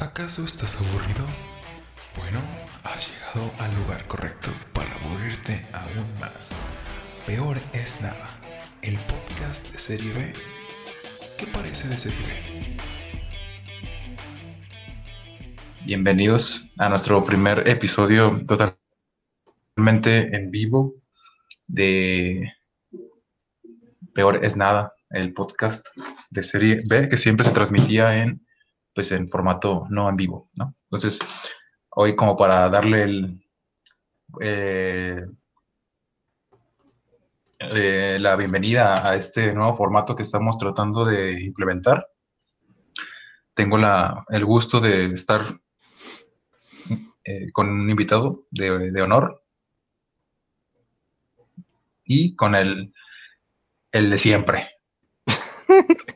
¿Acaso estás aburrido? Bueno, has llegado al lugar correcto para aburrirte aún más. Peor es nada, el podcast de Serie B. ¿Qué parece de Serie B? Bienvenidos a nuestro primer episodio totalmente en vivo de Peor es nada, el podcast de serie B que siempre se transmitía en pues en formato no en vivo, ¿no? Entonces, hoy como para darle el eh, eh, la bienvenida a este nuevo formato que estamos tratando de implementar, tengo el gusto de estar eh, con un invitado de, de honor y con el el de siempre.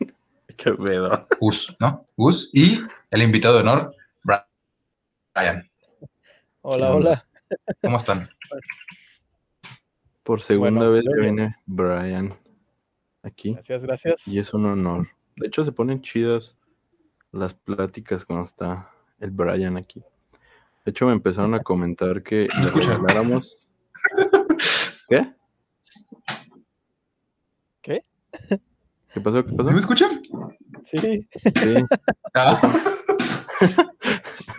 Qué pedo. Gus, ¿no? Gus y el invitado de honor, Brian. Hola, hola. ¿Cómo están? Por segunda Bueno, vez que viene Brian aquí Gracias, gracias. y es un honor. De hecho, se ponen chidas las pláticas cuando está el Brian aquí. De hecho, me empezaron a comentar que ¿Me le escuchan? regaláramos. ¿Qué? ¿Qué? ¿Qué pasó? ¿Qué pasó? ¿Sí me escuchan? Sí. Sí, Ah,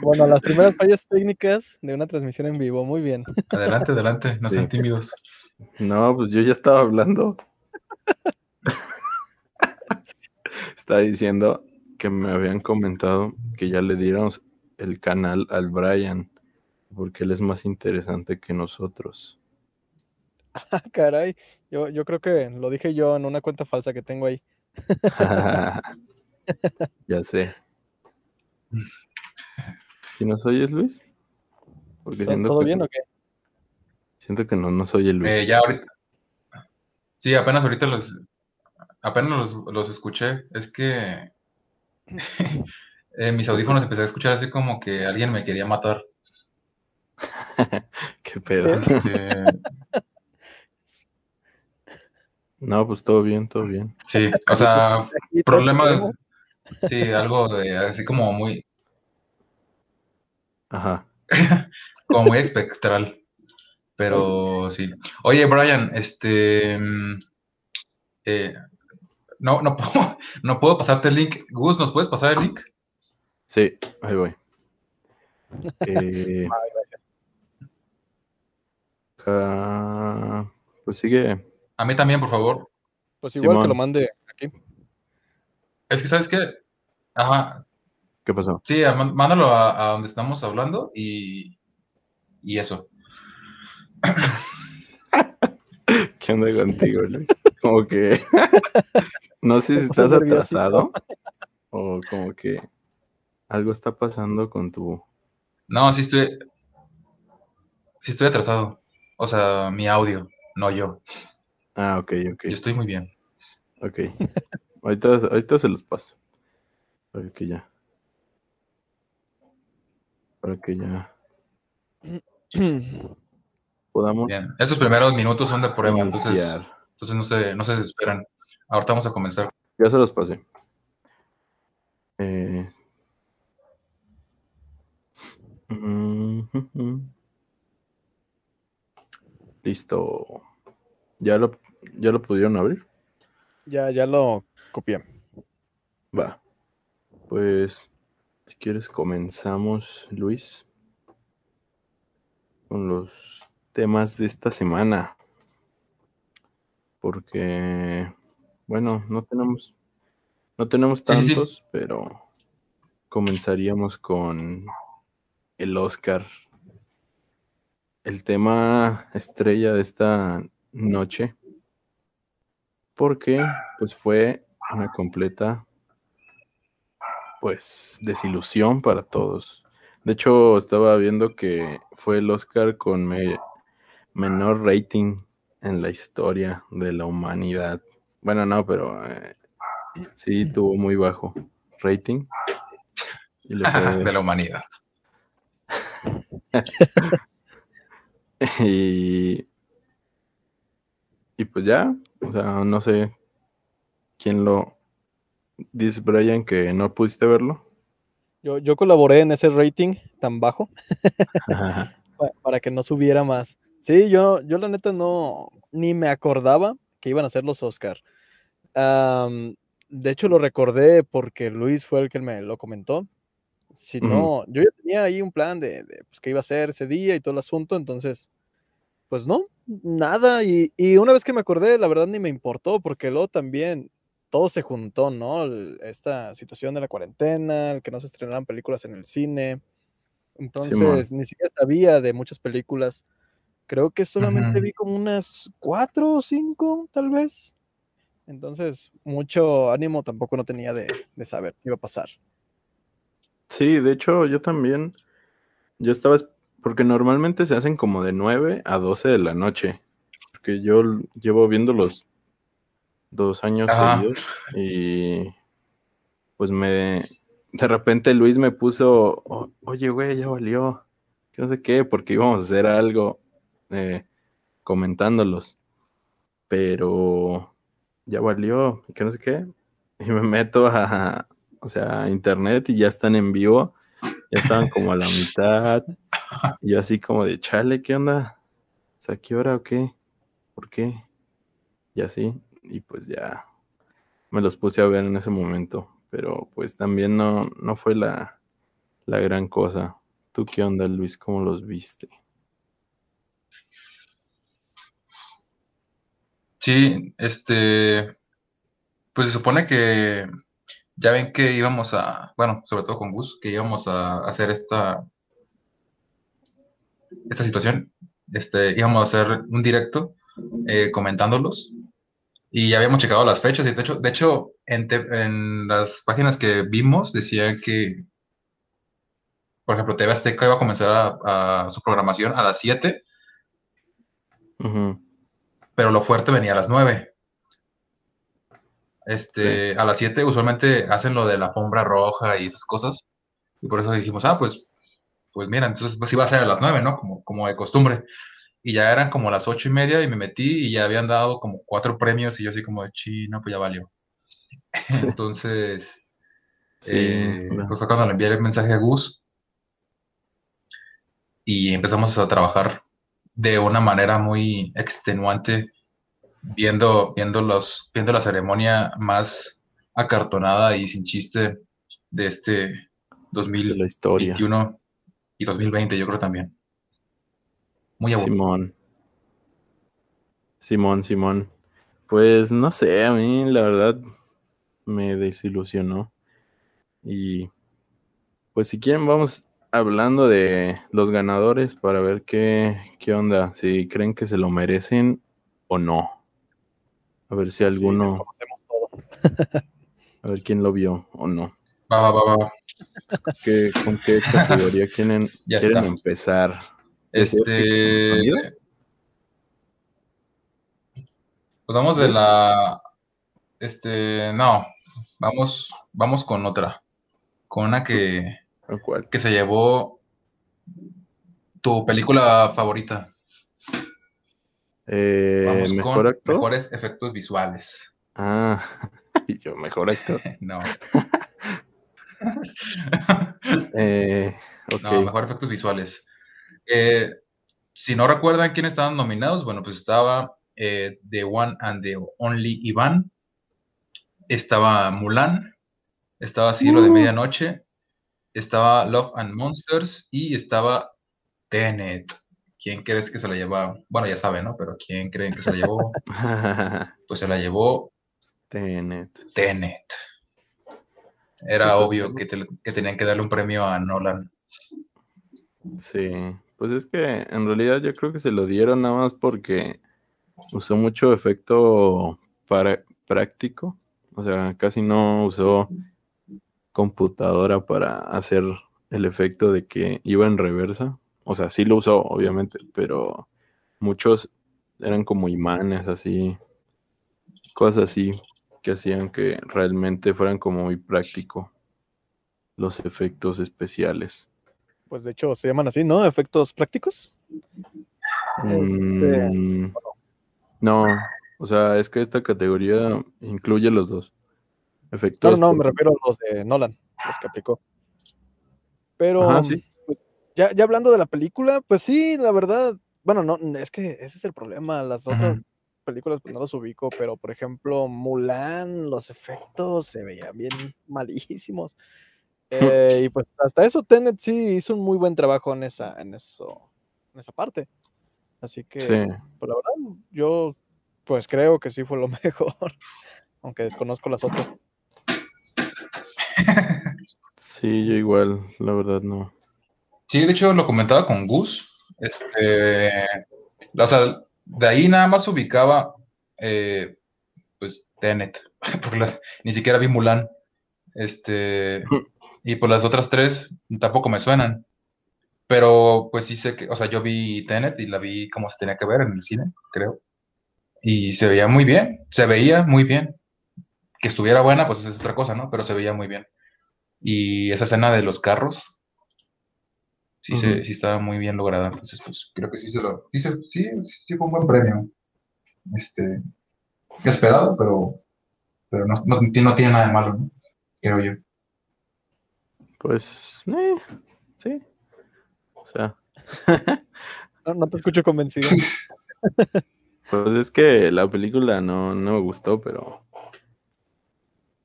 Bueno, las primeras fallas técnicas de una transmisión en vivo. Muy bien. adelante, adelante, no Sí. sean tímidos. no, pues yo ya estaba hablando. Estaba diciendo que me habían comentado que ya le diéramos el canal al Brian, porque él es más interesante que nosotros. Ah, caray. Yo, yo creo que lo dije yo en una cuenta falsa que tengo ahí. ya sé. ¿Si nos oyes, Luis? Porque ¿Todo, siento todo que, bien o qué? siento que no nos oye Luis. Eh, ya ahorita. Sí, apenas ahorita los. Apenas los, los escuché. Es que. eh, mis audífonos empecé a escuchar así como que alguien me quería matar. Qué pedo. Este, No, pues todo bien, todo bien. sí, o sea, problemas. Sí, algo de así como muy. Ajá. como muy espectral. Pero sí. Oye, Brian, este. mm, eh, no, no puedo, no puedo pasarte el link. Gus, ¿nos puedes pasar el link? Sí, ahí voy. Eh, acá- pues sigue. A mí también, por favor. Pues igual que Simón. lo mande aquí. Es que, ¿sabes qué? Ajá, ¿Qué pasó? sí, a- mándalo a, a donde estamos hablando y, y eso. ¿Qué onda contigo, Luis? Como que no sé si estás atrasado o como que algo está pasando con tu No, sí estoy. Sí estoy atrasado. O sea, mi audio, no yo. Ah, ok, ok, Yo estoy muy bien. ok. Ahorita, ahorita se los paso. Para que ya. Para que ya podamos Bien. Esos primeros minutos son de prueba, entonces, iniciar. entonces no se, no se desesperan. Ahorita vamos a comenzar. Ya se los pasé. Eh, mm. Listo. ¿Ya lo, ¿Ya lo pudieron abrir? Ya, ya lo copié. Va. Pues, si quieres, comenzamos, Luis, con los temas de esta semana. Porque, bueno, no tenemos, no tenemos Sí, sí, sí. tantos, pero comenzaríamos con el Oscar. El tema estrella de esta noche. Porque, pues, fue una completa pues desilusión para todos. De hecho, estaba viendo que fue el Oscar con me- menor rating en la historia de la humanidad. Bueno, no, pero eh, sí tuvo muy bajo rating. Y le fue- de la humanidad. y, y pues ya, o sea, no sé quién lo... Dice Brian que no pudiste verlo. Yo, yo colaboré en ese rating tan bajo pa- para que no subiera más. Sí, yo, yo la neta no, ni me acordaba que iban a ser los Oscar. Am, de hecho, lo recordé porque Luis fue el que me lo comentó. Si no, yo ya tenía ahí un plan de, de, pues, qué iba a hacer ese día y todo el asunto, entonces, pues no, nada. Y, y una vez que me acordé, la verdad ni me importó, porque luego también todo se juntó, ¿no? Esta situación de la cuarentena, el que no se estrenaran películas en el cine. Entonces, ni siquiera sabía de muchas películas. Creo que solamente vi como unas cuatro o cinco, tal vez. Entonces, mucho ánimo tampoco no tenía de, de saber qué iba a pasar. Sí, de hecho, yo también. Yo estaba. Porque normalmente se hacen como de 9 a 12 de la noche. Porque yo llevo viéndolos dos años seguidos. Y. Pues me. De repente Luis me puso. "O- Oye, güey, ya valió. Que no sé qué, porque íbamos a hacer algo. eh, comentándolos. Pero. Ya valió. Que no sé qué. Y me meto a. O sea, a internet y ya están en vivo. Estaban como a la mitad. Y así como de, chale, ¿qué onda? O sea, ¿qué hora o qué? ¿Por qué? Y así. Y pues ya me los puse a ver en ese momento. Pero pues también no, no fue la, la gran cosa. ¿Tú qué onda, Luis? ¿Cómo los viste? Sí, este, pues se supone que ya ven que íbamos a, bueno, sobre todo con Gus, que íbamos a hacer esta, esta situación, este, íbamos a hacer un directo eh, comentándolos y ya habíamos checado las fechas y de hecho, de hecho en, te- en las páginas que vimos decía que, por ejemplo, TV Azteca iba a comenzar a, a su programación a las 7, Ujú. pero lo fuerte venía a las 9. Este, a las 7 usualmente hacen lo de la alfombra roja y esas cosas. Y por eso dijimos, ah, pues, pues mira, entonces pues iba a ser a las 9, ¿no? Como, como de costumbre. Y ya eran como las ocho y media y me metí y ya habían dado como cuatro premios y yo así como de, chi, no, pues ya valió. Entonces, Sí, eh, la- pues fue cuando le envié el mensaje a Gus y empezamos a trabajar de una manera muy extenuante, viendo, viendo, los, viendo la ceremonia más acartonada y sin chiste de este de 2021 la historia. y 2020, yo creo también. Muy aburrido. Simón. Simón, Simón. Pues no sé, a mí la verdad me desilusionó. Y pues si quieren vamos hablando de los ganadores para ver qué, qué onda, si creen que se lo merecen o no. A ver si alguno, a ver quién lo vio o no. Va, va, va, va. ¿Qué, ¿Con qué categoría quieren, quieren está. empezar? ¿Decías que con Este. sonido? Pues vamos de la. Este. No. Vamos, vamos con otra. Con una que, ¿O cuál? que se llevó tu película favorita. Eh, Vamos ¿Mejor con actor? mejores efectos visuales. Ah, y yo, mejor actor. No. Eh. No, mejor efectos visuales. Eh, si no recuerdan quién estaban nominados, bueno, pues estaba eh, The One and the Only Ivan, estaba Mulan, estaba Cielo de Uh. Medianoche, estaba Love and Monsters y estaba Tenet. ¿Quién crees que se la llevaba? Bueno, ya saben, ¿no? Pero ¿quién creen que se la llevó? Pues se la llevó Tenet. Tenet. Era Pues, obvio que, te- que tenían que darle un premio a Nolan. Sí, pues es que en realidad yo creo que se lo dieron nada más porque usó mucho efecto para práctico, o sea, casi no usó computadora para hacer el efecto de que iba en reversa, o sea, sí lo usó, obviamente, pero muchos eran como imanes así, cosas así que hacían que realmente fueran como muy práctico los efectos especiales. Pues de hecho se llaman así, ¿no? Efectos prácticos. Este, Mm, no, o sea, es que esta categoría incluye los dos. Efectos. no, no, me refiero a los de Nolan, los que aplicó. Pero Ajá, sí. Ya, ya hablando de la película, pues sí, la verdad, bueno, no, es que ese es el problema. Las otras películas pues no los ubico, pero por ejemplo, Mulan, los efectos se veían bien malísimos. Eh, y pues hasta eso Tenet sí hizo un muy buen trabajo en esa, en eso, en esa parte. Así que, Sí. pues la verdad, yo pues creo que sí fue lo mejor, aunque desconozco las otras. Sí, yo igual, la verdad no. Sí, de hecho lo comentaba con Gus. Este, o sea, de ahí nada más ubicaba, eh, pues, Tenet, porque ni siquiera vi Mulan. Este, y por las otras tres tampoco me suenan. Pero pues sí sé que, o sea, yo vi Tenet y la vi como se tenía que ver en el cine, creo. Y se veía muy bien, se veía muy bien. Que estuviera buena, pues es otra cosa, ¿no? Pero se veía muy bien. Y esa escena de los carros, sí, se, sí estaba muy bien lograda. Entonces, pues creo que sí se lo. Sí, se- sí, sí fue un buen premio. Este. Esperado, pero. Pero no, no, no tiene nada de malo, ¿no? Creo yo. Pues, eh, sí. O sea, No, no te escucho convencido. pues es que la película no, no me gustó, pero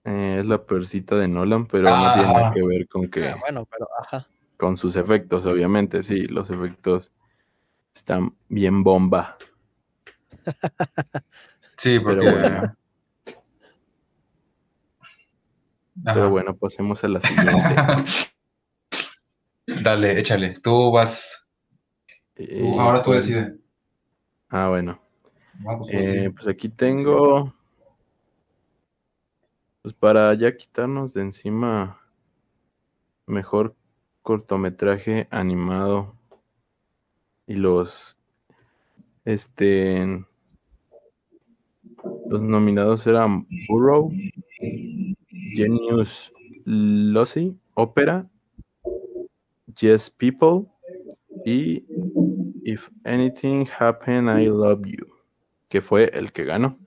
eh, es la peorcita de Nolan, pero no tiene nada Ah. que ver con que Ah, bueno, pero ajá. Con sus efectos, obviamente, sí, los efectos están bien bomba. Sí, porque. Pero bueno. Ajá. Pero bueno, pasemos a la siguiente. Dale, échale. Tú vas. Eh, ahora tú pues- decides. Ah, bueno. No, pues, tú Eh, pues aquí tengo. Pues para ya quitarnos de encima. Mejor cortometraje animado. Y los. Este. Los nominados eran Burrow, Genius Lossy, Opera, Yes People y If Anything Happen I Love You, que fue el que ganó.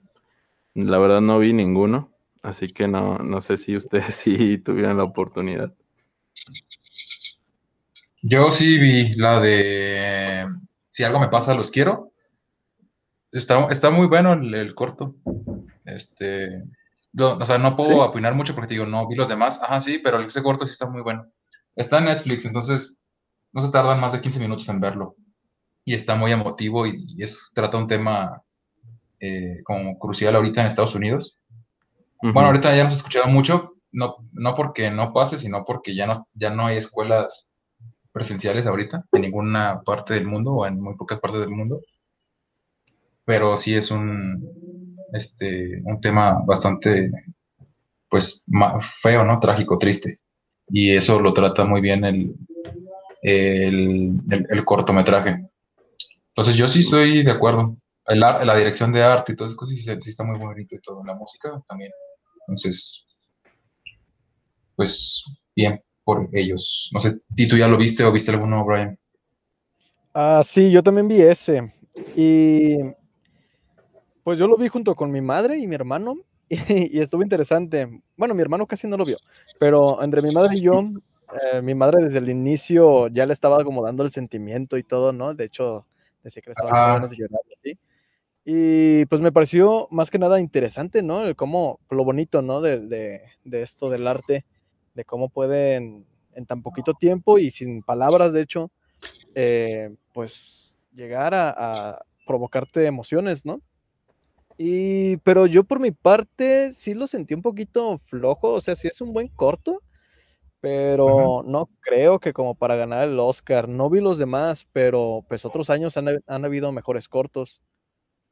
La verdad no vi ninguno, así que no, no sé si ustedes sí tuvieron la oportunidad. Yo sí vi la de Si algo me pasa, los quiero. Está, está muy bueno el, el corto. Este, o sea, no puedo ¿Sí? opinar mucho porque te digo, no vi los demás. Ajá, sí, pero ese corto sí está muy bueno. Está en Netflix, entonces no se tardan más de 15 minutos en verlo. Y está muy emotivo y, y es, trata un tema eh, como crucial ahorita en Estados Unidos. Bueno, ahorita ya ha escuchado mucho, no, no porque no pase, sino porque ya no, ya no hay escuelas presenciales ahorita en ninguna parte del mundo o en muy pocas partes del mundo. Pero sí es un, este, un tema bastante, pues, feo, ¿no? Trágico, triste. Y eso lo trata muy bien el, el, el- el cortometraje. Entonces yo sí estoy de acuerdo. El la dirección de arte y todas esas cosas sí, sí está muy bonito y todo. La música también. Entonces, pues bien por ellos. No sé, ¿y tú ya lo viste o viste alguno, Brian? Ah, sí, yo también vi ese. Y pues yo lo vi junto con mi madre y mi hermano. Y, estuvo interesante. Bueno, mi hermano casi no lo vio, pero entre mi madre y yo, eh, mi madre desde el inicio ya le estaba como dando el sentimiento y todo, ¿no? De hecho, decía que le estaban dando llorar y así. Y pues me pareció más que nada interesante, ¿no? El cómo, lo bonito, ¿no? De, de, de esto del arte, de cómo pueden en tan poquito tiempo y sin palabras, de hecho, eh, pues llegar a, a provocarte emociones, ¿no? Y, pero yo por mi parte sí lo sentí un poquito flojo, o sea, sí es un buen corto, pero no creo que como para ganar el Oscar. No vi los demás, pero pues otros años han, han habido mejores cortos.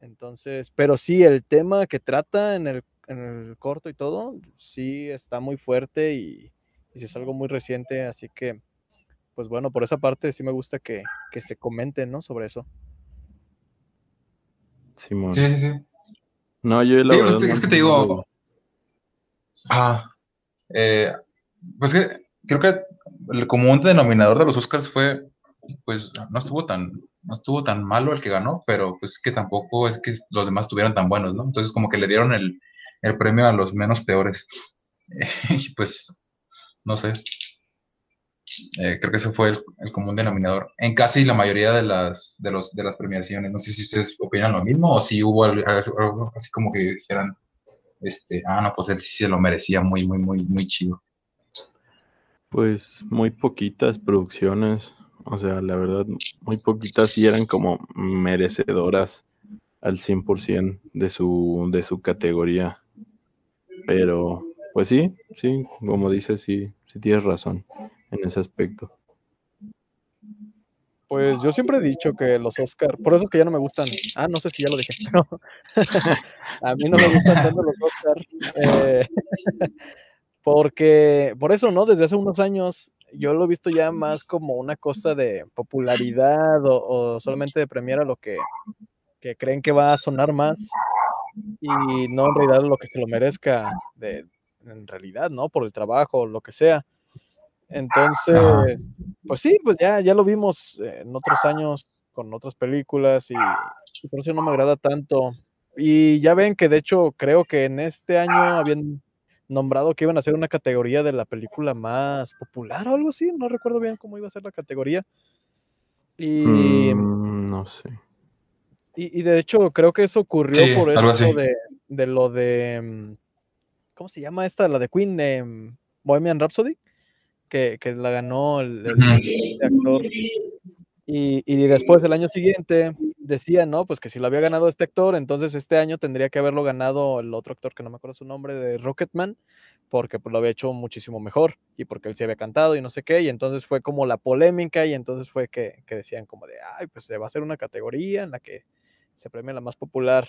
Entonces, pero sí, el tema que trata en el, en el corto y todo, sí está muy fuerte y, y sí es algo muy reciente, así que, pues bueno, por esa parte sí me gusta que, que se comente, ¿no? Sobre eso. Simón. Sí, sí, sí. No, yo la Sí, verdad pues, es no- que te no digo, ah, eh, pues que creo que el común denominador de los Oscars fue, pues no estuvo tan, no estuvo tan malo el que ganó, pero pues que tampoco es que los demás estuvieran tan buenos, ¿no? Entonces como que le dieron el, el premio a los menos peores. Pues, no sé. Eh, creo que ese fue el, común denominador en casi la mayoría de las, de, los, de las premiaciones. No sé si ustedes opinan lo mismo o si hubo algo, algo así como que dijeran, este, ah, no, pues él sí se lo merecía muy, muy, muy, muy chido. Pues muy poquitas producciones, o sea, la verdad, muy poquitas y eran como merecedoras al 100% de su, de su categoría. Pero, pues sí, sí, como dices, sí, sí tienes razón en ese aspecto. Pues yo siempre he dicho que los Oscar, por eso que ya no me gustan, ah, no sé si ya lo dije, pero a mí no me gustan tanto los Oscar, eh, porque por eso, ¿no? Desde hace unos años yo lo he visto ya más como una cosa de popularidad o, o solamente de premiar a lo que, que, creen que va a sonar más y no en realidad lo que se lo merezca de, en realidad, ¿no? Por el trabajo, lo que sea. Entonces, pues sí, pues ya, ya lo vimos en otros años con otras películas y, y, por eso no me agrada tanto. Y ya ven que de hecho creo que en este año habían nombrado que iban a hacer una categoría de la película más popular o algo así, no recuerdo bien cómo iba a ser la categoría. Y mm, no sé. Y, y, de hecho creo que eso ocurrió sí, por esto de, de, lo de, mm, ¿cómo se llama esta? La de Queen, eh, Bohemian Rhapsody que, que la ganó el, el, el actor. Y, y, después el año siguiente decía, ¿no? Pues que si lo había ganado este actor, entonces este año tendría que haberlo ganado el otro actor que no me acuerdo su nombre, de Rocketman, porque pues lo había hecho muchísimo mejor y porque él sí había cantado y no sé qué, y entonces fue como la polémica y entonces fue que, que decían como de, ay, pues se va a hacer una categoría en la que se premia la más popular.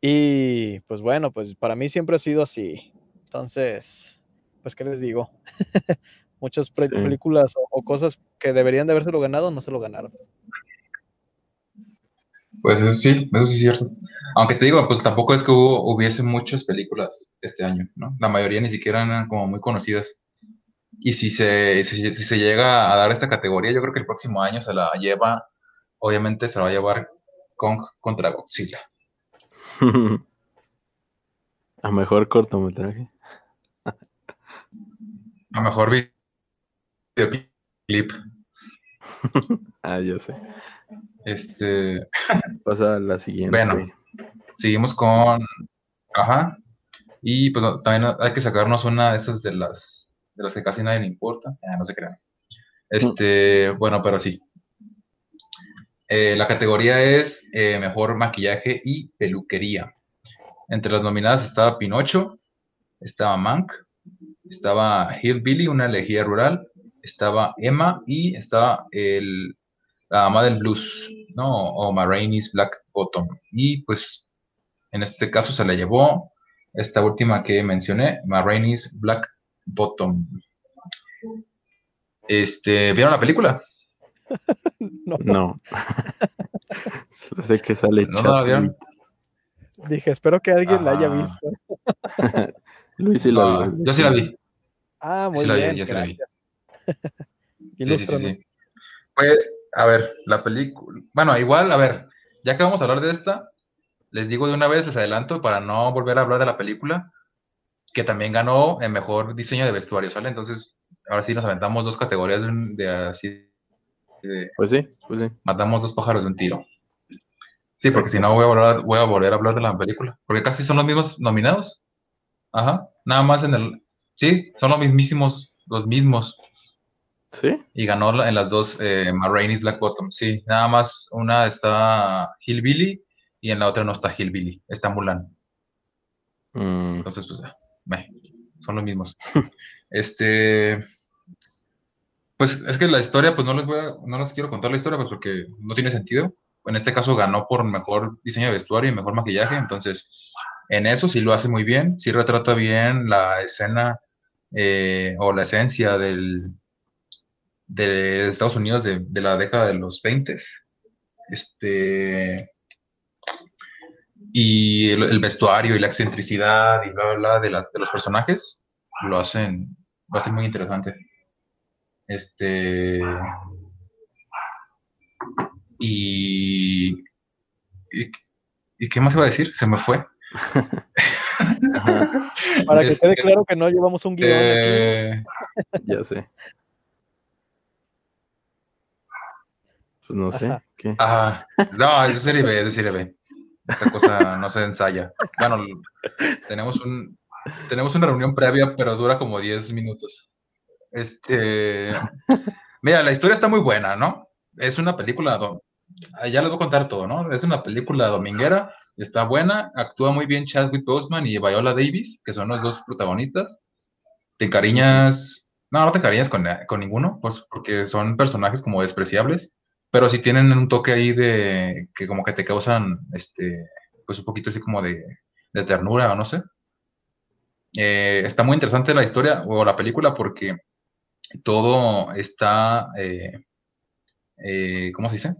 Y pues bueno, pues para mí siempre ha sido así. Entonces, pues, ¿qué les digo? Muchas sí. películas o, o, cosas que deberían de habérselo ganado no se lo ganaron. Pues eso sí, eso sí es cierto. Aunque te digo, pues tampoco es que hubo, hubiese muchas películas este año, ¿no? La mayoría ni siquiera eran como muy conocidas. Y si se, si, si se llega a dar esta categoría, yo creo que el próximo año se la lleva, obviamente se la va a llevar Kong contra Godzilla. a mejor cortometraje. a mejor videoclip. ah, yo sé. Este. Pasa a la siguiente. Bueno, seguimos con. Ajá. Y pues también hay que sacarnos una de esas de las de las que casi nadie le importa. Ah, no se crean. Este, bueno, pero sí. Eh, la categoría es eh, mejor maquillaje y peluquería. Entre las nominadas estaba Pinocho, estaba Mank, estaba Hillbilly, una elegía rural, estaba Emma y estaba el, la ama del blues, ¿no? O Marraine's Black Bottom. Y pues en este caso se la llevó esta última que mencioné, Marraine's Black Bottom. Este, ¿vieron la película? no. no. Solo sé que sale ¿No, la vieron? Dije, espero que alguien ah. la haya visto. Luis sí la vio. Yo sí la vi. Ah, muy sí la bien. Vi, yo sí la vi. sí, sí, sí, sí. Pues, a ver, la película. Bueno, igual, a ver, ya que vamos a hablar de esta, les digo de una vez, les adelanto, para no volver a hablar de la película, que también ganó el mejor diseño de vestuario, ¿sale? Entonces, ahora sí nos aventamos dos categorías de así. Pues sí, pues sí. Matamos dos pájaros de un tiro. Sí, porque si no voy a, volver, voy a volver a hablar de la película. Porque casi son los mismos nominados. Ajá. Nada más en el. Sí, son los mismísimos, los mismos. ¿Sí? Y ganó en las dos eh, Marraine's Black Bottom. Sí, nada más una está Hillbilly y en la otra no está Hillbilly, está Mulan. Mm. Entonces, pues, meh, son los mismos. este. Pues es que la historia, pues no les voy a, no les quiero contar la historia, pues porque no tiene sentido. En este caso ganó por mejor diseño de vestuario y mejor maquillaje, entonces en eso sí lo hace muy bien, sí retrata bien la escena eh, o la esencia del, de Estados Unidos de, la década de los 20. Este, y el, vestuario y la excentricidad y bla, bla, bla de, de, los personajes lo hacen, lo hacen muy interesante. Este, y, y, y, ¿qué más iba a decir? Se me fue. Para que este, quede claro que no llevamos un guion. Eh, ya sé. Pues no sé, Ajá. ¿qué? Ah, no, es de serie B, es de serie B. Esta cosa no se ensaya. Bueno, tenemos un tenemos una reunión previa, pero dura como 10 minutos. Este, mira, la historia está muy buena, ¿no? Es una película, ah, ya les voy a contar todo, ¿no? Es una película dominguera, está buena, actúa muy bien Chadwick Boseman y Viola Davis, que son los dos protagonistas. Te encariñas, no, no te encariñas con, con ninguno, pues porque son personajes como despreciables, pero sí tienen un toque ahí de que como que te causan, este, pues un poquito así como de, de ternura o no sé. Eh, está muy interesante la historia o la película porque todo está, eh, eh, ¿cómo se dice?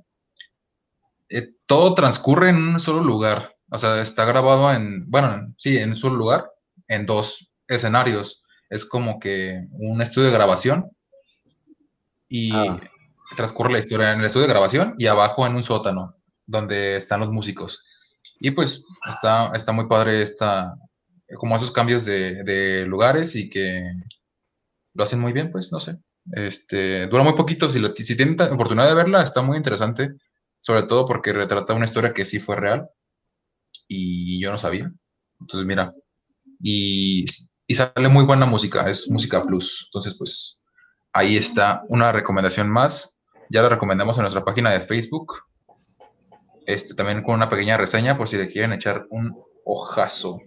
Eh, todo transcurre en un solo lugar. O sea, está grabado en, bueno, sí, en un solo lugar, en dos escenarios. Es como que un estudio de grabación y Ah. transcurre la historia en el estudio de grabación y abajo en un sótano donde están los músicos. Y pues está, está muy padre esta, como esos cambios de, de lugares y que lo hacen muy bien, pues no sé. Este, dura muy poquito, si, lo- si tienen oportunidad de verla, está muy interesante, sobre todo porque retrata una historia que sí fue real y yo no sabía. Entonces, mira, y, sale muy buena música, es música plus. Entonces, pues ahí está una recomendación más. Ya la recomendamos en nuestra página de Facebook. Este, también con una pequeña reseña por si le quieren echar un ojazo.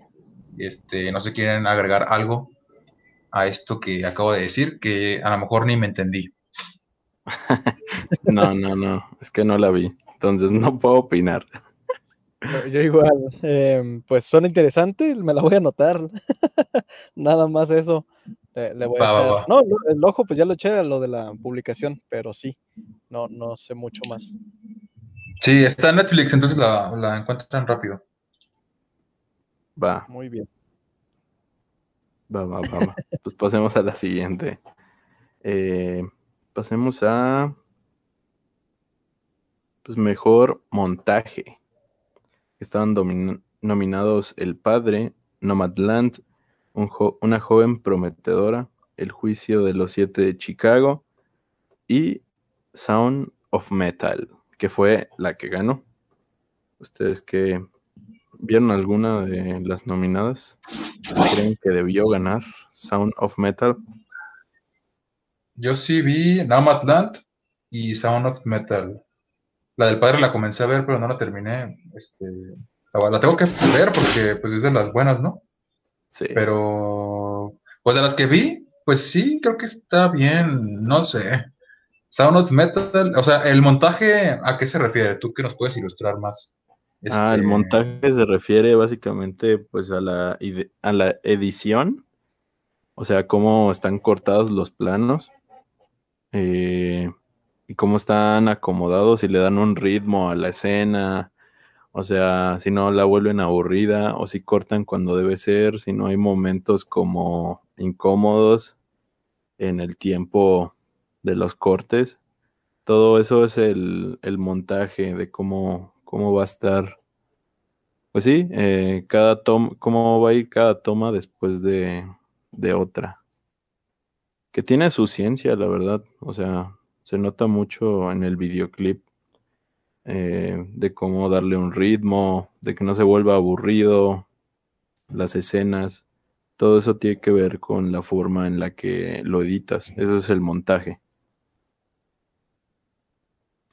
Este, no sé, quieren agregar algo a esto que acabo de decir, que a lo mejor ni me entendí. No, no, no, es que no la vi, entonces no puedo opinar. Yo, igual, em, pues suena interesante, me la voy a anotar. Nada más eso. Le, le voy a Va, va, echar. va. No, lo- el ojo, pues ya lo eché a lo de la publicación, pero sí, no, no sé mucho más. Sí, está en Netflix, entonces la, la encuentran rápido. Va, Muy bien. Va, va. Pues pasemos a la siguiente. Eh, pasemos a pues mejor montaje. Estaban nominados El Padre, Nomadland, una joven prometedora, El Juicio de los Siete de Chicago y Sound of Metal, que fue la que ganó. ¿Ustedes qué vieron alguna de las nominadas? ¿Creen que debió ganar Sound of Metal? Yo sí vi Nomadland y Sound of Metal. La del padre la comencé a ver, pero no la terminé. Este, la, la tengo que ver porque pues es de las buenas, ¿no? Sí. Pero, pues de las que vi, pues sí, creo que está bien, no sé. Sound of Metal, o sea, el montaje, ¿a qué se refiere? ¿Tú que nos puedes ilustrar más? Ah, el Este, montaje se refiere básicamente pues a la, a la edición, o sea, cómo están cortados los planos eh, y cómo están acomodados y le dan un ritmo a la escena, o sea, si no la vuelven aburrida o si cortan cuando debe ser, si no hay momentos como incómodos en el tiempo de los cortes. Todo eso es el, el montaje de cómo, cómo va a estar. Pues sí, eh, cada toma, cómo va a ir cada toma después de, de otra. Que tiene su ciencia, la verdad. O sea, se nota mucho en el videoclip eh, de cómo darle un ritmo, de que no se vuelva aburrido, las escenas. Todo eso tiene que ver con la forma en la que lo editas. Eso es el montaje.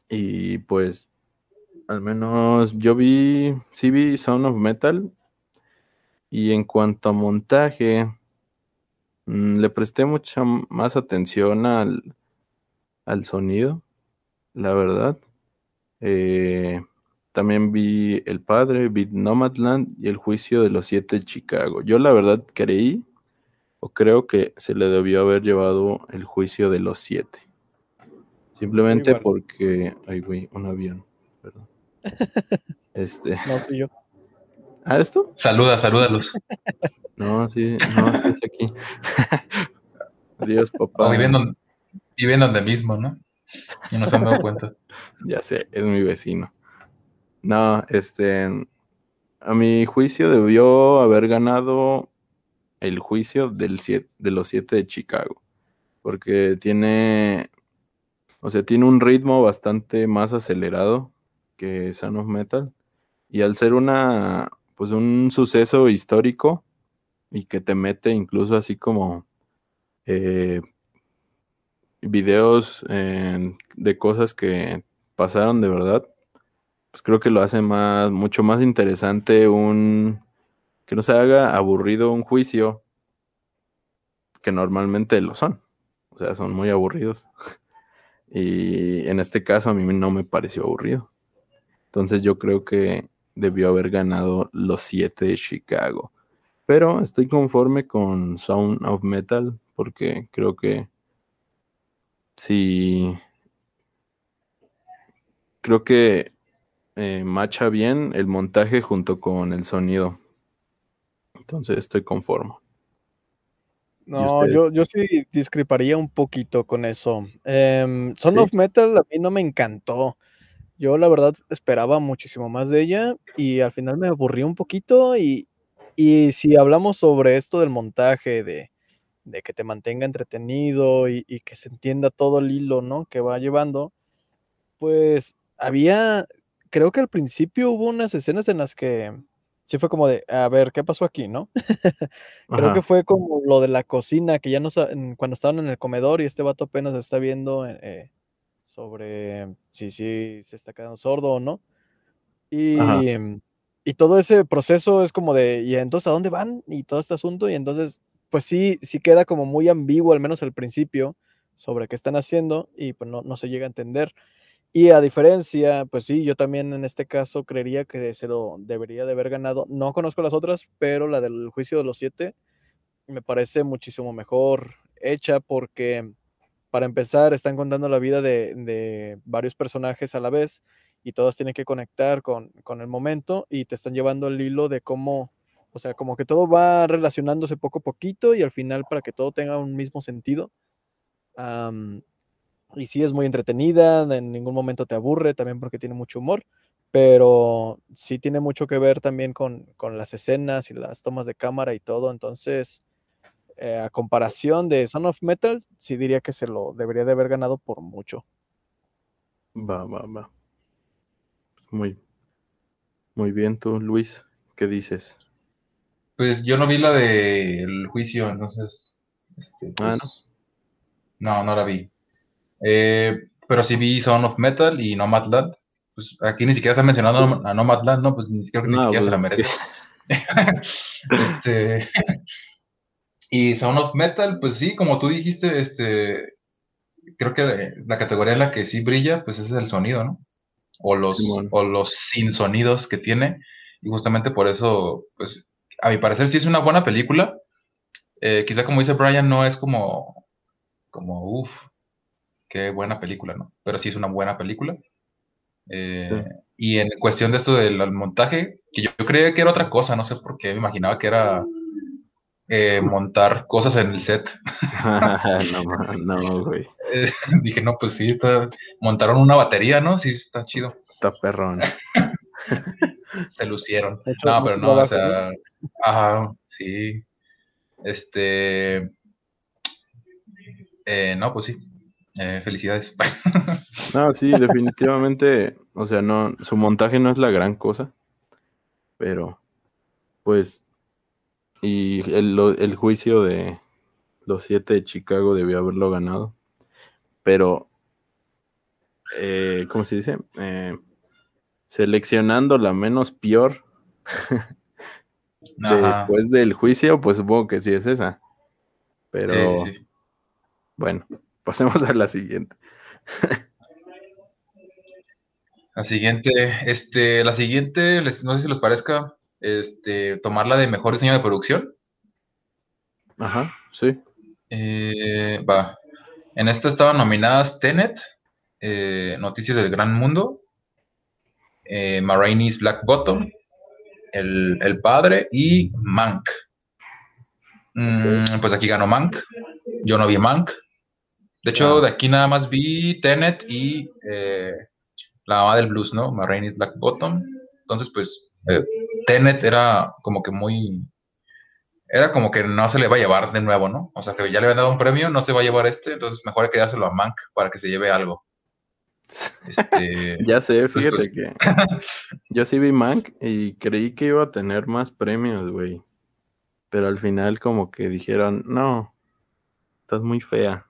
Y pues, al menos yo vi, sí vi Sound of Metal. Y en cuanto a montaje, mm, le presté mucha más atención al, al sonido, la verdad. Eh, también vi El Padre, vi Nomadland y El Juicio de los Siete de Chicago. Yo la verdad creí o creo que se le debió haber llevado El Juicio de los Siete. Simplemente porque... Ay, güey, un avión. Este... No fui yo. ¿Ah, esto? Saluda, salúdalos. No, sí, no, sí es aquí. Adiós, papá. O viven donde, viven donde mismo, ¿no? Y no se han dado cuenta. Ya sé, es mi vecino. No, este, a mi juicio debió haber ganado el juicio del siete- de los siete de Chicago, porque tiene O sea, tiene un ritmo bastante más acelerado que Son of Metal. Y al ser una, pues un suceso histórico y que te mete incluso así como eh, videos de cosas que pasaron de verdad, pues creo que lo hace más, mucho más interesante un, que no se haga aburrido un juicio que normalmente lo son. O sea, son muy aburridos. Y en este caso a mí no me pareció aburrido. Entonces yo creo que debió haber ganado los siete de Chicago. Pero estoy conforme con Sound of Metal porque creo que sí, creo que eh, macha bien el montaje junto con el sonido. Entonces estoy conforme. No, yo, yo sí discreparía un poquito con eso. Eh, Son of Metal a mí no me encantó. Yo la verdad esperaba muchísimo más de ella y al final me aburrí un poquito y, y si hablamos sobre esto del montaje, de, de que te mantenga entretenido y, y, que se entienda todo el hilo, ¿no? Que va llevando, pues había, creo que al principio hubo unas escenas en las que sí fue como de, a ver, ¿qué pasó aquí, no? Creo que fue como lo de la cocina, que ya no cuando estaban en el comedor y este vato apenas está viendo eh, sobre si sí se está quedando sordo o no. Y, y, todo ese proceso es como de, ¿y entonces a dónde van? Y todo este asunto, y entonces, pues sí, sí queda como muy ambiguo, al menos al principio, sobre qué están haciendo, y pues no, no se llega a entender. Y a diferencia, pues sí, yo también en este caso creería que se lo debería de haber ganado. No conozco las otras, pero la del juicio de los siete me parece muchísimo mejor hecha porque, para empezar, están contando la vida de, varios personajes a la vez y todos tienen que conectar con, el momento y te están llevando el hilo de cómo, o sea, como que todo va relacionándose poco a poquito y al final para que todo tenga un mismo sentido. Y sí es muy entretenida, en ningún momento te aburre, también porque tiene mucho humor, pero sí tiene mucho que ver también con las escenas y las tomas de cámara y todo, entonces eh, a comparación de Son of Metal, sí diría que se lo debería de haber ganado por mucho. Va, va, va. Pues muy, muy bien tú, Luis, ¿qué dices? Pues yo no vi la del juicio, entonces, este, pues, ah, no. no, no la vi. Eh, pero sí vi Son of Metal y Nomadland. Pues aquí ni siquiera se ha mencionado a Nomadland, ¿no? Pues ni siquiera, ni siquiera se la pues, merece. este. Y Sound of Metal, pues sí, como tú dijiste, este. Creo que la categoría en la que sí brilla, pues es el sonido, ¿no? O los, o los sin sonidos que tiene. Y justamente por eso, pues, a mi parecer sí es una buena película. Eh, quizá como dice Brian, no es como, como, uff, qué buena película, ¿no? Pero sí es una buena película. Eh, y en cuestión de esto del montaje, que yo, creía que era otra cosa, no sé por qué, me imaginaba que era eh, montar cosas en el set. no, no, güey. Eh, dije, no, pues sí, montaron una batería, ¿no? Sí, está chido. Está perrón. Se lucieron. no, pero no, o sea, ajá, sí. Este, no, pues sí, eh, felicidades. no, sí, definitivamente, o sea, no, su montaje no es la gran cosa, pero, pues, y el, el juicio de los siete de Chicago debió haberlo ganado, pero, eh, ¿cómo se dice? Eh, seleccionando la menos peor después del juicio, pues supongo que sí es esa, pero, bueno. Pasemos a la siguiente. La siguiente, este, la siguiente, les, no sé si les parezca, este, tomarla de mejor diseño de producción. Ajá, sí. Eh, va. En esta estaban nominadas Tenet, eh, Noticias del Gran Mundo, eh, Black Bottom, el, el, Padre y Mank. Mm, pues aquí ganó Mank. Yo no vi Mank. De hecho, de aquí nada más vi Tenet y eh, la mamá del blues, ¿no? Marraine's Black Bottom. Entonces, pues, Tenet era como que muy. Era como que no se le va a llevar de nuevo, ¿no? O sea, que ya le habían dado un premio, no se va a llevar este, entonces mejor hay que dárselo a Mank para que se lleve algo. Este, Ya sé, pues, fíjate pues, que yo sí vi Mank y creí que iba a tener más premios, güey. Pero al final como que dijeron, no, estás muy fea.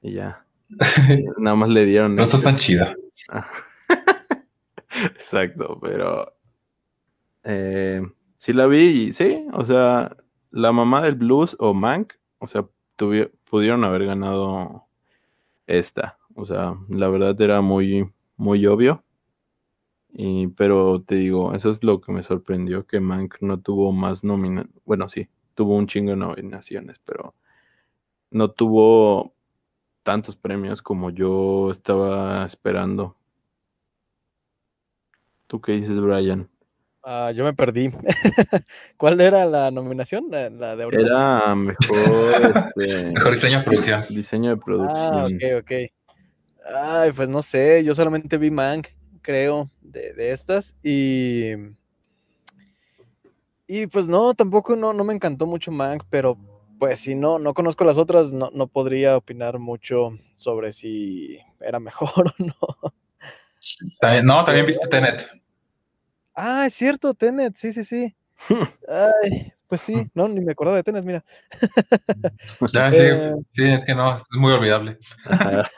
Y ya, nada más le dieron... no estás tan chida. Ah. Exacto, pero eh, sí la vi y sí, o sea, la mamá del blues o Mank, o sea, pudieron haber ganado esta, o sea, la verdad era muy, muy obvio. Y, pero te digo, eso es lo que me sorprendió, que Mank no tuvo más nominaciones, bueno, sí, tuvo un chingo de nominaciones, pero no tuvo tantos premios como yo estaba esperando. ¿Tú qué dices, Brian? Ah, yo me perdí. ¿Cuál era la nominación? La, la de ahorita. Era mejor este, Mejor diseño de producción. diseño de Ah, producción. ok, ok. Ay, pues no sé, yo solamente vi Mank, creo, de, de estas. Y. Y pues no, tampoco no, no me encantó mucho Mank, pero pues si no, no conozco las otras, no, no podría opinar mucho sobre si era mejor o no. También- no, también viste Tenet. Ah, es cierto, Tenet, sí, sí, sí. Ay, pues sí, no, ni me acordaba de Tenet, mira. Ya, sí, Eh. sí, es que no, es muy olvidable.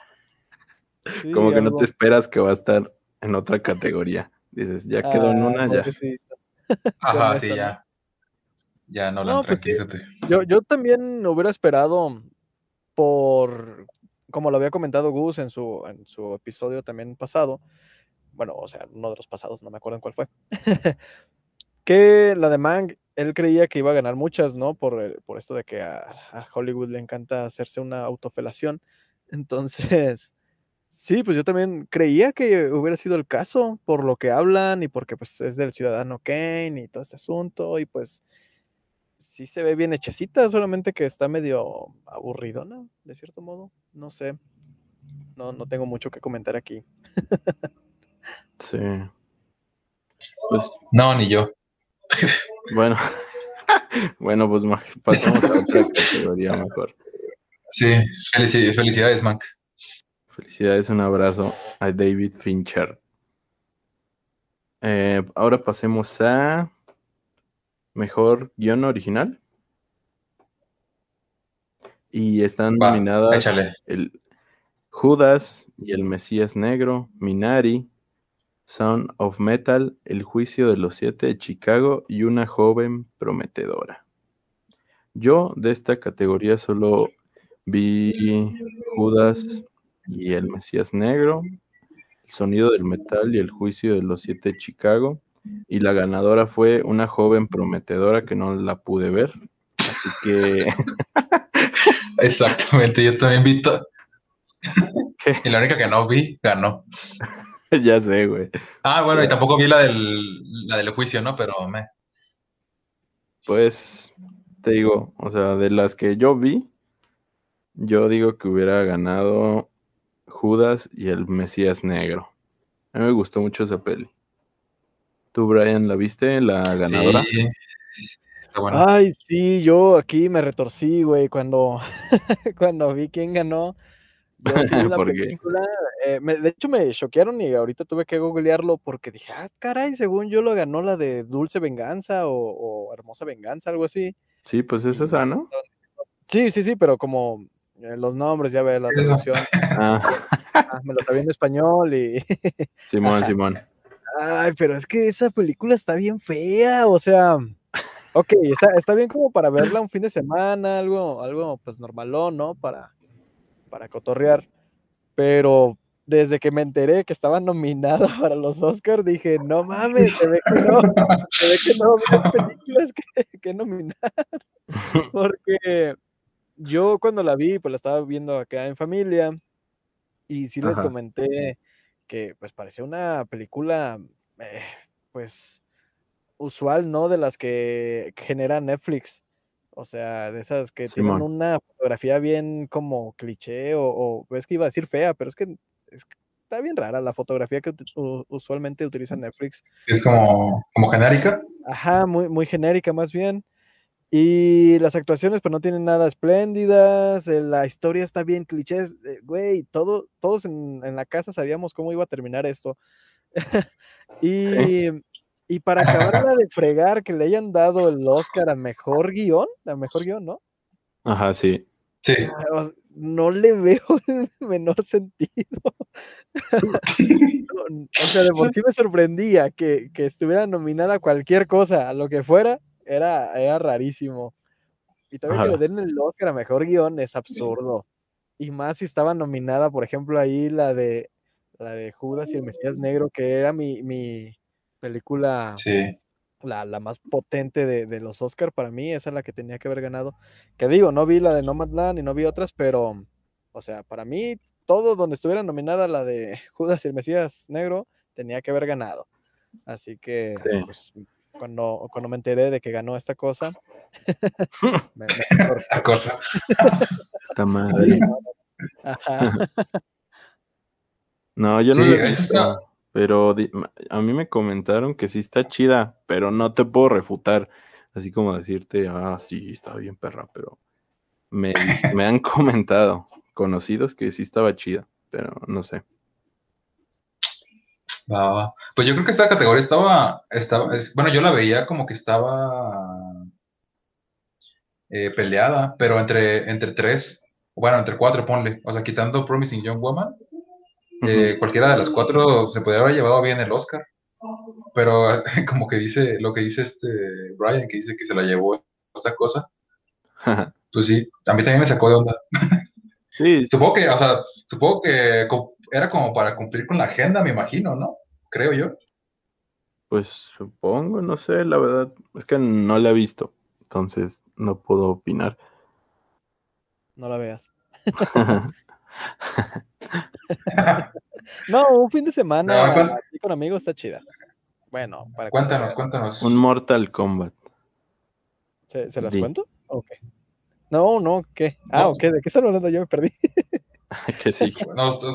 Sí, Como que no te esperas que va a estar en otra categoría. Dices, ya quedó en Ah, una, ya. pobrecito. Ajá, sí, ya. Ya, Nolan, No, pues sí. Yo, yo también hubiera esperado por, como lo había comentado Gus en su, en su episodio también pasado, bueno, o sea, uno de los pasados, no me acuerdo en cuál fue, que la de Mang, él creía que iba a ganar muchas, ¿no? Por, el- por esto de que a, a Hollywood le encanta hacerse una autofelación. Entonces, sí, pues yo también creía que hubiera sido el caso, por lo que hablan y porque pues es del ciudadano Kane y todo este asunto, y pues sí se ve bien hechecita, solamente que está medio aburridona, de cierto modo. No sé. No, no tengo mucho que comentar aquí. Sí. Pues No, ni yo. bueno. bueno, pues pasamos a otra categoría mejor. Sí, felici- felicidades, Mank. Felicidades, un abrazo a David Fincher. Eh, ahora pasemos a mejor guion original. Y están Va, nominadas échale. el Judas y el Mesías Negro, Minari, Son of Metal, El Juicio de los Siete de Chicago y Una Joven Prometedora. Yo de esta categoría solo vi Judas y el Mesías Negro, El Sonido del Metal y El Juicio de los Siete de Chicago. Y la ganadora fue Una Joven Prometedora que no la pude ver. Así que Exactamente, yo también vi. Y la única que no vi, ganó. ya sé, güey. Ah, bueno, y tampoco vi la del, la del juicio, ¿no? Pero me. Pues te digo, o sea, de las que yo vi, yo digo que hubiera ganado Judas y el Mesías Negro. A mí me gustó mucho esa peli. ¿Tú, Brian, la viste, la ganadora? Sí, bueno. Ay, sí, yo aquí me retorcí, güey, cuando, cuando vi quién ganó. Yo sí vi la película. eh, me- de hecho, me choquearon y ahorita tuve que googlearlo porque dije, ah, caray, según yo lo ganó la de Dulce Venganza o, o Hermosa Venganza, algo así. Sí, pues es esa, ¿no? Sí, sí, sí, pero como eh, los nombres, ya ve la traducción, Ah, ah, me lo sabía en español y... Simón, Simón. Ay, pero es que esa película está bien fea, o sea, ok, está, está bien como para verla un fin de semana, algo, algo pues normalón, ¿no? Para, para cotorrear, pero desde que me enteré que estaba nominada para los Oscars, dije, no mames, se ve que no, se ve que no películas que, que nominar, porque yo cuando la vi, pues la estaba viendo acá en familia, y sí les Ajá. comenté que pues parecía una película, eh, pues, usual, ¿no? De las que genera Netflix. O sea, de esas que tienen una fotografía bien como cliché o, o es que iba a decir fea, pero es que, es que está bien rara la fotografía que usualmente utiliza Netflix. Es como, como genérica. Ajá, muy, muy genérica más bien. Y las actuaciones, pues no tienen nada espléndidas, eh, la historia está bien clichés, eh, güey, todo, todos en, en la casa sabíamos cómo iba a terminar esto. y, y para acabarla de fregar, que le hayan dado el Oscar a mejor guion, a mejor guion, ¿no? Ajá, sí. Sí. O sea, No le veo el menor sentido. No, o sea, de por sí me sorprendía que, que estuviera nominada a cualquier cosa, a lo que fuera, era, era rarísimo. Y también que Ajá. le den el Oscar a mejor guion es absurdo. Y más si estaba nominada, por ejemplo, ahí la de la de Judas y el Mesías Negro, que era mi, mi película Sí. la, la más potente de, de los Oscar para mí, esa es la que tenía que haber ganado. Que digo, no vi la de Nomadland y no vi otras, pero, o sea, para mí, todo donde estuviera nominada la de Judas y el Mesías Negro, tenía que haber ganado. Así que, Sí. pues, cuando, cuando me enteré de que ganó esta cosa, me, me. Esta cosa. Esta madre. No. Ajá. Yo no Sí, la he eso visto, está- pero a mí me comentaron que sí está chida, pero no te puedo refutar, así como decirte, ah, sí, está bien perra, pero me, me han comentado conocidos que sí estaba chida, pero no sé. Va. Pues yo creo que esta categoría estaba, estaba es- bueno, yo la veía como que estaba eh, peleada, pero entre, entre tres, bueno, entre cuatro, ponle. O sea, quitando Promising Young Woman, eh, cualquiera de las cuatro se podría haber llevado bien el Oscar. Pero como que dice, lo que dice este Brian, que dice que se la llevó esta cosa, pues sí, a mí también me sacó de onda. sí, Supongo que, o sea, supongo que era como para cumplir con la agenda, me imagino, ¿no? Creo yo. pues supongo, no sé, la verdad, es que no la he visto, entonces no puedo opinar. No la veas. No, un fin de semana No, con amigos está chida. Bueno, para Cuéntanos, cuéntanos. Un Mortal Kombat. ¿Se, se las cuento? Ok. No, no, ¿qué? Ah, No. ok, ¿de qué están hablando? Yo me perdí. que sí. No, o sea,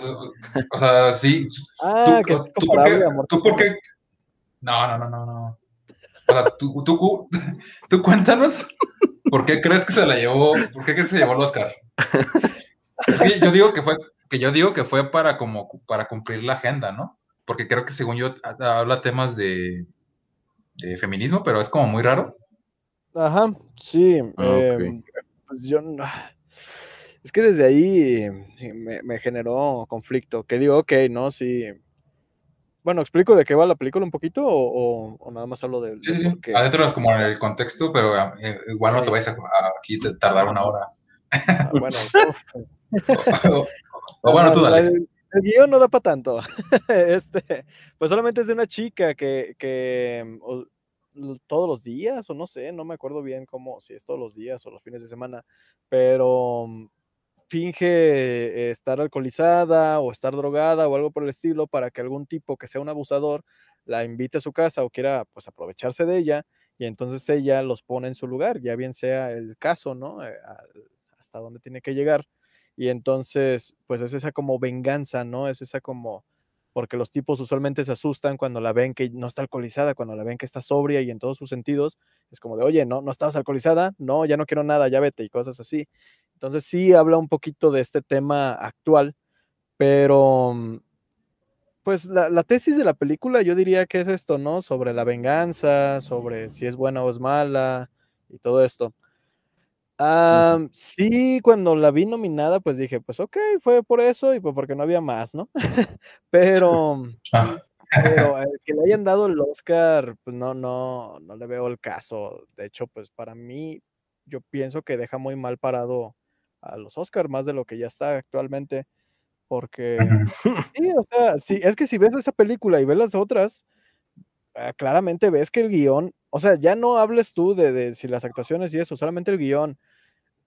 o sea, sí. Ah, que tú, por qué, tú por qué- No, no, no, no, no. O sea, tú, tú, tú, tú cuéntanos por qué crees que se la llevó, por qué crees que se llevó el Oscar. Es que yo digo que fue, que yo digo que fue para como para cumplir la agenda, ¿no? Porque creo que según yo ha- habla temas de, de feminismo, pero es como muy raro. Ajá, sí. Ah, ok. em, pues yo no- Es que desde ahí eh, me, me generó conflicto. Que digo, ok, ¿no? Sí. Bueno, ¿explico de qué va la película un poquito o, o- o nada más hablo de, Sí, de sí? Adentro es como en el contexto, pero eh, igual no te vais a, a aquí te tardar una hora. Ah, bueno, uf, O, o- o bueno, tú dale. El, el guion no da para tanto. este, pues solamente es de una chica que, que mm, todos los días, o no sé, no me acuerdo bien cómo, si es todos los días o los fines de semana, pero mm, finge eh, estar alcoholizada o estar drogada o algo por el estilo para que algún tipo que sea un abusador la invite a su casa o quiera pues aprovecharse de ella y entonces ella los pone en su lugar, ya bien sea el caso, ¿no? Eh, hasta dónde tiene que llegar. Y entonces, pues es esa como venganza, ¿no? Es esa como, porque los tipos usualmente se asustan cuando la ven que no está alcoholizada, cuando la ven que está sobria y en todos sus sentidos, es como de, oye, no, no estabas alcoholizada, no, ya no quiero nada, ya vete y cosas así. Entonces sí habla un poquito de este tema actual, pero mm, pues la, la tesis de la película yo diría que es esto, ¿no? Sobre la venganza, sobre si es buena o es mala y todo esto. Ah, sí, cuando la vi nominada, pues dije, pues ok, fue por eso y pues porque no había más, ¿no? Pero, Ah, pero el que le hayan dado el Oscar, pues no, no, no le veo el caso. De hecho, pues para mí, yo pienso que deja muy mal parado a los Oscar, más de lo que ya está actualmente, porque sí, o sea, sí, es que si ves esa película y ves las otras, ah, claramente ves que el guion, o sea, ya no hables tú de, de si las actuaciones y eso, solamente el guion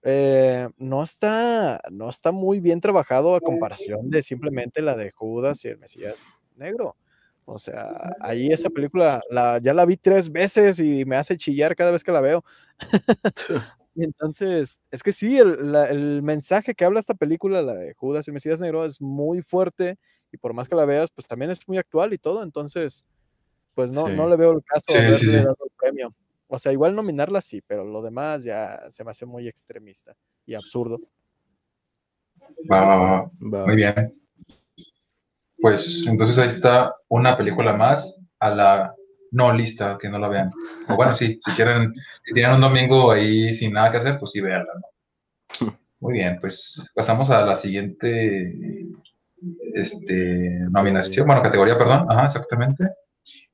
eh, no está, no está muy bien trabajado a comparación de simplemente la de Judas y el Mesías Negro. O sea, ahí esa película la, ya la vi tres veces y me hace chillar cada vez que la veo. Y entonces, es que sí, el, la- el mensaje que habla esta película, la de Judas y el Mesías Negro, es muy fuerte y por más que la veas, pues también es muy actual y todo. Entonces, pues no, Sí. no le veo el caso Sí, a haberle sí. dado el premio. O sea, igual nominarla sí, pero lo demás ya se me hace muy extremista y absurdo. Va, va, va. Va. Muy bien. Pues entonces ahí está una película más a la no lista, que no la vean. O bueno, sí, si quieren, si tienen un domingo ahí sin nada que hacer, pues sí, véanla, ¿no? Muy bien, pues pasamos a la siguiente este, nominación, bueno, categoría, perdón, ajá, exactamente.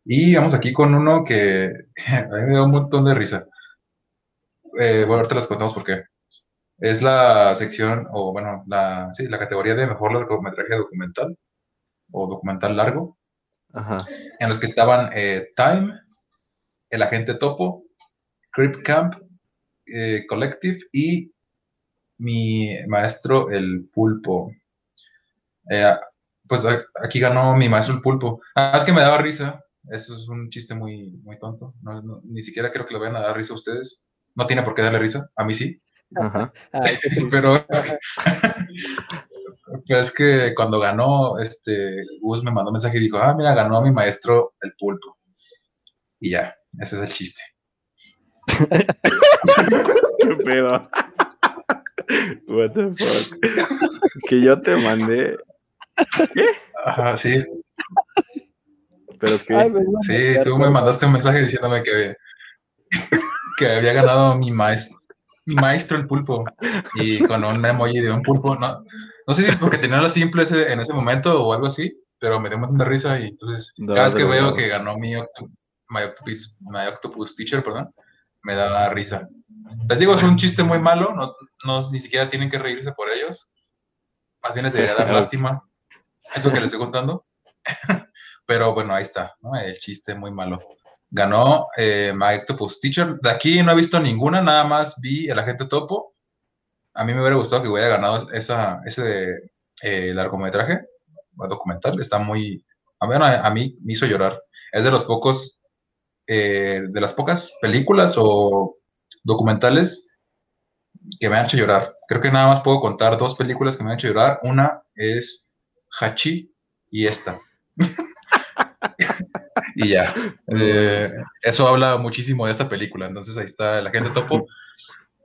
Y vamos aquí con uno que a mí me dio un montón de risa. Eh, bueno, ahorita les contamos por qué. Es la sección, o bueno, la, sí, la categoría de mejor largometraje documental, o documental largo, Ajá. en los que estaban eh, Time, El Agente Topo, Creep Camp, eh, Collective y mi maestro el Pulpo. Eh, pues aquí ganó mi maestro el Pulpo. Ah, es que me daba risa. Eso es un chiste muy, muy tonto. No- no- ni siquiera creo que le vayan a dar risa a ustedes. No tiene por qué darle risa. A mí sí. Ajá. Qué. Pero pero es que cuando ganó, este, Gus me mandó un mensaje y dijo, ah, mira, ganó mi maestro el pulpo. Y ya, ese es el chiste. ¿Qué pedo? What the fuck. Que yo te mandé. Ajá, sí, Pero que. Ay, sí, tú me mandaste un mensaje diciéndome que, que había ganado mi maestro, mi maestro el pulpo. Y con un emoji de un pulpo, no, no sé si porque tenía la simple ese, en ese momento o algo así, pero me dio un montón de risa y entonces No, cada vez que veo no. que ganó mi, octo- my, octopus, my octopus teacher, perdón, me da risa. Les digo, es un chiste muy malo, no, no ni siquiera tienen que reírse por ellos. Más bien les debería dar lástima eso que les estoy contando. Pero bueno, ahí está, ¿no? El chiste muy malo. Ganó eh, My Octopus Teacher. De aquí no he visto ninguna, nada más vi El Agente Topo. A mí me hubiera gustado que hubiera ganado esa, ese eh, largometraje, documental. Está muy. A mí, a mí me hizo llorar. Es de los pocos, eh, de las pocas películas o documentales que me han hecho llorar. Creo que nada más puedo contar dos películas que me han hecho llorar. Una es Hachi y esta. y ya. Eh, eso habla muchísimo de esta película. Entonces ahí está la gente topo.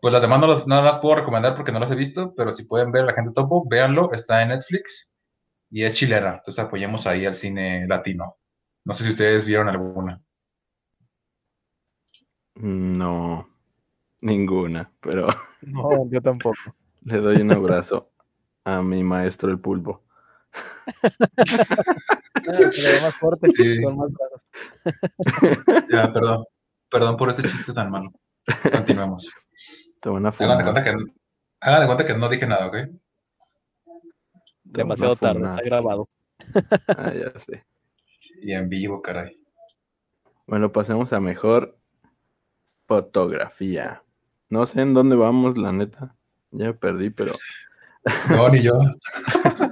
Pues las demás no las, no las puedo recomendar porque no las he visto, pero si pueden ver la gente topo, véanlo. Está en Netflix y es chilena. Entonces apoyemos ahí al cine latino. No sé si ustedes vieron alguna. No. Ninguna. Pero No, yo tampoco. le doy un abrazo a mi maestro el pulpo. Pero más fuerte, Sí. con más brazos. Ya, perdón. Perdón por ese chiste tan malo. Continuemos. Te van a Hagan de cuenta que, hagan de cuenta que no dije nada, ¿ok? Demasiado tarde, está grabado. Ah, ya sé. Y en vivo, caray. Bueno, pasemos a mejor fotografía. No sé en dónde vamos, la neta. Ya me perdí, pero, No, ni yo.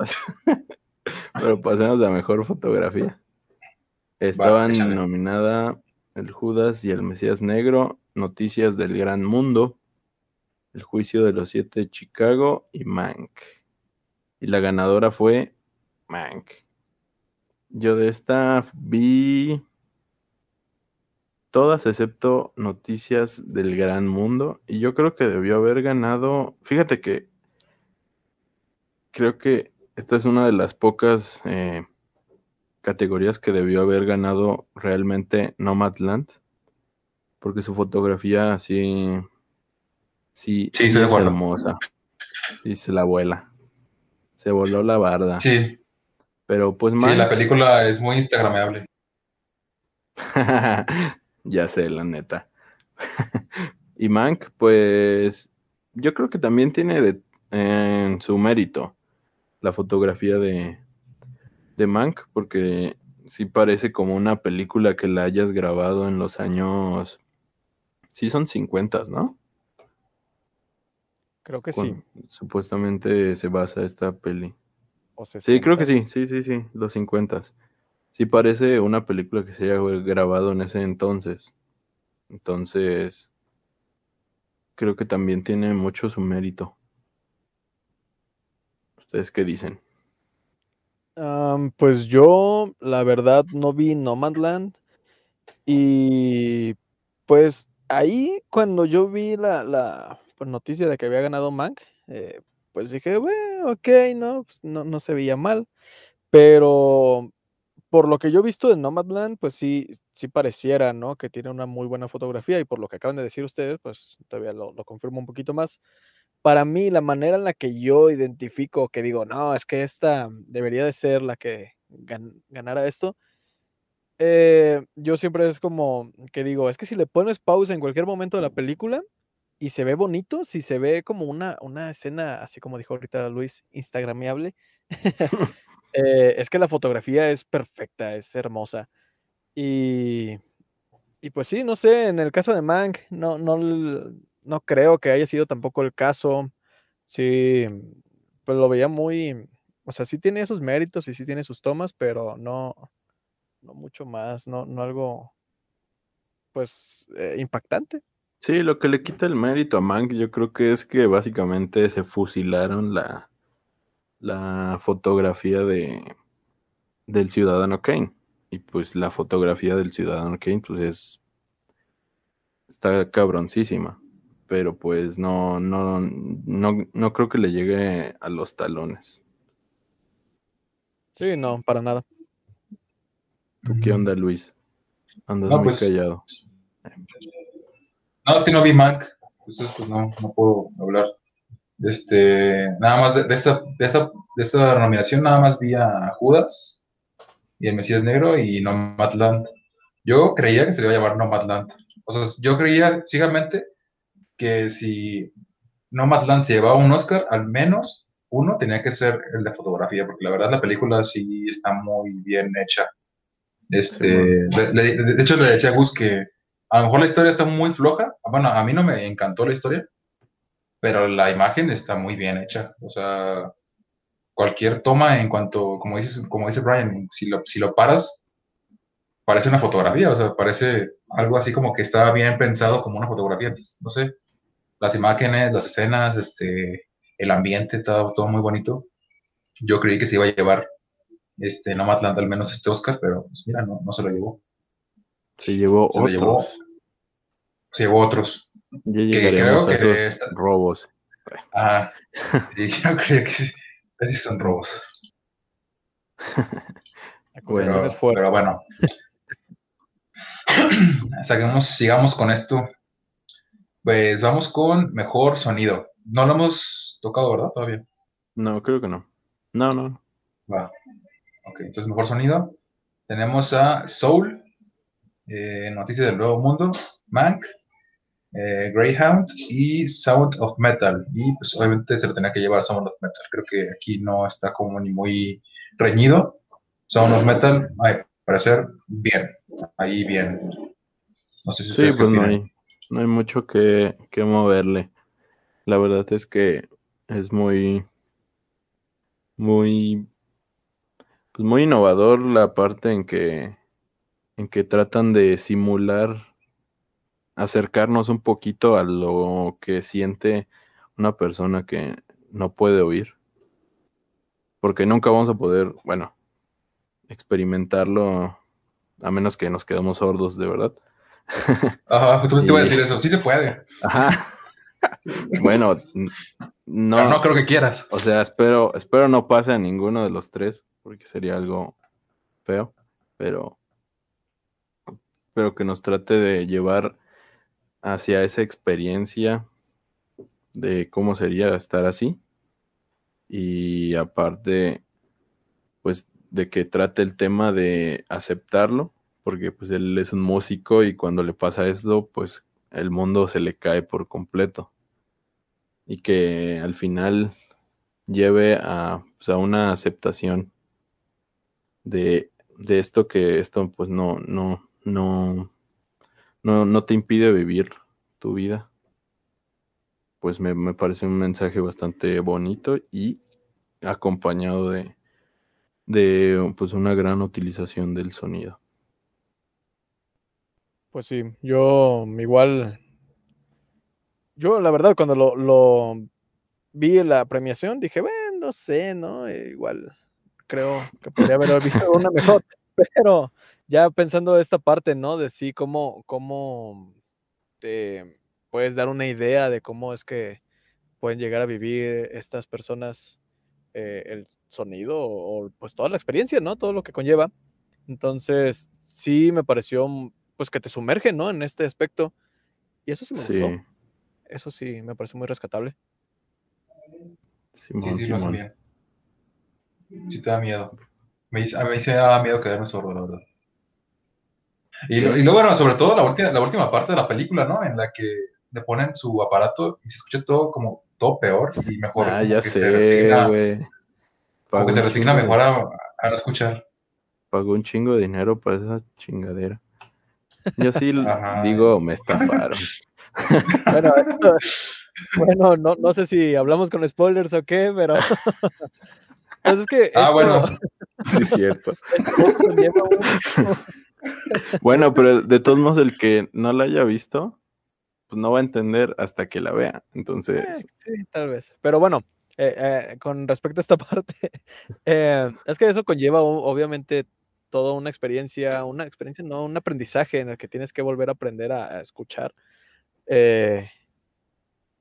pero pasemos a mejor fotografía. Estaban échale. nominada El Judas y el Mesías Negro, Noticias del Gran Mundo, El Juicio de los Siete de Chicago y Mank. Y la ganadora fue Mank. Yo de esta vi todas excepto Noticias del Gran Mundo. Y yo creo que debió haber ganado. Fíjate que creo que esta es una de las pocas eh, categorías que debió haber ganado realmente Nomadland. Porque su fotografía sí. Sí, Sí, de es acuerdo. hermosa. Sí, se la vuela. Se voló la barda. Sí, Pero pues sí, Mank- la película es muy instagramable. ya sé, la neta. y Mank, pues yo creo que también tiene de, su mérito la fotografía de, de Mank, porque sí parece como una película que la hayas grabado en los años... Sí son 50, ¿no? Creo que Con- sí. Supuestamente se basa esta peli. o Sí, creo que 60. sí, sí, sí, sí, los 50. Sí parece una película que se haya grabado en ese entonces. Entonces, creo que también tiene mucho su mérito. ¿Ustedes qué dicen? Pues yo, la verdad, no vi Nomadland y pues ahí cuando yo vi la, la noticia de que había ganado Mank, eh, pues dije, bueno, ok, no, pues no, no se veía mal. Pero por lo que yo he visto de Nomadland, pues sí, sí pareciera, ¿no? Que tiene una muy buena fotografía y por lo que acaban de decir ustedes, pues todavía lo, lo confirmo un poquito más. Para mí, la manera en la que yo identifico que digo, no, es que esta debería de ser la que gan- ganara esto, eh, yo siempre es como que digo, es que si le pones pausa en cualquier momento de la película y se ve bonito, si se ve como una, una escena, así como dijo ahorita Luis, instagramiable, eh, es que la fotografía es perfecta, es hermosa. Y, y pues sí, no sé, en el caso de Mank, no, no, no creo que haya sido tampoco el caso. Sí, pues lo veía muy, o sea, sí tiene esos méritos y sí tiene sus tomas, pero no, no mucho más, no, no algo, pues, eh, impactante. Sí, lo que le quita el mérito a Mank, yo creo que es que básicamente se fusilaron la, la fotografía de del Ciudadano Kane. Y pues la fotografía del Ciudadano Kane, pues es. está cabroncísima. Pero pues no, no, no, no creo que le llegue a los talones. Sí, no, para nada. ¿Tú qué onda, Luis? Andas No, muy pues, callado. No, es que no vi Mank, entonces pues no, no puedo hablar. Este, nada más de, de esta, de, esta, de esta nominación, nada más vi a Judas y el Mesías Negro y Nomadland. Yo creía que se le iba a llamar Nomadland. O sea, yo creía ciegamente que si Nomadland se llevaba un Oscar, al menos uno tenía que ser el de fotografía, porque la verdad la película sí está muy bien hecha. Este, le- le- de hecho, le decía a Gus que a lo mejor la historia está muy floja. Bueno, a mí no me encantó la historia, pero la imagen está muy bien hecha. O sea, cualquier toma en cuanto, como dices, como dice Brian, si lo, si lo paras, parece una fotografía, o sea, parece algo así como que está bien pensado como una fotografía. No sé, las imágenes, las escenas, este, el ambiente, estaba todo muy bonito. Yo creí que se iba a llevar este Nomadland al menos este Oscar, pero pues mira, no, no se lo llevó. Se llevó Se lo otros. llevó, se llevó otros. Ya llegaremos creo que a esos esta- robos. Ah, sí, yo creo que sí. Son robos. Bueno. Pero, pero bueno. Saquemos, sigamos con esto. Pues vamos con mejor sonido. No lo hemos tocado, ¿verdad? Todavía. No, creo que no. No, no. Va. Ok, entonces mejor sonido. Tenemos a Soul, eh, Noticias del Nuevo Mundo, Mank, eh, Greyhound y Sound of Metal. Y pues obviamente se lo tenía que llevar Sound of Metal. Creo que aquí no está como ni muy reñido. Sound of Metal, a mi parecer, bien. Ahí bien. No sé si Sí, ustedes pues no hay, no hay mucho que, que moverle. La verdad es que es muy, muy, pues muy innovador la parte en que, en que tratan de simular, acercarnos un poquito a lo que siente una persona que no puede oír. Porque nunca vamos a poder, bueno, experimentarlo a menos que nos quedemos sordos de verdad. Ajá, justamente iba a decir eso. Sí se puede. Ajá. bueno, no, pero no creo que quieras. o sea, espero, espero no pase a ninguno de los tres, porque sería algo feo, pero, pero que nos trate de llevar hacia esa experiencia de cómo sería estar así. Y aparte, pues, de que trate el tema de aceptarlo, porque pues él es un músico y cuando le pasa esto, pues el mundo se le cae por completo. Y que al final lleve a, pues, a una aceptación de, de esto que esto pues no, no, no, no, no te impide vivir tu vida. Pues me, me parece un mensaje bastante bonito y acompañado de, de pues una gran utilización del sonido. Pues sí, yo igual, yo la verdad cuando lo, lo vi en la premiación dije, bueno, no sé, ¿no? Eh, igual creo que podría haber habido una mejor, pero ya pensando esta parte, ¿no? De sí, cómo, cómo te puedes dar una idea de cómo es que pueden llegar a vivir estas personas eh, el sonido o, pues toda la experiencia, ¿no? Todo lo que conlleva. Entonces, sí me pareció pues que te sumerge, ¿no? En este aspecto. Y eso sí me Sí, gustó. Eso sí me parece muy rescatable. Simón, Sí, sí, lo Simón. sabía. Sí te da miedo. Me, a mí sí me da miedo quedarme sordo, la verdad. Y, Sí. lo- y luego, bueno, sobre todo la última, la última parte de la película, ¿no? En la que le ponen su aparato y se escucha todo como todo peor y mejor Ah, ya que se sé, resigna, como que se resigna chingo mejor a, a no escuchar. Pagó un chingo de dinero para esa chingadera. Yo sí Ajá. digo, me estafaron. Bueno, esto- bueno no, no sé si hablamos con spoilers o qué, pero pues es que Ah, esto- bueno, Sí, es cierto. Bueno, pero de todos modos, el que no la haya visto, pues no va a entender hasta que la vea. Entonces, Eh, sí, tal vez. Pero bueno, eh, eh, con respecto a esta parte, eh, es que eso conlleva obviamente toda una experiencia, una experiencia, no, un aprendizaje en el que tienes que volver a aprender a, escuchar. Eh,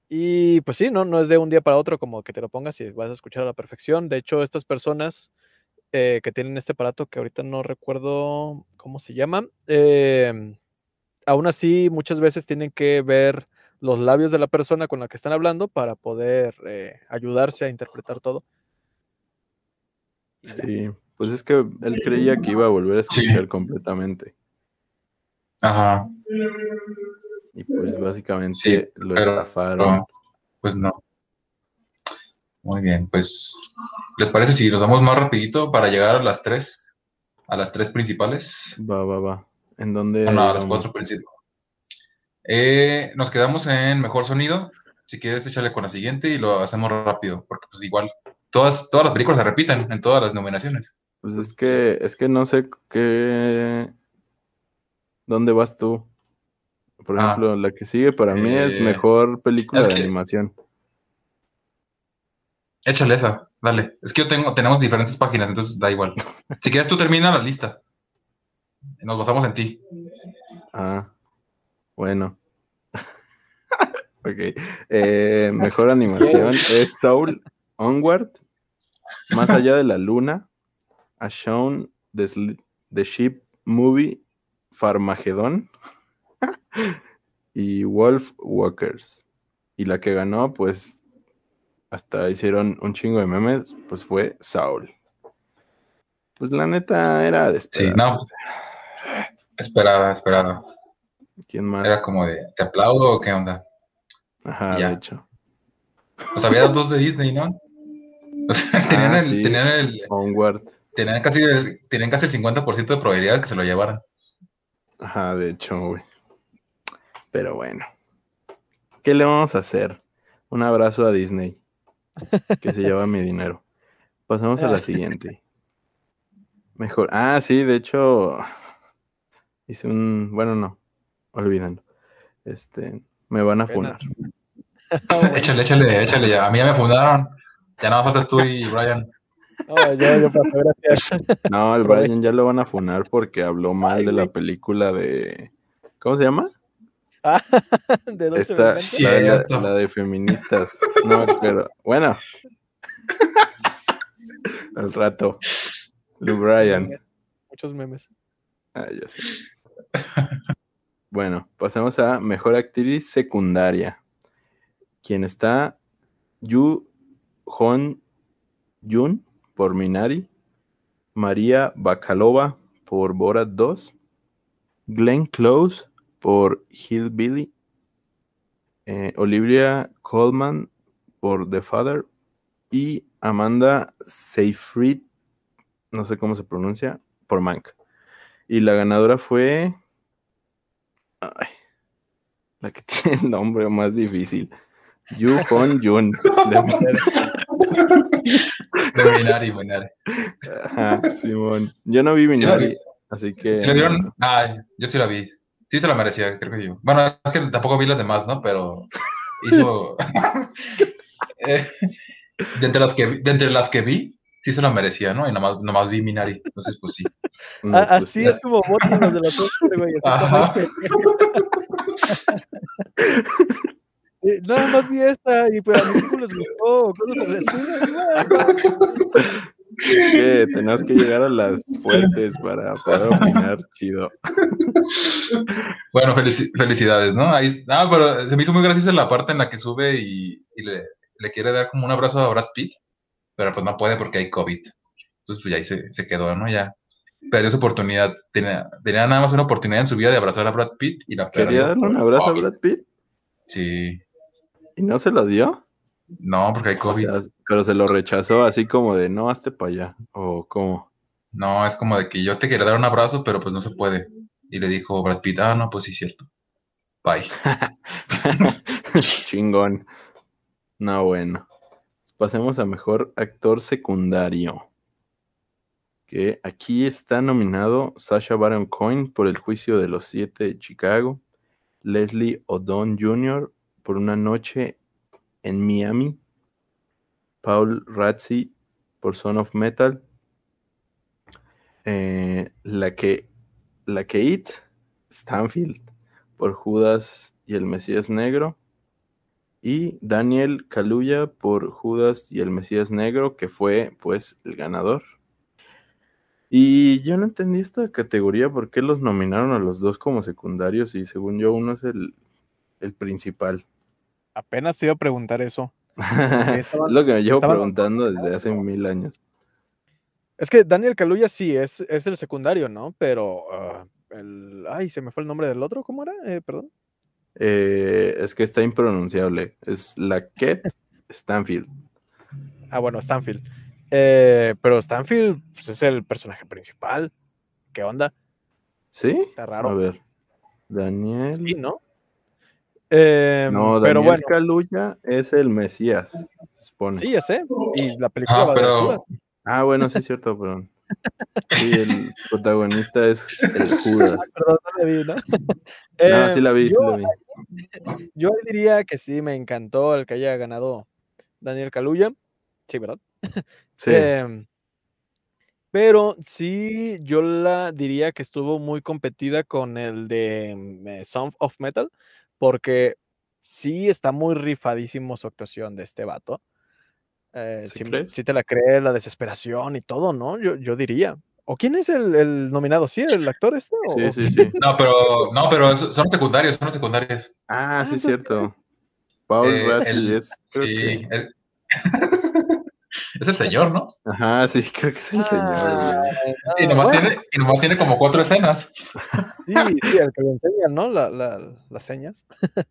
y pues sí, no, no es de un día para otro como que te lo pongas y vas a escuchar a la perfección. De hecho, estas personas eh, que tienen este aparato, que ahorita no recuerdo cómo se llama, eh, aún así muchas veces tienen que ver los labios de la persona con la que están hablando para poder eh, ayudarse a interpretar todo. Sí. Pues es que él creía que iba a volver a Sí. escuchar completamente. ajá, Y pues básicamente Sí, lo pero- estafaron. pero, pues no. Muy bien, pues, ¿les parece si nos damos más rapidito para llegar a las tres, a las tres principales? Va, va, va. ¿En dónde? Bueno, a las cuatro principales. Eh, nos quedamos en mejor sonido. Si quieres, échale con la siguiente y lo hacemos rápido, porque pues igual todas, todas las películas se repiten en todas las nominaciones. Pues es que, es que no sé qué. ¿Dónde vas tú? Por Ah. ejemplo, la que sigue para mí es Eh, mejor película es de que- animación. Échale esa, dale. Es que yo tengo, tenemos diferentes páginas, entonces da igual. Si quieres, tú termina la lista. Nos basamos en ti. Ah, bueno. ok. Eh, mejor animación es Soul, Onward, Más allá de la luna, A Shown, The, The Ship Movie, Farmagedón y Wolf Walkers. Y la que ganó, pues hasta hicieron un chingo de memes, pues fue Saul. Pues la neta era de Sí, esperarse. no. Esperada, esperada. ¿Quién más? Era como de, ¿te aplaudo o qué onda? Ajá, ya. de hecho. Pues había dos de Disney, ¿no? O sea, tenían, Ah, el, sí. tenían, el, Onward. Tenían, casi el, tenían casi el 50% de probabilidad de que se lo llevaran. Ajá, de hecho, güey. Pero bueno. ¿Qué le vamos a hacer? Un abrazo a Disney. Que se lleva mi dinero. Pasamos a la siguiente. Mejor. Ah, sí, de hecho. Hice un. Bueno, no. Olvídenlo. Este. Me van a funar. Ah. Échale, échale, échale ya. A mí ya me fundaron. Ya nada más faltas tú y Brian. No, yo, yo gracias. No, el. Brian ya lo van a funar porque habló mal Ay, de la güey. película de. ¿Cómo se llama? Ah, ¿De Esta, la, de la- de feministas. No, pero bueno. Al rato. Lou Bryan. Muchos memes. Ah, ya sé. Bueno, pasemos a mejor actriz secundaria. Quien está Yu Hon Yun por Minari, María Bakalova por Borat 2, Glenn Close por Hillbilly, eh, Olivia Colman por The Father y Amanda Seyfried, no sé cómo se pronuncia, por Mank. Y la ganadora fue. Ay, la que tiene el nombre más difícil. Yu Hon Yun. De- Minari, Minari. Ajá, Simón. Yo no vi Sí Minari, vi. así que. ¿Sí la vieron? Ah, yo sí la vi. Sí se la merecía, creo que yo. Bueno, es que tampoco vi las demás, ¿no? Pero hizo... Eh, de, entre las que, vi- de entre las que vi, sí se la merecía, ¿no? Y nomás, nomás vi Minari. Entonces, pues sí. no, Ah, pues, así es como votan los de los Oscar, güey. Ajá. Eh, Nada más vi esta y pues a mis hijos les gustó. Es que tenemos que llegar a las fuentes para poder opinar chido. Bueno, felici- felicidades, ¿no? Ahí, ah, pero se me hizo muy graciosa la parte en la que sube y, y le, le quiere dar como un abrazo a Brad Pitt, pero pues no puede porque hay COVID. Entonces, pues ya ahí se, se quedó, ¿no? Ya perdió su oportunidad. Tenía, tenía nada más una oportunidad en su vida de abrazar a Brad Pitt y la Quería darle un abrazo a. Brad Pitt Sí, y no se lo dio. no, porque hay O COVID. sea, pero se lo rechazó así como de no, hazte para allá. O como. No, es como de que yo te quería dar un abrazo, pero pues no se puede. Y le dijo Brad Pitt, ah, no, pues sí, cierto. Bye. Chingón. No, bueno. Pasemos a mejor actor secundario. Que aquí está nominado Sasha Baron Cohen por El juicio de los siete de Chicago, Leslie Odom Jr. por Una noche en Miami, Paul Razzi por Son of Metal, eh, la que la Kate Stanfield por Judas y el Mesías Negro. Y Daniel Kaluuya por Judas y el Mesías Negro, que fue pues el ganador. Y yo no entendí esta categoría, ¿por qué los nominaron a los dos como secundarios? Y según yo, uno es el, el principal. Apenas te iba a preguntar eso. es lo que me llevo preguntando desde hace mil años. Es que Daniel Kaluuya sí es, es el secundario, ¿no? Pero ah, el. Ay, se me fue el nombre del otro, ¿cómo era? Eh, perdón. Eh, es que está impronunciable. Es la Ket Stanfield. Ah, bueno, Stanfield. Eh, pero Stanfield pues, es el personaje principal. ¿Qué onda? ¿Sí? Está raro. A ver. Daniel. Sí, ¿no? Eh, No, pero Daniel bueno, Kaluuya es el Mesías, se supone. sí, ya sé. Y la película Ah, va de pero Judas. Ah, bueno, sí es cierto, perdón. Sí, el protagonista es el Judas. Perdón, no la vi, ¿no? No, Eh, sí la vi, sí yo, la vi. yo diría que sí, me encantó el que haya ganado Daniel Kaluuya. Sí, ¿verdad? Sí, Em, pero sí, yo la diría que estuvo muy competida con el de eh, Sound of Metal, porque sí está muy rifadísimo su actuación de este vato. Eh, ¿Sí sí te la crees, la desesperación y todo, ¿no? Yo, yo diría. ¿O quién es el, el nominado? ¿Sí, el actor este? o- sí, sí, sí. No, pero, no, pero son secundarios, son secundarios. Ah, sí es cierto. Paul Eh, el- es, sí, que... es, es el señor, ¿no? Ajá, sí, creo que es el señor. Ah, güey. Y ah, nomás, bueno, tiene, y nomás tiene como cuatro escenas. sí, sí, el que le enseña, ¿no? La- la- las señas.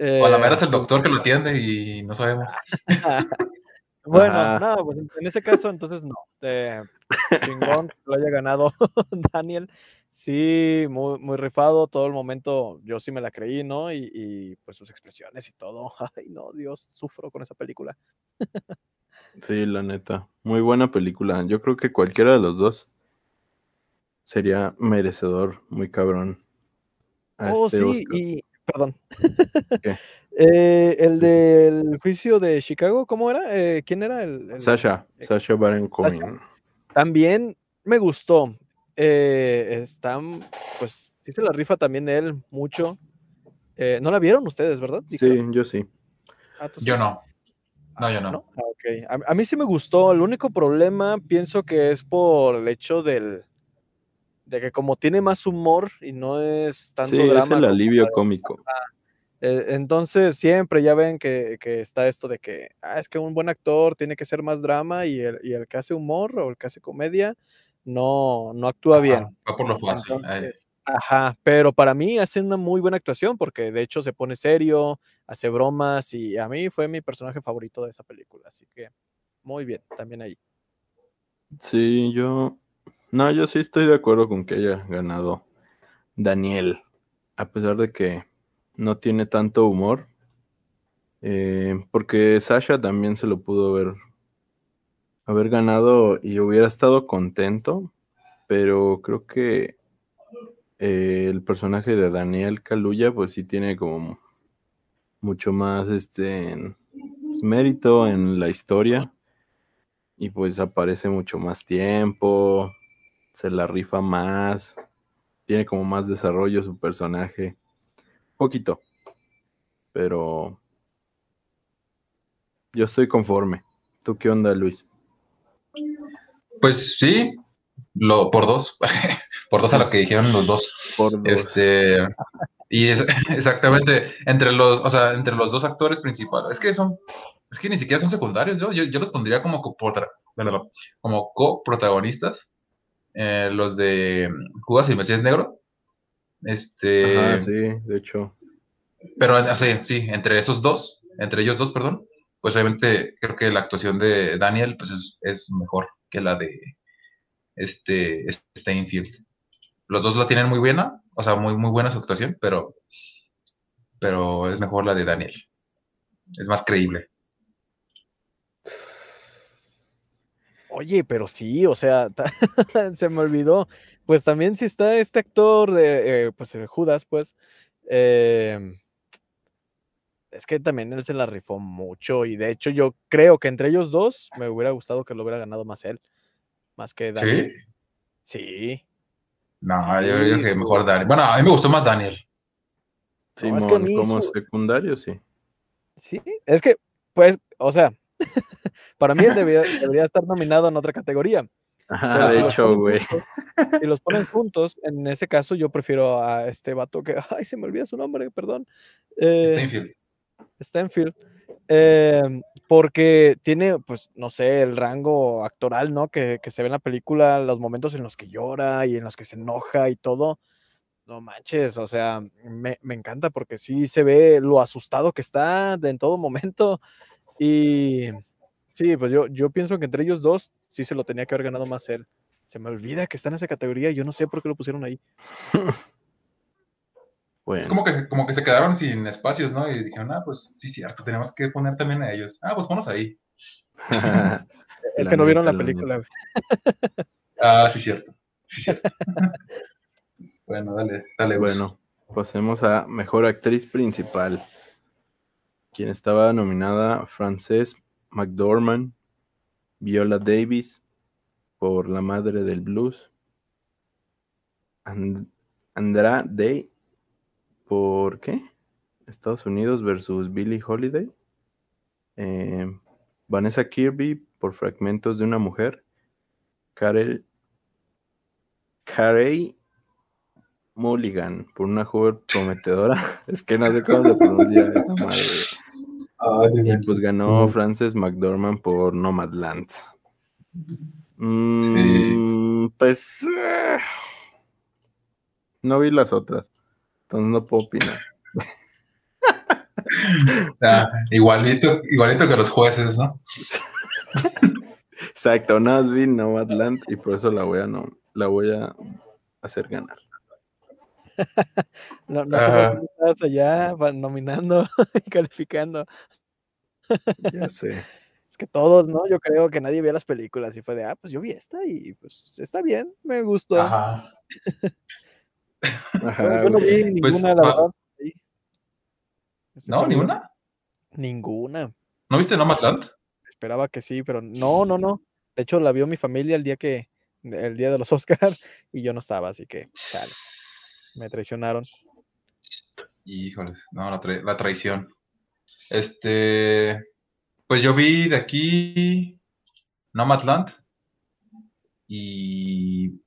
O a la mera Eh, es el doctor que lo atiende y no sabemos. Bueno, Ajá. no, pues en ese caso, entonces no. Eh, chingón que lo haya ganado Daniel. Sí, muy, muy rifado. Todo el momento yo sí me la creí, ¿no? Y, y, pues sus expresiones y todo. Ay, no, Dios, sufro con esa película. Sí, la neta. Muy buena película. Yo creo que cualquiera de los dos sería merecedor, muy cabrón. a Oh, este sí, Oscar. y perdón. ¿Qué? Eh, el del juicio de Chicago, ¿cómo era? Eh, ¿Quién era el, el- Sasha, eh, Sasha Baron Cohen. También me gustó. Eh, están, pues, sí se la rifa también él mucho. Eh, ¿No la vieron ustedes, verdad? Sí, yo sí. Ah, sí. Yo no. No, yo no. ¿No? Ah, ok. A, a mí sí me gustó. El único problema pienso que es por el hecho del de que como tiene más humor y no es tanto Sí, es el alivio cómico. eh, entonces siempre ya ven que, que está esto de que ah, es que un buen actor tiene que ser más drama y el, y el que hace humor o el que hace comedia no, no actúa Ajá, bien. Va por lo fácil. Entonces, ajá, pero para mí hace una muy buena actuación porque de hecho se pone serio, hace bromas y a mí fue mi personaje favorito de esa película, así que muy bien, también ahí. Sí, yo. No, yo sí estoy de acuerdo con que haya ganado Daniel. A pesar de que no tiene tanto humor. eh, porque Sasha también se lo pudo haber, haber ganado y hubiera estado contento. Pero creo que eh, el personaje de Daniel Kaluuya, pues sí tiene como mucho más este mérito en la historia y pues aparece mucho más tiempo, se la rifa más, tiene como más desarrollo su personaje, poquito, pero yo estoy conforme. ¿Tú qué onda, Luis? Pues sí, lo, por dos, por dos a lo que dijeron los dos. Por dos. Este, y es, exactamente, entre los, o sea, entre los dos actores principales, es que son, es que ni siquiera son secundarios, yo, yo, yo los pondría como, como coprotagonistas, eh, los de Judas y el Mesías Negro. Este, Ajá, sí, de hecho. pero ah, sí, sí, entre esos dos, entre ellos dos, perdón, pues obviamente creo que la actuación de Daniel pues es, es mejor que la de este Steinfield. Los dos la tienen muy buena, o sea, muy, muy buena su actuación, pero, pero es mejor la de Daniel. Es más creíble. Oye, pero sí, o sea, se me olvidó. Pues también si está este actor de, eh, pues Judas, pues, em, es que también él se la rifó mucho y de hecho yo creo que entre ellos dos me hubiera gustado que lo hubiera ganado más él, más que Daniel. ¿Sí? Sí. No, Sí, yo digo que mejor Daniel. Bueno, a mí me gustó más Daniel. Es que mí como su- secundario, sí. Sí, es que, pues, o sea, para mí él debería, debería estar nominado en otra categoría. Ajá, Pero de si hecho, güey. Si los ponen juntos, en ese caso yo prefiero a este vato que, ay, se me olvida su nombre, perdón. eh, Steinfield. Stanfield, em, porque tiene, pues, no sé, el rango actoral, ¿no? Que, que se ve en la película, los momentos en los que llora y en los que se enoja y todo. No manches, o sea, me, me encanta porque sí se ve lo asustado que está en todo momento. Y sí, pues yo, yo pienso que entre ellos dos sí se lo tenía que haber ganado más él. Se me olvida que está en esa categoría, yo no sé por qué lo pusieron ahí. Bueno, Es como que, como que se quedaron sin espacios, ¿no? Y dijeron, ah, pues sí, cierto, tenemos que poner también a ellos. Ah, pues ponlos ahí. Es La que no vieron la la película. Ah, sí, cierto. Sí, cierto. bueno, dale, dale. Bueno, pasemos a Mejor Actriz Principal. Quien estaba nominada Frances McDormand, Viola Davis por La Madre del Blues, And- Andra Day por ¿qué? Estados Unidos versus Billie Holiday, Eh, Vanessa Kirby por Fragmentos de una Mujer, Karel Carey Mulligan por una joven prometedora. Es que no sé cómo se pronuncia esa madre. Ah, Y pues ganó Sí. Frances McDormand por Nomadland. Mm, Pues eh, no vi las otras, entonces no puedo opinar. Ah, igualito, igualito que los jueces, ¿no? Exacto, nada más vi Nomadland y por eso la voy a no, la voy a hacer ganar. No, no por qué estabas allá nominando y calificando. Ya sé. Es que todos, ¿no? Yo creo que nadie vio las películas y fue de, ah, pues yo vi esta y pues está bien, me gustó. Ajá. Ajá, Yo, yo no vi Pues, ninguna, la va- verdad. sí. ¿No? ¿Ni perdido. una? Ninguna. ¿No viste Nomadland? Esperaba que sí, pero no, no, no. De hecho, la vio mi familia el día que, el día de los Oscar y yo no estaba, así que, chale, me traicionaron. Híjoles, no, la, tra- la traición. Este, pues yo vi de aquí Nomadland y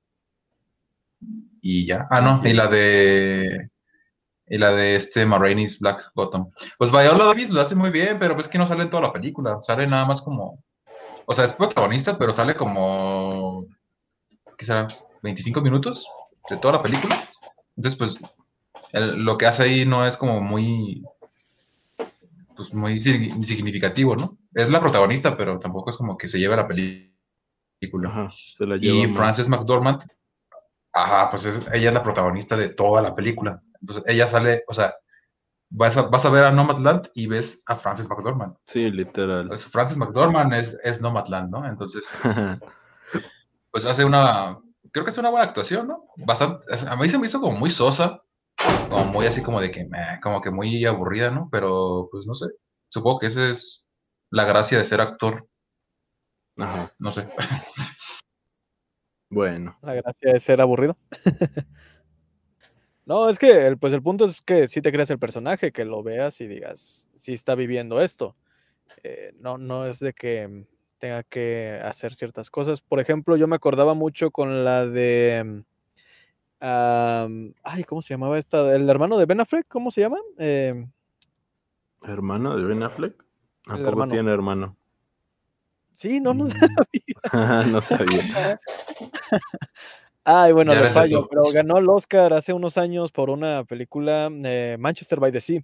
y ya. Ah, no, y la de y la de este Ma Rainey's Black Bottom. Pues Viola Davis lo hace muy bien, pero pues que no sale en toda la película, sale nada más como, o sea, es protagonista, pero sale como, ¿qué será? 25 minutos de toda la película. Entonces, pues el- lo que hace ahí no es como muy, pues muy sig- significativo, ¿no? Es la protagonista, pero tampoco es como que se lleve la película. Ajá, se la lleva Y. Frances McDormand, ajá, pues es- ella es la protagonista de toda la película. Entonces ella sale, o sea, vas a, vas a ver a Nomadland y ves a Frances McDormand. Sí, literal. Pues Frances McDormand es, es Nomadland, ¿no? Entonces, pues, pues hace una, creo que hace una buena actuación, ¿no? Bastante, a mí se me hizo como muy sosa, como muy así como de que, meh, como que muy aburrida, ¿no? Pero, pues no sé, supongo que esa es la gracia de ser actor, Ajá, no sé. bueno. La gracia de ser aburrido. No, es que el, pues el punto es que si te creas el personaje, que lo veas y digas, si está viviendo esto. Eh, no, no es de que tenga que hacer ciertas cosas. Por ejemplo, yo me acordaba mucho con la de. am, ay, ¿cómo se llamaba esta? El hermano de Ben Affleck, ¿cómo se llama? Eh, ¿Hermano de Ben Affleck? ¿A El poco hermano. tiene hermano? Sí, no, no Mm. sabía. no sabía. Ay, bueno, le fallo, pero ganó el Oscar hace unos años por una película, eh, Manchester by the Sea.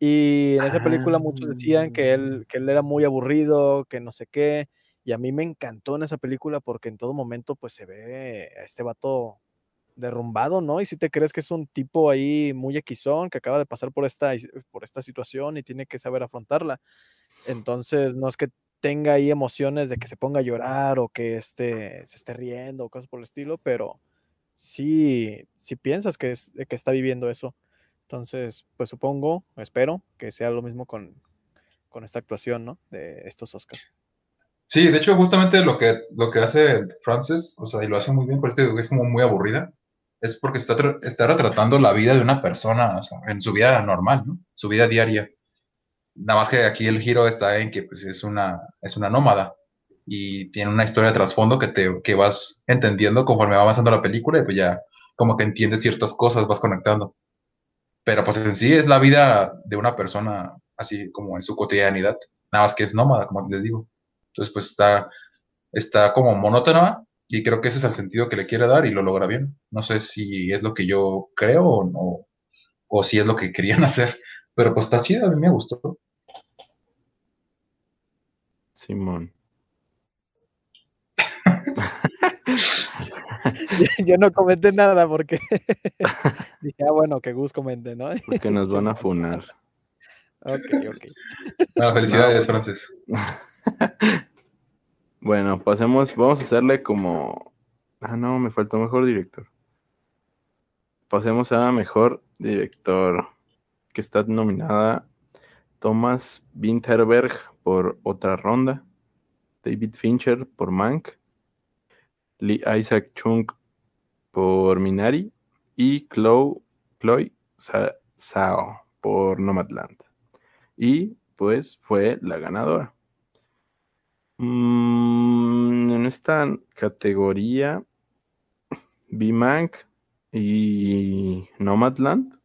Y en esa película muchos decían que él, que él era muy aburrido, que no sé qué. Y a mí me encantó en esa película porque en todo momento pues se ve a este vato derrumbado, ¿no? Y si te crees que es un tipo ahí muy equisón que acaba de pasar por esta, por esta situación y tiene que saber afrontarla. Entonces, no es que tenga ahí emociones de que se ponga a llorar o que este, se esté riendo o cosas por el estilo, pero sí, sí piensas que, es, que está viviendo eso. Entonces, pues supongo, espero que sea lo mismo con, con esta actuación, ¿no? De estos Oscars. Sí, de hecho, justamente lo que, lo que hace Frances, o sea, y lo hace muy bien, por eso es como muy aburrida, es porque está, está retratando la vida de una persona, en su vida normal, ¿no? Su vida diaria. Nada más que aquí el giro está en que pues, es una, es una nómada y tiene una historia de trasfondo que, te, que vas entendiendo conforme va avanzando la película y pues ya como que entiendes ciertas cosas, vas conectando. Pero pues en sí es la vida de una persona así como en su cotidianidad, nada más que es nómada, como les digo. Entonces pues está, está como monótona y creo que ese es el sentido que le quiere dar y lo logra bien. No sé si es lo que yo creo o no, o si es lo que querían hacer, pero pues está chido, a mí me gustó. Simón. Yo no comenté nada porque dije, ah, bueno, que Gus comente, ¿no? Porque nos van a funar. Ok, ok. Bueno, felicidades, No. Francis. Bueno, pasemos, vamos a hacerle como... Ah, no, me faltó mejor director. Pasemos a mejor director, que está nominada Thomas Winterberg por Otra Ronda, David Fincher por Mank, Lee Isaac Chung por Minari y Chloe, Chloe Sa- Zhao por Nomadland. Y pues fue la ganadora. Mm, en esta categoría vi Mank y Nomadland.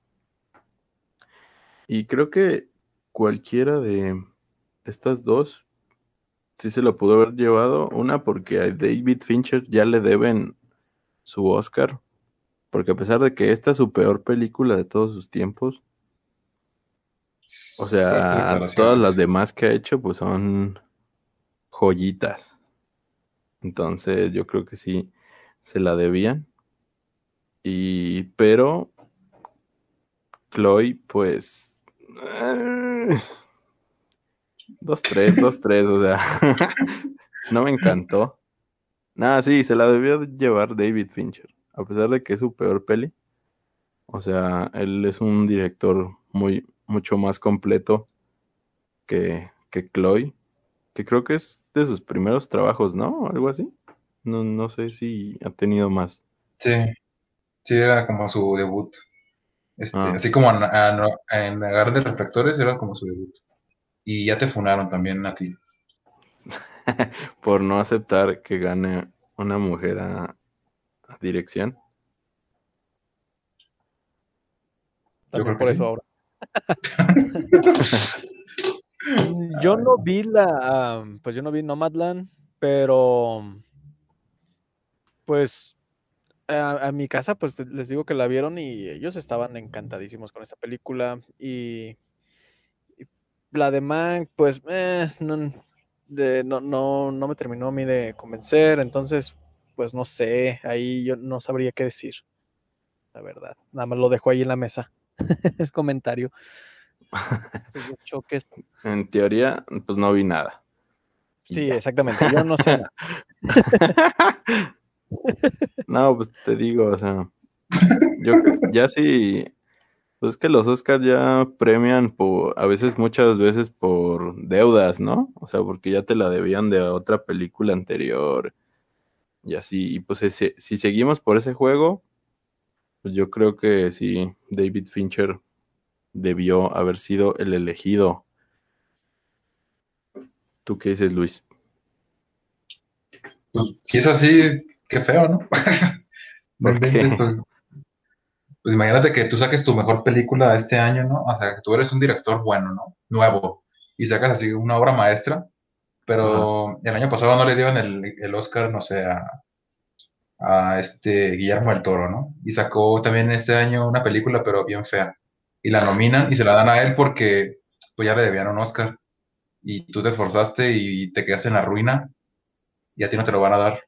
Y creo que cualquiera de estas dos sí se lo pudo haber llevado. Una porque a David Fincher ya le deben su Oscar. Porque a pesar de que esta es su peor película de todos sus tiempos, o sea, todas las demás que ha hecho pues son joyitas. Entonces yo creo que sí se la debían. Y pero Chloe pues dos tres, dos tres, o sea, no me encantó. Nada, sí, se la debió llevar David Fincher, a pesar de que es su peor peli. O sea, él es un director muy mucho más completo que, que Chloe, que creo que es de sus primeros trabajos, ¿no? Algo así. No, no sé si ha tenido más. Sí, sí, era como su debut. Este, Ah. Así como en, en, en Agar de Reflectores era como su debut. Y ya te funaron también a ti. Por no aceptar que gane una mujer a, a dirección. Yo creo por que eso sí. ahora. Yo no vi la, pues yo no vi Nomadland, pero pues a, a mi casa pues les digo que la vieron y ellos estaban encantadísimos con esta película y, y la de Mank pues eh, no, de- no, no, no me terminó a mí de convencer, entonces pues no sé, ahí yo no sabría qué decir, la verdad, nada más lo dejo ahí en la mesa, el comentario. Choques. En teoría, pues no vi nada. Sí, exactamente. Yo no sé nada. no, pues te digo, o sea, yo ya sí, pues es que los Oscars ya premian por, a veces, muchas veces por deudas, ¿no? O sea, porque ya te la debían de otra película anterior y así, y pues si seguimos por ese juego, Pues yo creo que sí, David Fincher debió haber sido el elegido. ¿Tú qué dices, Luis? Pues, si es así, qué feo, ¿no? ¿Por qué? Pues, pues imagínate que tú saques tu mejor película este año, ¿no? O sea, que tú eres un director bueno, ¿no? Nuevo. Y sacas así una obra maestra. Pero el año pasado no le dieron el, el Oscar, no sé, a, a este Guillermo del Toro, ¿no? Y sacó también este año una película, pero bien fea. Y la nominan y se la dan a él porque pues ya le debían un Oscar. Y tú te esforzaste y te quedaste en la ruina y a ti no te lo van a dar.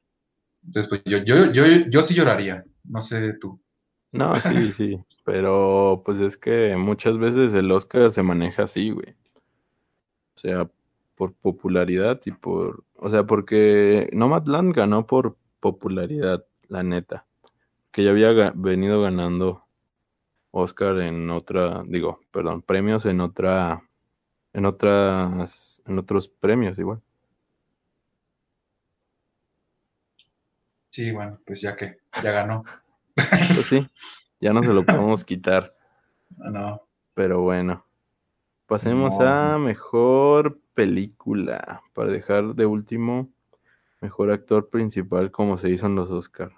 Entonces, pues yo, yo, yo, yo sí lloraría. No sé tú. No, sí, sí, pero pues es que muchas veces el Oscar se maneja así, güey. O sea, por popularidad y por, o sea, porque Nomadland ganó por popularidad, la neta, que ya había ga- venido ganando Oscar en otra, digo, perdón, premios en otra, en otras, en otros premios igual. Sí, bueno, pues ya que, ya ganó. Pues sí, ya no se lo podemos quitar. No. Pero bueno, pasemos No. a mejor película. Para dejar de último, mejor actor principal, como se hizo en los Oscar.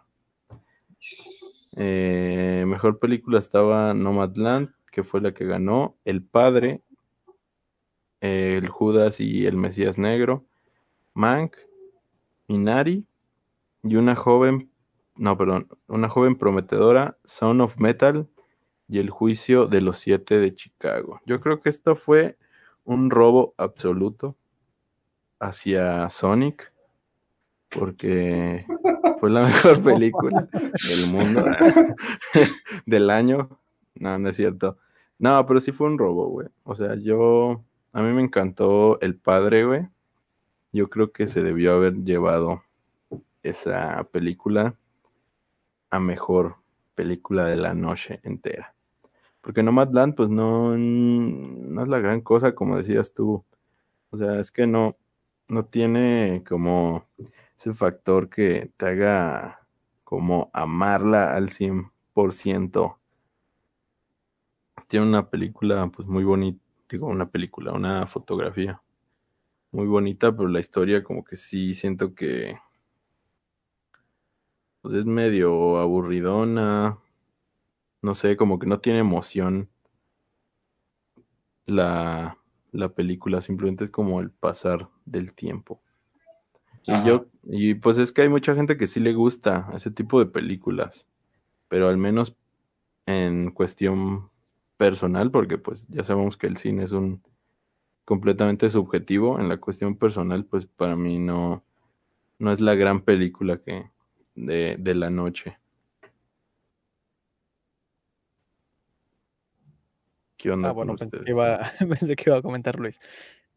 Eh, mejor película estaba Nomadland, que fue la que ganó. El Padre, El Judas y el Mesías Negro. Mank, Minari y una joven, no, perdón, una joven prometedora, Son of Metal y el juicio de los siete de Chicago. Yo creo que esto fue un robo absoluto hacia Sonic, porque fue la mejor película del mundo, del año. No, no es cierto. No, pero sí fue un robo, güey. O sea, yo, a mí me encantó El Padre, güey. Yo creo que se debió haber llevado esa película a mejor película de la noche entera. Porque Nomadland, pues no, no es la gran cosa, como decías tú. O sea, es que no, no tiene como ese factor que te haga como amarla al 100%. Tiene una película, pues muy bonita, digo, una película, una fotografía muy bonita, pero la historia como que sí siento que pues es medio aburridona. No sé, como que no tiene emoción la, la película, simplemente es como el pasar del tiempo. Y yo, y pues es que hay mucha gente que sí le gusta ese tipo de películas, pero al menos en cuestión personal, porque pues ya sabemos que el cine es un completamente subjetivo, en la cuestión personal, pues para mí no, no es la gran película que de, de la noche. ¿Qué onda Ah, con bueno, pensé ustedes? que, iba, pensé que iba a comentar Luis.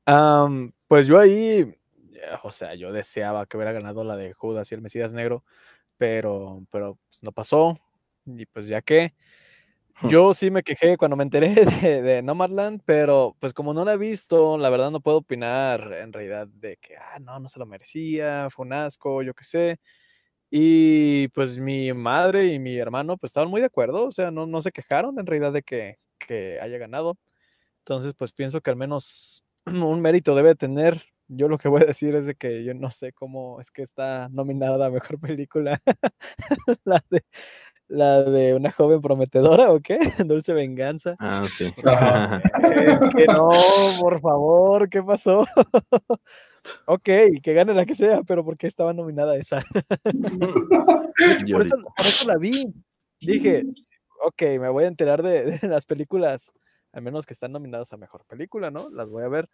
Am, pues yo ahí, eh, o sea, yo deseaba que hubiera ganado la de Judas y el Mesías Negro, pero, pero pues, no pasó. Y pues ya que, yo sí me quejé cuando me enteré de, de Nomadland, pero pues como no la he visto, la verdad no puedo opinar en realidad de que, ah, no, no se lo merecía, fue un asco, yo qué sé. Y pues mi madre y mi hermano pues estaban muy de acuerdo, o sea, no, no se quejaron en realidad de que, que haya ganado. Entonces, pues pienso que al menos un mérito debe tener. Yo lo que voy a decir es de que yo no sé cómo es que está nominada a mejor película la de la de una joven prometedora o qué, Dulce Venganza. Ah, sí. Es que no, por favor, ¿qué pasó? Ok, que gane la que sea, pero ¿por qué estaba nominada esa? Por, eso, ahorita- por eso la vi. Dije, ok, me voy a enterar de, de las películas, al menos que están nominadas a mejor película, ¿no? Las voy a ver.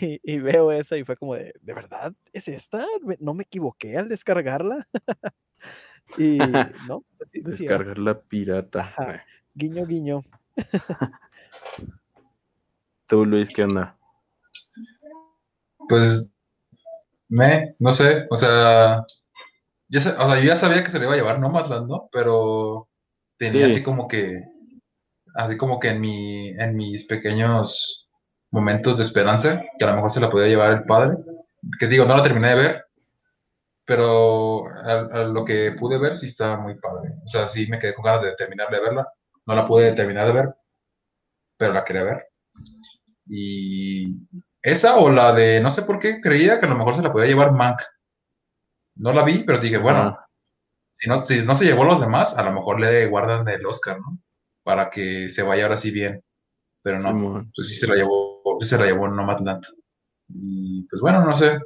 Y, y veo esa y fue como de, ¿de verdad es esta? ¿Me- ¿No me equivoqué al descargarla? y no, pues sí, sí, Descargar la pirata. Ajá. Guiño, guiño. Tú, Luis, ¿qué onda? Pues, me, no sé, o sea, ya, sa- o sea, yo ya sabía que se le iba a llevar Nomadland, ¿no? Pero tenía Sí. así como que, así como que en mi, en mis pequeños momentos de esperanza, que a lo mejor se la podía llevar el padre, que digo, no la terminé de ver, pero a, a lo que pude ver sí estaba muy padre. O sea, sí me quedé con ganas de terminar de verla. No la pude terminar de ver, pero la quería ver. Y esa o la de, no sé por qué, creía que a lo mejor se la podía llevar Mank. No la vi, pero dije, bueno, Ajá. si no, si no se llevó los demás, a lo mejor le guardan el Oscar, ¿no? Para que se vaya ahora sí bien. Pero no, pues sí se la llevó, sí se la llevó Nomadland. Y pues bueno, no sé.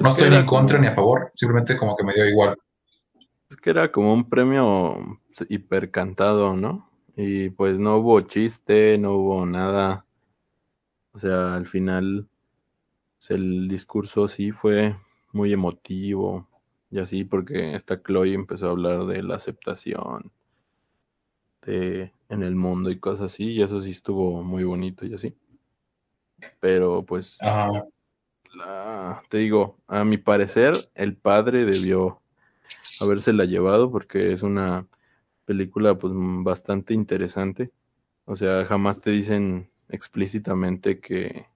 No Es estoy ni en contra como- ni a favor, simplemente como que me dio igual. Es que era como un premio hipercantado, ¿no? Y pues no hubo chiste, no hubo nada. O sea, al final el discurso sí fue muy emotivo y así porque esta Chloe empezó a hablar de la aceptación de, en el mundo y cosas así y eso sí estuvo muy bonito y así. Pero pues Ajá. la- te digo, a mi parecer el padre debió habérsela llevado porque es una película pues bastante interesante. O sea, jamás te dicen explícitamente que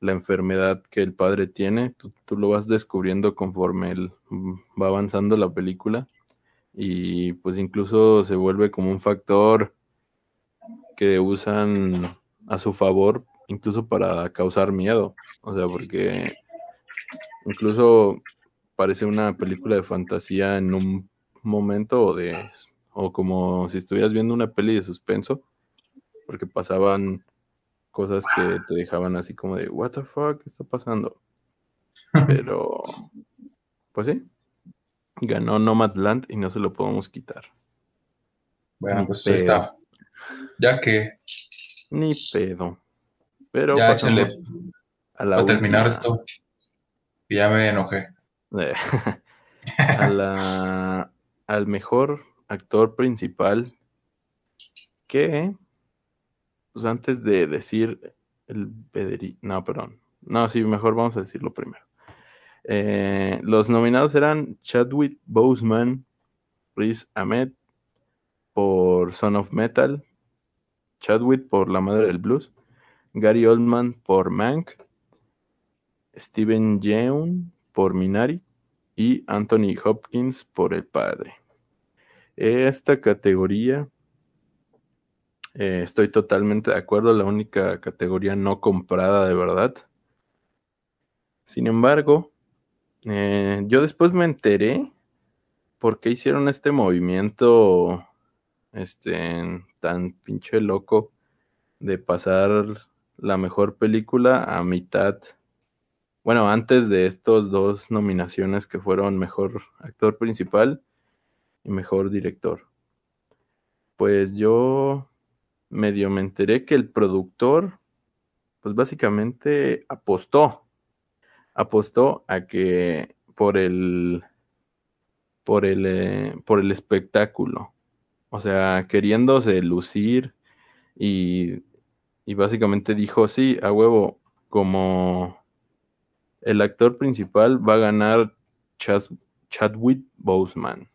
la enfermedad que el padre tiene, tú, tú lo vas descubriendo conforme él mm, va avanzando la película y pues incluso se vuelve como un factor que usan a su favor incluso para causar miedo. O sea, porque incluso parece una película de fantasía en un momento o de o como si estuvieras viendo una peli de suspenso porque pasaban cosas que te dejaban así como de what the fuck ¿qué está pasando? Pero pues sí ganó Nomadland y no se lo podemos quitar. Bueno, Ni pues ahí pedo. está. Ya que Ni pedo. Pero ya échale a la para terminar esto. Ya me enojé. Eh, a la, al mejor actor principal que, pues antes de decir el Pedri, no, perdón, no, sí, mejor vamos a decirlo primero. Eh, los nominados eran Chadwick Boseman, Riz Ahmed por Son of Metal, Chadwick por La Madre del Blues, Gary Oldman por Mank, Steven Yeun por Minari y Anthony Hopkins por El Padre. Esta categoría, eh, estoy totalmente de acuerdo, la única categoría no comprada de verdad. Sin embargo, eh, yo después me enteré por qué hicieron este movimiento este, tan pinche loco de pasar la mejor película a mitad. Bueno, antes de estos dos nominaciones que fueron mejor actor principal y mejor director. Pues yo medio me enteré que el productor, pues básicamente apostó, apostó a que por el, por el, eh, por el espectáculo, o sea, queriéndose lucir y, y básicamente dijo, sí, a huevo, como el actor principal va a ganar Chas- Chadwick Boseman,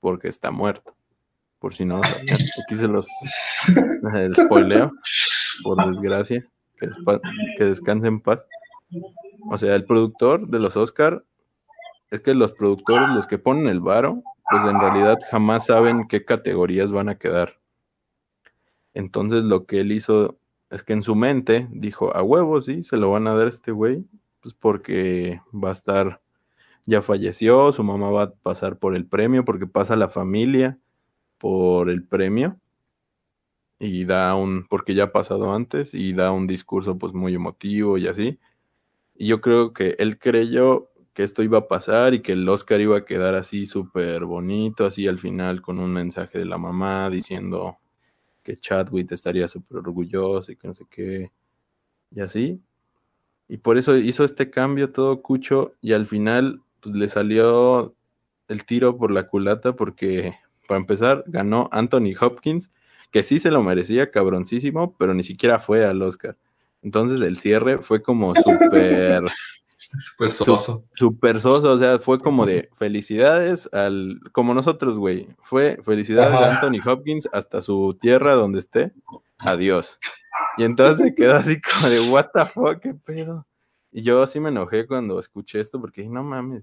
porque está muerto. Por si no lo sabían. Aquí se los el spoileo, por desgracia. Que, que descanse en paz. O sea, el productor de los Oscar es que los productores, los que ponen el varo, pues en realidad jamás saben qué categorías van a quedar. Entonces lo que él hizo es que en su mente dijo, a huevo, sí, se lo van a dar a este güey, pues porque va a estar, ya falleció, su mamá va a pasar por el premio, porque pasa la familia por el premio y da un, porque ya ha pasado antes, y da un discurso pues muy emotivo y así. Y yo creo que él creyó que esto iba a pasar y que el Oscar iba a quedar así súper bonito, así al final con un mensaje de la mamá diciendo que Chadwick estaría súper orgulloso y que no sé qué, y así. Y por eso hizo este cambio todo cucho y al final pues, le salió el tiro por la culata porque, para empezar, ganó Anthony Hopkins, que sí se lo merecía, cabroncísimo, pero ni siquiera fue al Oscar. Entonces el cierre fue como súper Súper soso. super soso, o sea, fue como de felicidades al, como nosotros, güey, fue felicidades Ajá. a Anthony Hopkins hasta su tierra donde esté, adiós. Y entonces se quedó así como de, what the fuck, qué pedo. Y yo sí me enojé cuando escuché esto porque dije, no mames,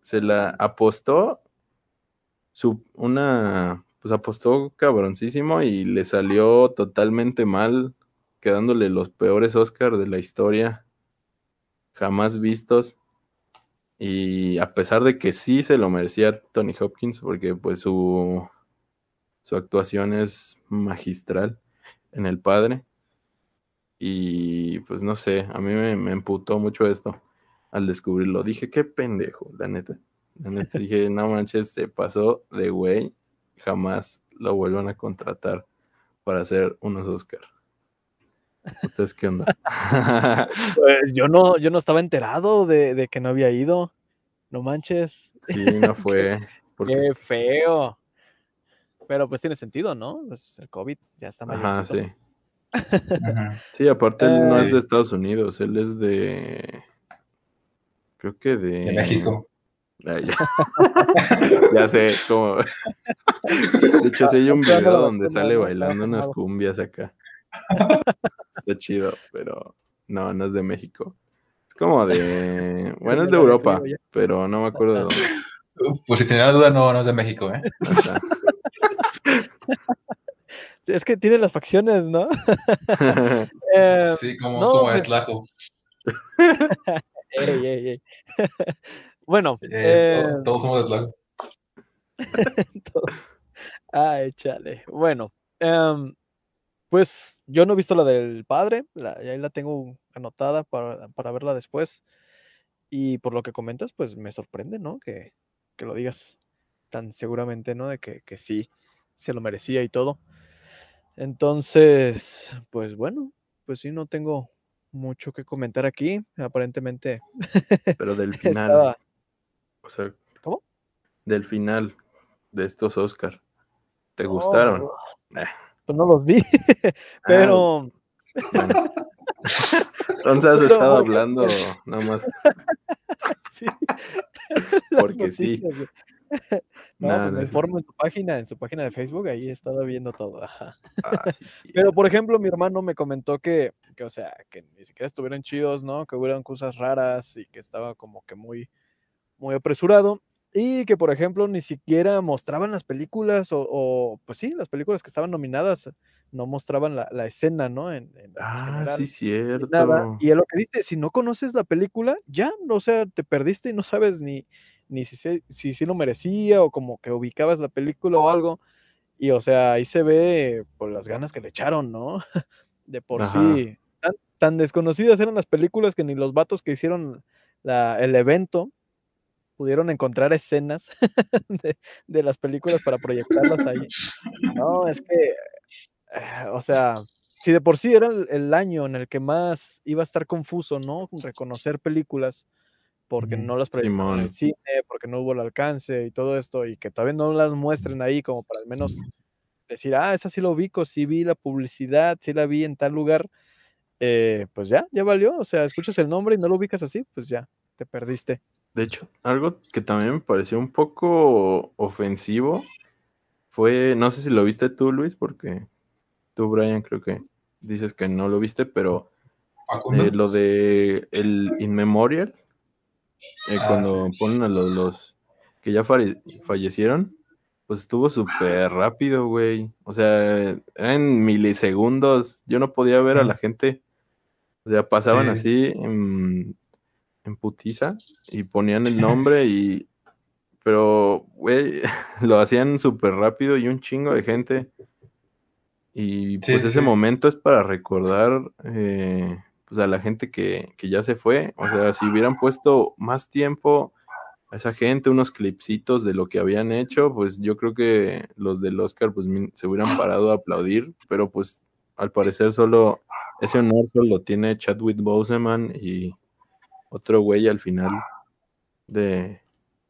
se la apostó su, una, pues apostó cabroncísimo y le salió totalmente mal, quedándole los peores Oscars de la historia jamás vistos. Y a pesar de que sí se lo merecía Tony Hopkins, porque pues su, su actuación es magistral en El Padre. Y pues no sé, a mí me, me emputó mucho esto al descubrirlo. Dije, qué pendejo, la neta. La neta, dije, no manches, se pasó de güey. Jamás lo vuelvan a contratar para hacer unos Oscar. ¿Ustedes qué onda? Pues yo no, yo no estaba enterado de, de que no había ido. No manches. sí, no fue. Porque, Qué feo. Pero pues tiene sentido, ¿no? Pues el COVID ya está ajá, mayorcito. sí. Sí, aparte él no es Eh. de Estados Unidos, él es de. Creo que de. De México. Ya. Ya sé, como. De hecho, sí hay un video donde sale ¿no? bailando unas cumbias acá. Está chido, pero no, no es de México. Es como de. Bueno, es de Europa, pero no me acuerdo de dónde. Pues si tenía la duda, no, no es de México, ¿eh? O sea, Es que tiene las facciones, ¿no? Eh, Sí, como, no, como de Tlajo. ey, ey, ey. Bueno, Eh, eh, to- todos somos de. Entonces, ah, échale. Bueno, em, pues yo no he visto la del padre, la, ahí la tengo anotada para, para verla después. Y por lo que comentas, pues me sorprende, ¿no? Que, que lo digas tan seguramente, ¿no? De que, que sí, se lo merecía y todo. Entonces, pues bueno, pues sí, no tengo mucho que comentar aquí. Aparentemente pero del final. estaba... O sea, ¿Cómo? del final de estos Oscar. ¿Te gustaron? Oh, Eh. Pues no los vi, pero... Bueno. Entonces has Pero estado hablando nada más Sí. Porque sí. noticias. No, Nah, pues me informo en su página, en su página de Facebook, ahí he estado viendo todo. ajá. Ah, sí, sí. Pero, por ejemplo, mi hermano me comentó que, que, o sea, que ni siquiera estuvieran chidos, ¿no? Que hubieran cosas raras y que estaba como que muy, muy apresurado. Y que, por ejemplo, ni siquiera mostraban las películas o, o, pues sí, las películas que estaban nominadas, no mostraban la, la escena, ¿no? En, en Ah, general. sí, cierto. nada. Y es lo que dice, si no conoces la película, ya, o sea, te perdiste y no sabes ni, ni si, se- si, si lo merecía o como que ubicabas la película o algo. Y o sea, ahí se ve por las ganas que le echaron, ¿no? De por Ajá. sí. Tan, tan desconocidas eran las películas que ni los vatos que hicieron la- el evento pudieron encontrar escenas de, de las películas para proyectarlas ahí. No, es que, eh, o sea, si de por sí era el, el año en el que más iba a estar confuso, ¿no? Reconocer películas, porque no las proyectaron en el cine, porque no hubo el alcance y todo esto, y que todavía no las muestren ahí como para al menos decir, ah, esa sí lo ubico, sí vi la publicidad, sí la vi en tal lugar, eh, pues ya, ya valió, o sea, escuchas el nombre y no lo ubicas así, pues ya, te perdiste. De hecho, algo que también me pareció un poco ofensivo fue, no sé si lo viste tú, Luis, porque tú, Brian, creo que dices que no lo viste, pero eh, lo de el In Memorial, eh, Ah, cuando ponen a los, los que ya fallecieron, pues estuvo súper rápido, güey. O sea, eran milisegundos. Yo no podía ver a la gente. O sea, pasaban Sí. así en, en putiza y ponían el nombre y... Pero, güey, lo hacían súper rápido y un chingo de gente. Y pues sí, ese sí. momento es para recordar eh, pues a la gente que, que ya se fue. O sea, si hubieran puesto más tiempo a esa gente, unos clipsitos de lo que habían hecho, pues yo creo que los del Oscar pues se hubieran parado a aplaudir, pero pues al parecer solo ese honor solo lo tiene Chadwick Boseman y otro güey al final de,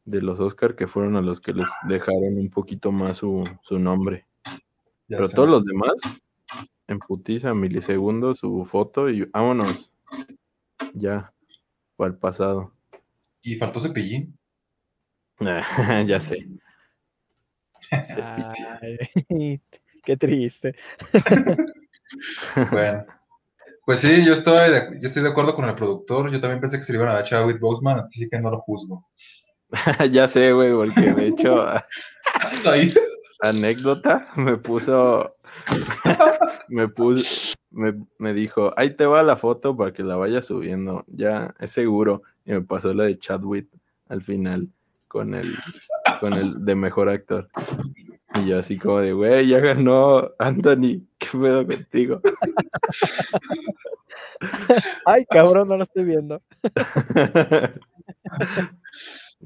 de los Oscar que fueron a los que les dejaron un poquito más su, su nombre. Ya Pero sé. todos los demás, en putiza, milisegundos, su foto y vámonos. Ya, para el pasado. Y faltó Cepillín. ya sé. Ay, qué triste. Bueno. Pues sí, yo estoy, de, yo estoy de acuerdo con el productor. Yo también pensé que se le iban a dar a Chadwick Boseman, así que no lo juzgo. ya sé, güey, porque de hecho, Hasta ahí. anécdota, me puso, me puso, me, me dijo, ahí te va la foto para que la vayas subiendo, ya es seguro, y me pasó la de Chadwick al final con el, con el de mejor actor. Y yo así como de, güey, ya ganó Anthony, ¿qué pedo contigo? Ay, cabrón, no lo estoy viendo.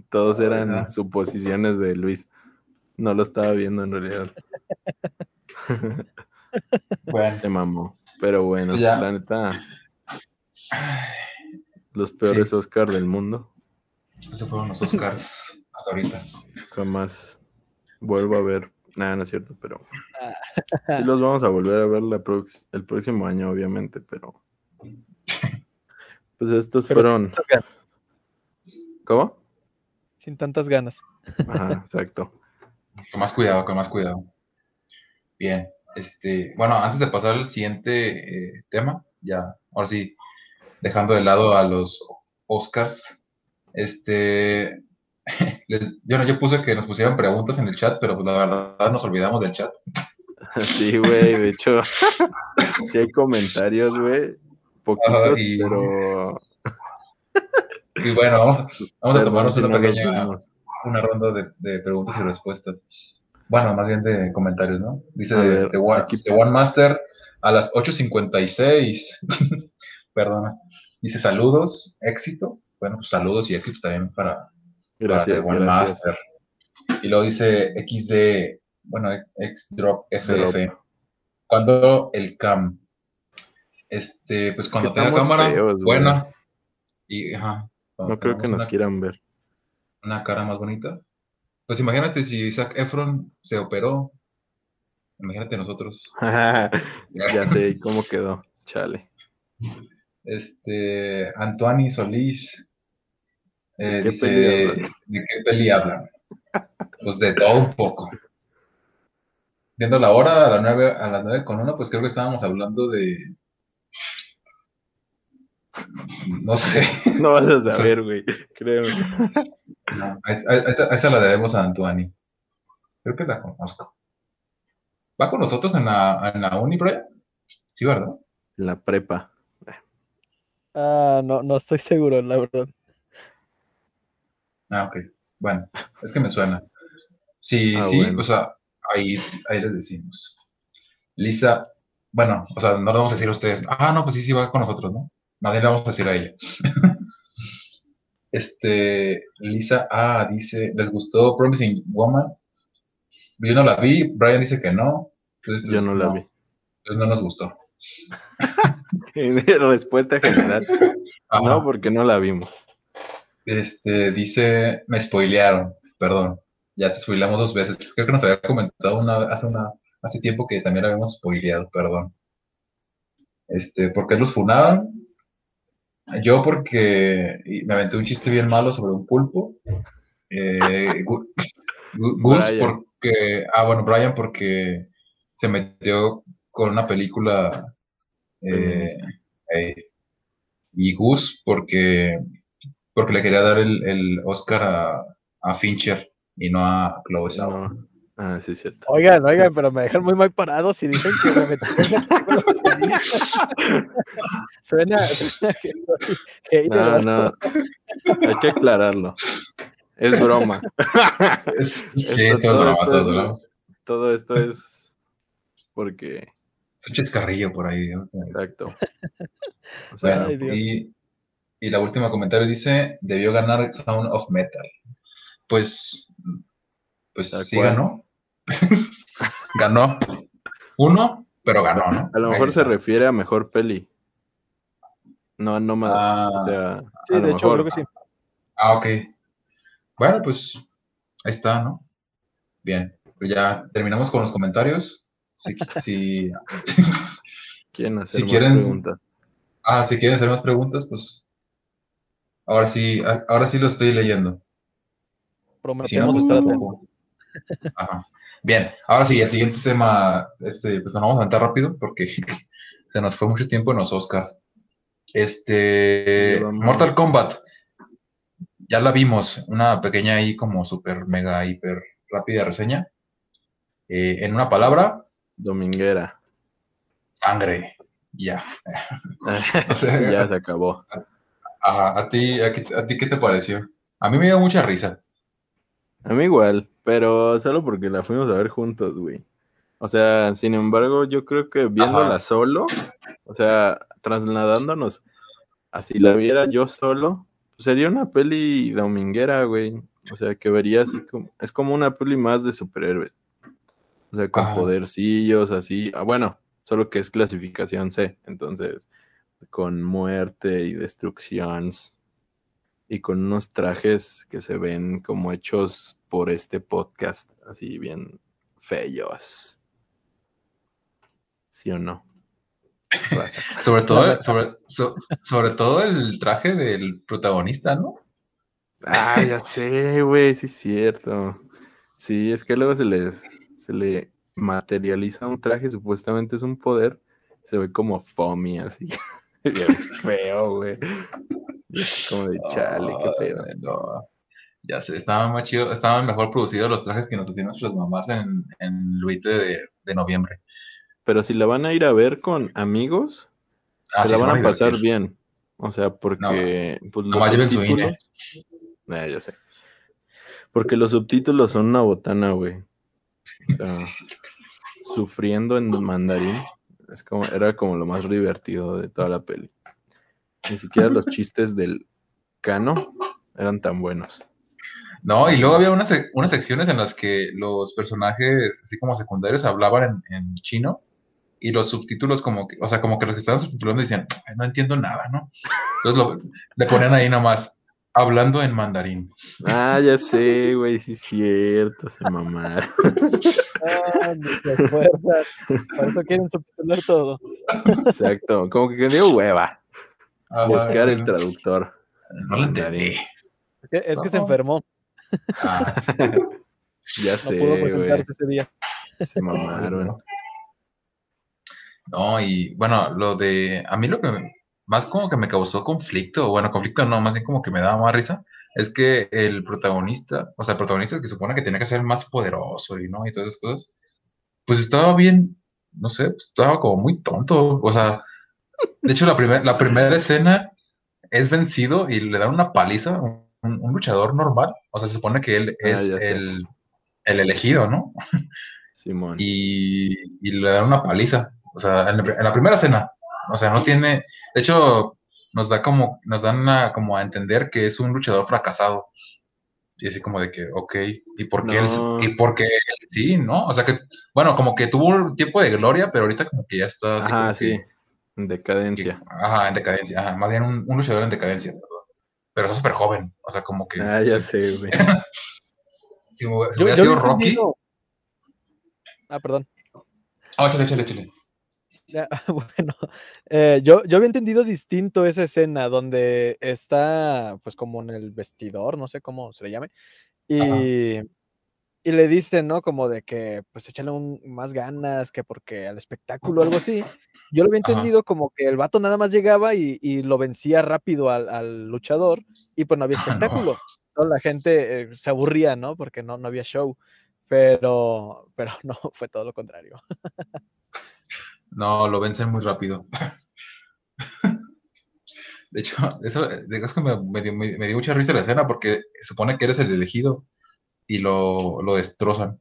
Todos Ay, eran no. suposiciones de Luis. No lo estaba viendo en realidad. Bueno, Se mamó. Pero bueno, Ya. la neta, los peores Sí. Oscar del mundo. esos fueron los Oscars hasta ahorita. Jamás vuelvo a ver. Nada, no es cierto, pero sí los vamos a volver a ver la prox- el próximo año, obviamente, pero pues estos Pero- fueron. ¿Cómo? Sin tantas ganas. Ajá, exacto. Con más cuidado, con más cuidado. Bien, este, bueno, antes de pasar al siguiente eh, tema, ya, ahora sí, dejando de lado a los Oscars, este, les- yo no, yo puse que nos pusieran preguntas en el chat, pero pues la verdad nos olvidamos del chat. Sí, güey, de hecho, sí hay comentarios, güey, poquitos, y- pero Y bueno, vamos a, vamos a perdón tomarnos si una no pequeña, una ronda de, de preguntas y respuestas. Bueno, más bien de comentarios, ¿no? Dice ver, The, One, aquí- The One Master a las 8.56. Perdona. Dice saludos, éxito. Bueno, pues saludos y éxito también para, Gracias, One. Master. Y luego dice XD, bueno, Xdrop FF. Drop. Cuando el cam. Este, pues Es cuando que tenga estamos cámara feos, güey. buena. Y, ajá. No creo que nos una- quieran ver. una cara más bonita. Pues imagínate si Zac Efron se operó. Imagínate nosotros. ya sé ¿y cómo quedó. Chale. Este, Antoine Solís eh, ¿De qué dice, peli hablan? ¿de qué peli hablan? Pues de todo un poco. Viendo la hora a las nueve, a las nueve con uno, pues creo que estábamos hablando de, no sé, No vas a saber, güey. Créeme. no, esa la debemos a Antoine. Creo que la conozco. ¿Va con nosotros en la, en la uni, Brian? Sí, ¿verdad? La prepa. Ah, no, no estoy seguro, la verdad. Ah, ok. Bueno, es que me suena. Sí, Ah, sí, bueno. o sea, ahí, ahí les decimos. Lisa, bueno, o sea, no le vamos a decir a ustedes, ah, no, pues sí, sí va con nosotros, ¿no? Más bien le vamos a decir a ella. Este, Lisa A dice, ¿les gustó Promising Woman? Yo no la vi, Brian dice que no. Entonces, Yo pues, no la vi. Entonces no nos gustó. Respuesta general. Ajá. No, porque no la vimos. Este, dice, me spoilearon, perdón, ya te spoileamos dos veces. Creo que nos había comentado una, hace una, hace tiempo que también habíamos spoileado, perdón. Este, ¿por qué los funaron? Yo porque me aventé un chiste bien malo sobre un pulpo. Eh, Gu- Gu- Gus Brian. porque, ah, bueno, Brian porque se metió con una película eh, eh, y Gus porque porque le quería dar el, el Oscar a, a Fincher y no a Chloe Zhao. No. Ah, sí, es cierto. Oigan, oigan, pero me dejan muy mal parado si dicen que me metí. Suena, suena que soy hater, No, no. Hay que aclararlo. Es broma. Es- sí, Esto- todo todo broma, todo es- broma. Todo esto es porque. Es un chascarrillo por ahí. ¿no? Exacto. O sea, Ay, y, y la última comentario dice, debió ganar Sound of Metal. Pues, pues ¿Tal sí cual? ganó. ganó. Uno, pero ganó, ¿no? a lo Ahí mejor se refiere a mejor peli. No, no más. Ah, o sea, Sí, de hecho, creo que sí. ah, ok. Bueno, pues ahí está, ¿no? Bien, pues ya terminamos con los comentarios. Si, si, quieren hacer si más quieren- preguntas. ah, si quieren hacer más preguntas, pues ahora sí, ahora sí lo estoy leyendo. Si no, Prometemos pues estar. Ajá. Bien, ahora sí, el siguiente tema, este, pues nos vamos a aventar rápido porque se nos fue mucho tiempo en los Oscars. Este. Mortal Kombat. ya la vimos, una pequeña ahí como super mega hiper rápida reseña. Eh, en una palabra, Dominguera. sangre. Ya. ya se acabó. A, a, ti, a, a, ti, ¿qué te pareció? A mí me dio mucha risa. A mí igual, pero solo porque la fuimos a ver juntos, güey. O sea, sin embargo, yo creo que viéndola solo, o sea, trasladándonos, así la viera yo solo, pues sería una peli dominguera, güey. O sea, que vería así como, es como una peli más de superhéroes. O sea, con podercillos, así. Ah, bueno, solo que es clasificación C, entonces, con muerte y destrucciones y con unos trajes que se ven como hechos por este podcast, así bien feos. ¿Sí o no? sobre todo, sobre, sobre todo el traje del protagonista, ¿no? Ah, ya sé, güey, sí es cierto. Sí, es que luego se les se le materializa un traje, supuestamente es un poder, se ve como foamy así. Bien feo, güey. Como de chale, qué pedo. Ya sé, estaban más chido, estaban mejor producidos los trajes que nos hacían nuestras mamás en, en el de, de noviembre. Pero si la van a ir a ver con amigos, ah, se la van, a pasar bien. O sea, porque pues, los subtítulos... Eh, yo sé. Porque los subtítulos son una botana, güey. O sea, sufriendo en mandarín. Es como, era como lo más divertido de toda la peli. Ni siquiera los chistes del Cano eran tan buenos. No, y luego había unas, unas secciones en las que los personajes, así como secundarios, hablaban en, en chino y los subtítulos como que, o sea, como que los que estaban subtitulando decían, no entiendo nada, ¿no? Entonces lo, le ponían ahí nomás, hablando en mandarín. Ah, ya sé, güey, sí es cierto, se mamaron. Ah, Por eso quieren subtitular todo. Exacto, como que dio hueva. buscar el traductor. No lo entendí. Es que, es que se enfermó. Ah, ya sé, no pudo güey. ese día. Se mamaron. No, y bueno, lo de, a mí lo que más como que me causó conflicto, bueno, conflicto no, más bien como que me daba más risa, es que el protagonista, o sea, el protagonista que supone que tenía que ser más poderoso y no, y todas esas cosas, pues estaba bien, no sé, pues, estaba como muy tonto, o sea, de hecho la, primer, la primera escena es vencido y le da una paliza, un, un luchador normal, o sea, se supone que él Ah, es el, el elegido, ¿no? Simón. y, y le dan una paliza. O sea, en la, en la primera escena. O sea, no tiene. De hecho, nos da como, nos dan a, como a entender que es un luchador fracasado. Y así como de que, ok, ¿y por qué No. él? ¿Y por qué él? Sí, ¿no? O sea que, bueno, como que tuvo un tiempo de gloria, pero ahorita como que ya está así Ajá, como sí. que- En decadencia. ajá, en decadencia. Ajá, más bien un, un luchador en decadencia, perdón. Pero está súper joven. O sea, como que. Ah, ya sé, güey. Si, hubiera- si Yo, hubiera yo sido Rocky. entendido- Ah, perdón. Ah, échale, échale, échale. Ya, bueno, eh, yo, yo había entendido distinto esa escena donde está, pues, como en el vestidor, no sé cómo se le llame, y, y le dicen, ¿no? Como de que, pues, échale un, más ganas que porque al espectáculo o algo así. Yo lo había Ajá. entendido como que el vato nada más llegaba y, y lo vencía rápido al, al luchador y pues no había Ah, no. espectáculo. Toda la gente eh, se aburría, ¿no? Porque no, no había show. Pero, pero no, fue todo lo contrario. No, lo vencen muy rápido. De hecho, eso es que me, me dio, me- me dio mucha risa la escena porque se supone que eres el elegido y lo, lo destrozan.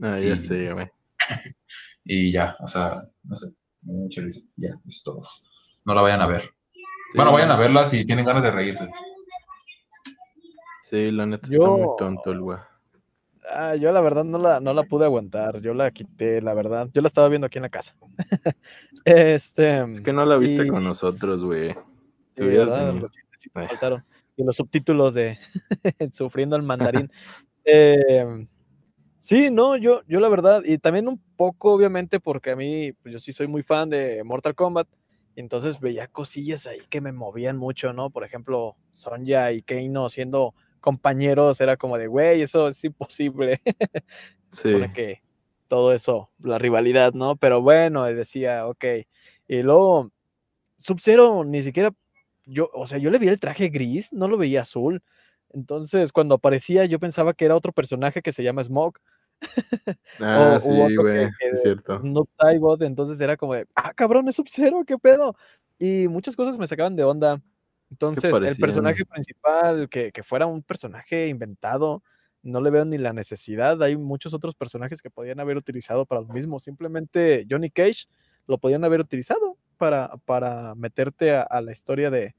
Ah, ya Y- sé, güey. Y ya, o sea, no sé, me dio mucha risa. Ya, es todo. No la vayan a ver. Sí, bueno, vayan a verla si tienen ganas de reírse. Sí, la neta está Yo- muy tonto el güey. Ah, yo la verdad no la, no la pude aguantar, yo la quité, la verdad. Yo la estaba viendo aquí en la casa. este. Es que no la viste y- con nosotros, güey. Y los subtítulos de Sufriendo al mandarín. Eh, sí, no, yo, yo la verdad, y también un poco, obviamente, porque a mí, pues yo sí soy muy fan de Mortal Kombat. Entonces veía cosillas ahí que me movían mucho, ¿no? Por ejemplo, Sonja y Keino siendo compañeros, era como de, güey, eso es imposible. Sí. que todo eso, la rivalidad, ¿no? Pero bueno, decía, ok. Y luego, Sub-Zero ni siquiera yo, o sea, yo le vi el traje gris, no lo veía azul. Entonces, cuando aparecía, yo pensaba que era otro personaje que se llama Smoke. Ah, o, sí, güey, es cierto. Entonces era como de, ah, cabrón, es Sub-Zero, qué pedo. Y muchas cosas me sacaban de onda. Entonces, el personaje principal, que, que fuera un personaje inventado, no le veo ni la necesidad. Hay muchos otros personajes que podían haber utilizado para lo mismo. Simplemente Johnny Cage lo podían haber utilizado para, para meterte a, a la historia de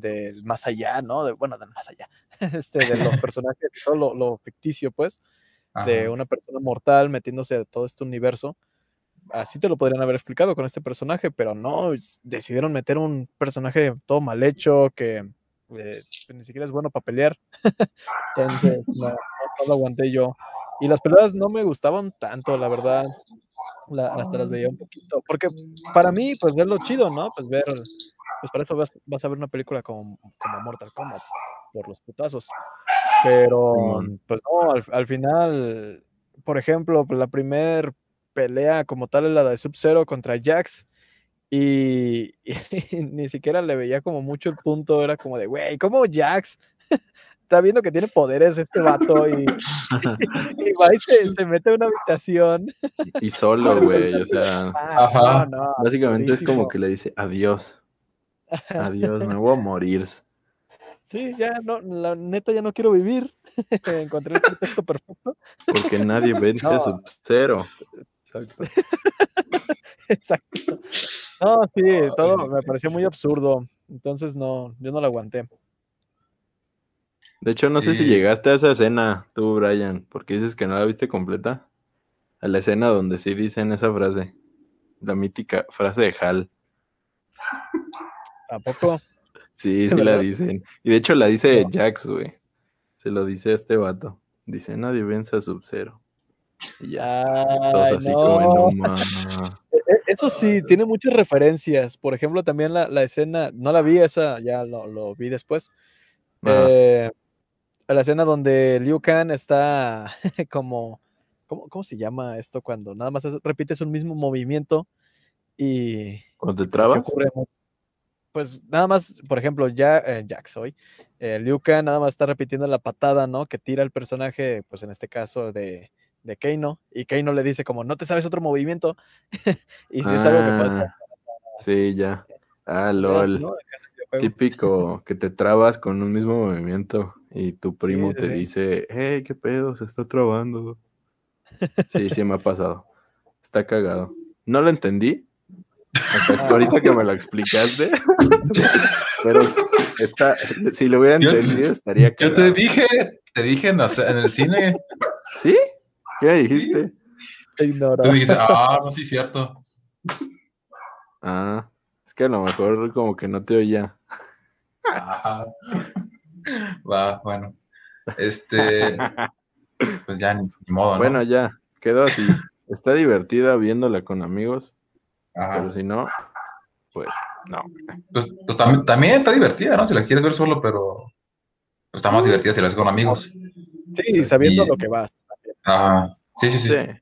del más allá, ¿no? De, bueno, del más allá. Este, de los personajes, todo lo, lo ficticio, pues de una persona mortal metiéndose a todo este universo. Así te lo podrían haber explicado con este personaje, pero no, decidieron meter un personaje todo mal hecho, que eh, ni siquiera es bueno para pelear. Entonces, no, no, lo aguanté yo. Y las peleas no me gustaban tanto, la verdad. La- hasta las veía un poquito. Porque para mí, pues verlo chido, ¿no? Pues ver, pues para eso vas, vas a ver una película como, como Mortal Kombat, por los putazos. Pero, Simón. pues no, al, al final, por ejemplo, pues, la primer pelea como tal es la de Sub-Zero contra Jax. Y, y ni siquiera le veía como mucho el punto, era como de, güey, ¿cómo Jax? Está viendo que tiene poderes este vato y, y va y se, se mete a una habitación. Y solo, güey, o sea, Ah, Ajá. no, no, básicamente es como que le dice adiós, adiós, me voy a morir. Sí, ya, no, la neta ya no quiero vivir. Encontré el pretexto perfecto. Porque nadie vence a. Sub-Zero. Exacto. Exacto. No, sí, todo me pareció muy absurdo. Entonces no, yo no lo aguanté. De hecho, no sé si llegaste a esa escena, tú, Brian, porque dices que no la viste completa. A la escena donde sí dicen esa frase, la mítica frase de Hal. Tampoco. Sí, sí la dicen. Y de hecho la dice No. Jax, güey. Se lo dice a este vato. Dice, nadie vence a Sub-Zero. Ya, todos Ay, así no. como, ma. E- Eso sí, tiene muchas referencias. Por ejemplo, también la, la escena, no la vi esa, ya lo, lo vi después. Eh, la escena donde Liu Kang está como, ¿cómo, cómo se llama esto? Cuando nada más es- repites un mismo movimiento y Cuando te trabas, ocurre pues nada más, por ejemplo, ya eh, Jax hoy, eh, Liu Kang nada más está repitiendo la patada, ¿no? Que tira el personaje, pues en este caso de, de Keino, y Keino le dice como, no te sabes otro movimiento, y si es algo que puedes Ah, sí, ya. Ah, lol. Típico que te trabas con un mismo movimiento y tu primo Sí, sí, te sí. dice, hey, qué pedo, se está trabando. Sí, sí me ha pasado. Está cagado. No lo entendí. Hasta Ah. ahorita que me lo explicaste. Pero está, si lo hubiera Yo- entendido, estaría Yo cagado. te dije, te dije en el cine, ¿Sí? ¿Qué dijiste? Te ignoro. tú dijiste, ah, no, sí, cierto. Ah, es que a lo mejor como que no te oía. Ajá. Va, bueno. Este, pues ya, ni, ni modo, ¿no? Bueno, ya, quedó así. Está divertida viéndola con amigos, Ajá. pero si no, pues no. Pues, pues tam- también está divertida, ¿no? Si la quieres ver solo, pero pues, está más divertida si la ves con amigos. Sí, sabiendo Y- lo que vas. Ajá. Sí, sí, sí. Sí.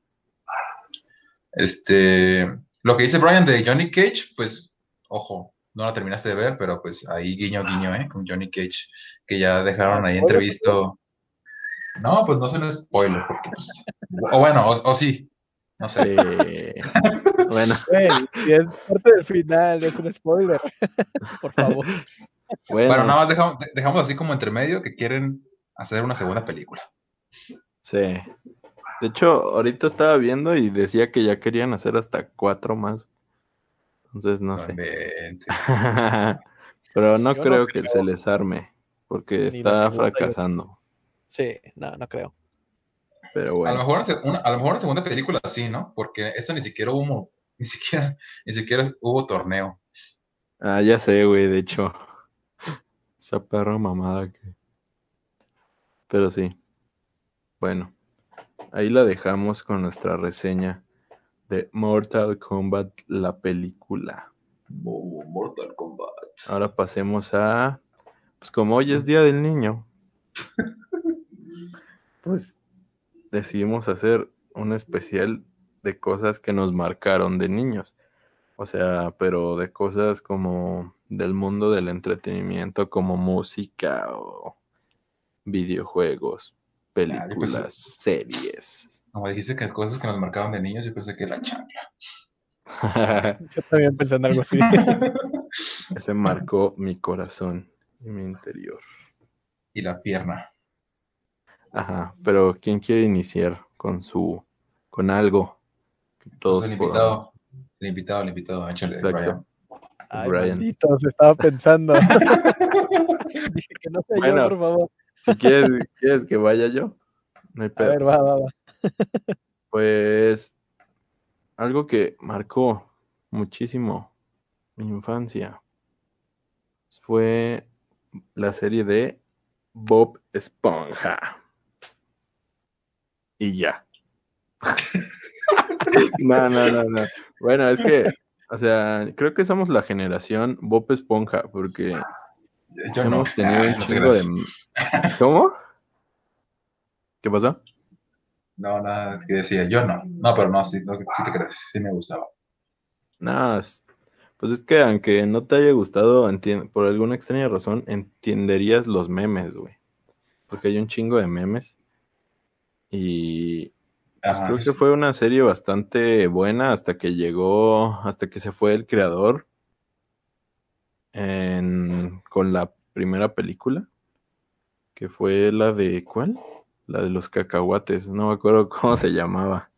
Este, lo que dice Brian de Johnny Cage, pues, ojo, no la terminaste de ver, pero pues ahí guiño, guiño, ¿eh? Con Johnny Cage, que ya dejaron ahí Ah, entrevisto. No, pues no es un spoiler, porque pues, o bueno, o, o sí, no sé. Sí. Bueno, si es parte del final, es un spoiler. Por favor. bueno, Bueno, nada más dejamos, de- dejamos así como entre medio que quieren hacer una segunda película. sí. De hecho, ahorita estaba viendo y decía que ya querían hacer hasta cuatro más. Entonces, no sé. Pero no Yo no creo que creo. se les arme, porque Ni está fracasando. Sí, no, no creo. Pero A lo bueno, mejor una, a lo mejor una segunda película sí, ¿no? Porque esto ni siquiera hubo, ni siquiera, ni siquiera hubo torneo. ah, ya sé, güey, de hecho. Esa perra mamada que. Pero sí. Bueno, ahí la dejamos con nuestra reseña de Mortal Kombat, la película. Mortal Kombat. Ahora pasemos a. Pues como hoy es Día del Niño, pues decidimos hacer un especial de cosas que nos marcaron de niños. O sea, pero de cosas como del mundo del entretenimiento, como música o videojuegos, películas, series. Como dijiste que cosas que nos marcaban de niños, yo pensé que la chancla. Yo también pensé en algo así. Ese marcó mi corazón y mi interior. y la pierna. Ajá, pero ¿quién quiere iniciar con su, con algo? Que todos Pues el podamos- invitado, el invitado, el invitado, échale, Exacto. Brian. Ay, Brian. malditos, estaba pensando. Dije que no sé Bueno. yo, por favor. Si quieres, ¿quieres que vaya yo? No hay A pedo. ver, va, va, va. Pues algo que marcó muchísimo mi infancia fue la serie de Bob Esponja. Y ya. no, no, no, no. Bueno, es que, o sea, creo que somos la generación Bob Esponja, porque Yo no. hemos tenido Ay, un no te chingo de... ¿Cómo? ¿Qué pasó? No, nada, que decía, yo no. No, pero no, sí, no, sí te crees, sí me gustaba. Nada, es- pues es que aunque no te haya gustado, por alguna extraña razón, entenderías los memes, güey. Porque hay un chingo de memes. Y pues Ajá, creo sí, que fue una serie bastante buena hasta que llegó, hasta que se fue el creador en- con la primera película, que fue la de, ¿cuál? La de los cacahuates, no me acuerdo cómo se llamaba.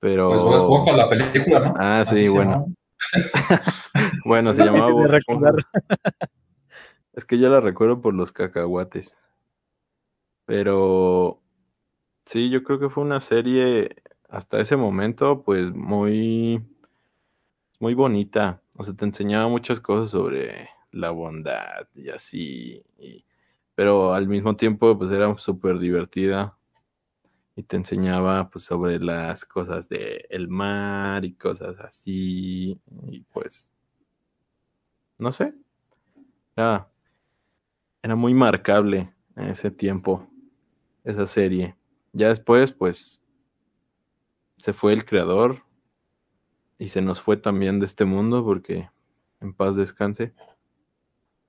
Pero... Pues la película, ¿no? Ah, sí, bueno. Bueno, se llamaba. Es que yo la recuerdo por los cacahuates. Pero sí, yo creo que fue una serie hasta ese momento, pues muy, muy bonita. O sea, te enseñaba muchas cosas sobre la bondad y así. pero al mismo tiempo, pues era súper divertida. Y te enseñaba pues sobre las cosas del mar y cosas así. Y pues, no sé. Era, era muy marcable en ese tiempo, esa serie. Ya después, pues, se fue el creador y se nos fue también de este mundo porque en paz descanse.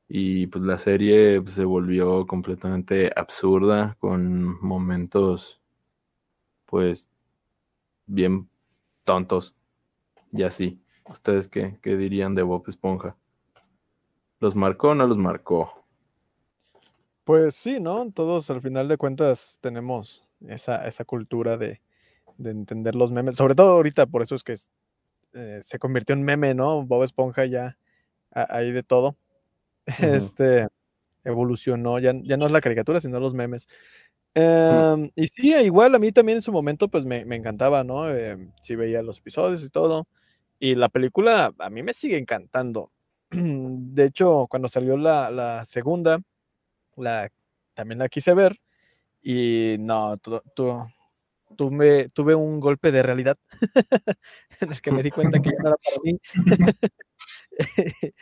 Y pues la serie pues, se volvió completamente absurda con momentos, pues, bien tontos y así. ¿Ustedes qué, qué dirían de Bob Esponja? ¿Los marcó o no los marcó? Pues sí, ¿no? Todos al final de cuentas tenemos esa, esa cultura de, de entender los memes, sobre todo ahorita, por eso es que eh, se convirtió en meme, ¿no? Bob Esponja ya a- hay de todo. Este evolucionó, ya, ya no es la caricatura, sino los memes. Em, y sí, igual a mí también en su momento, pues me, me encantaba, ¿no? Em, sí veía los episodios y todo. Y la película a mí me sigue encantando. De hecho, cuando salió la, la segunda, la, también la quise ver. Y no, tu- tu- tuve, tuve un golpe de realidad en el que me di cuenta que ya no era para mí.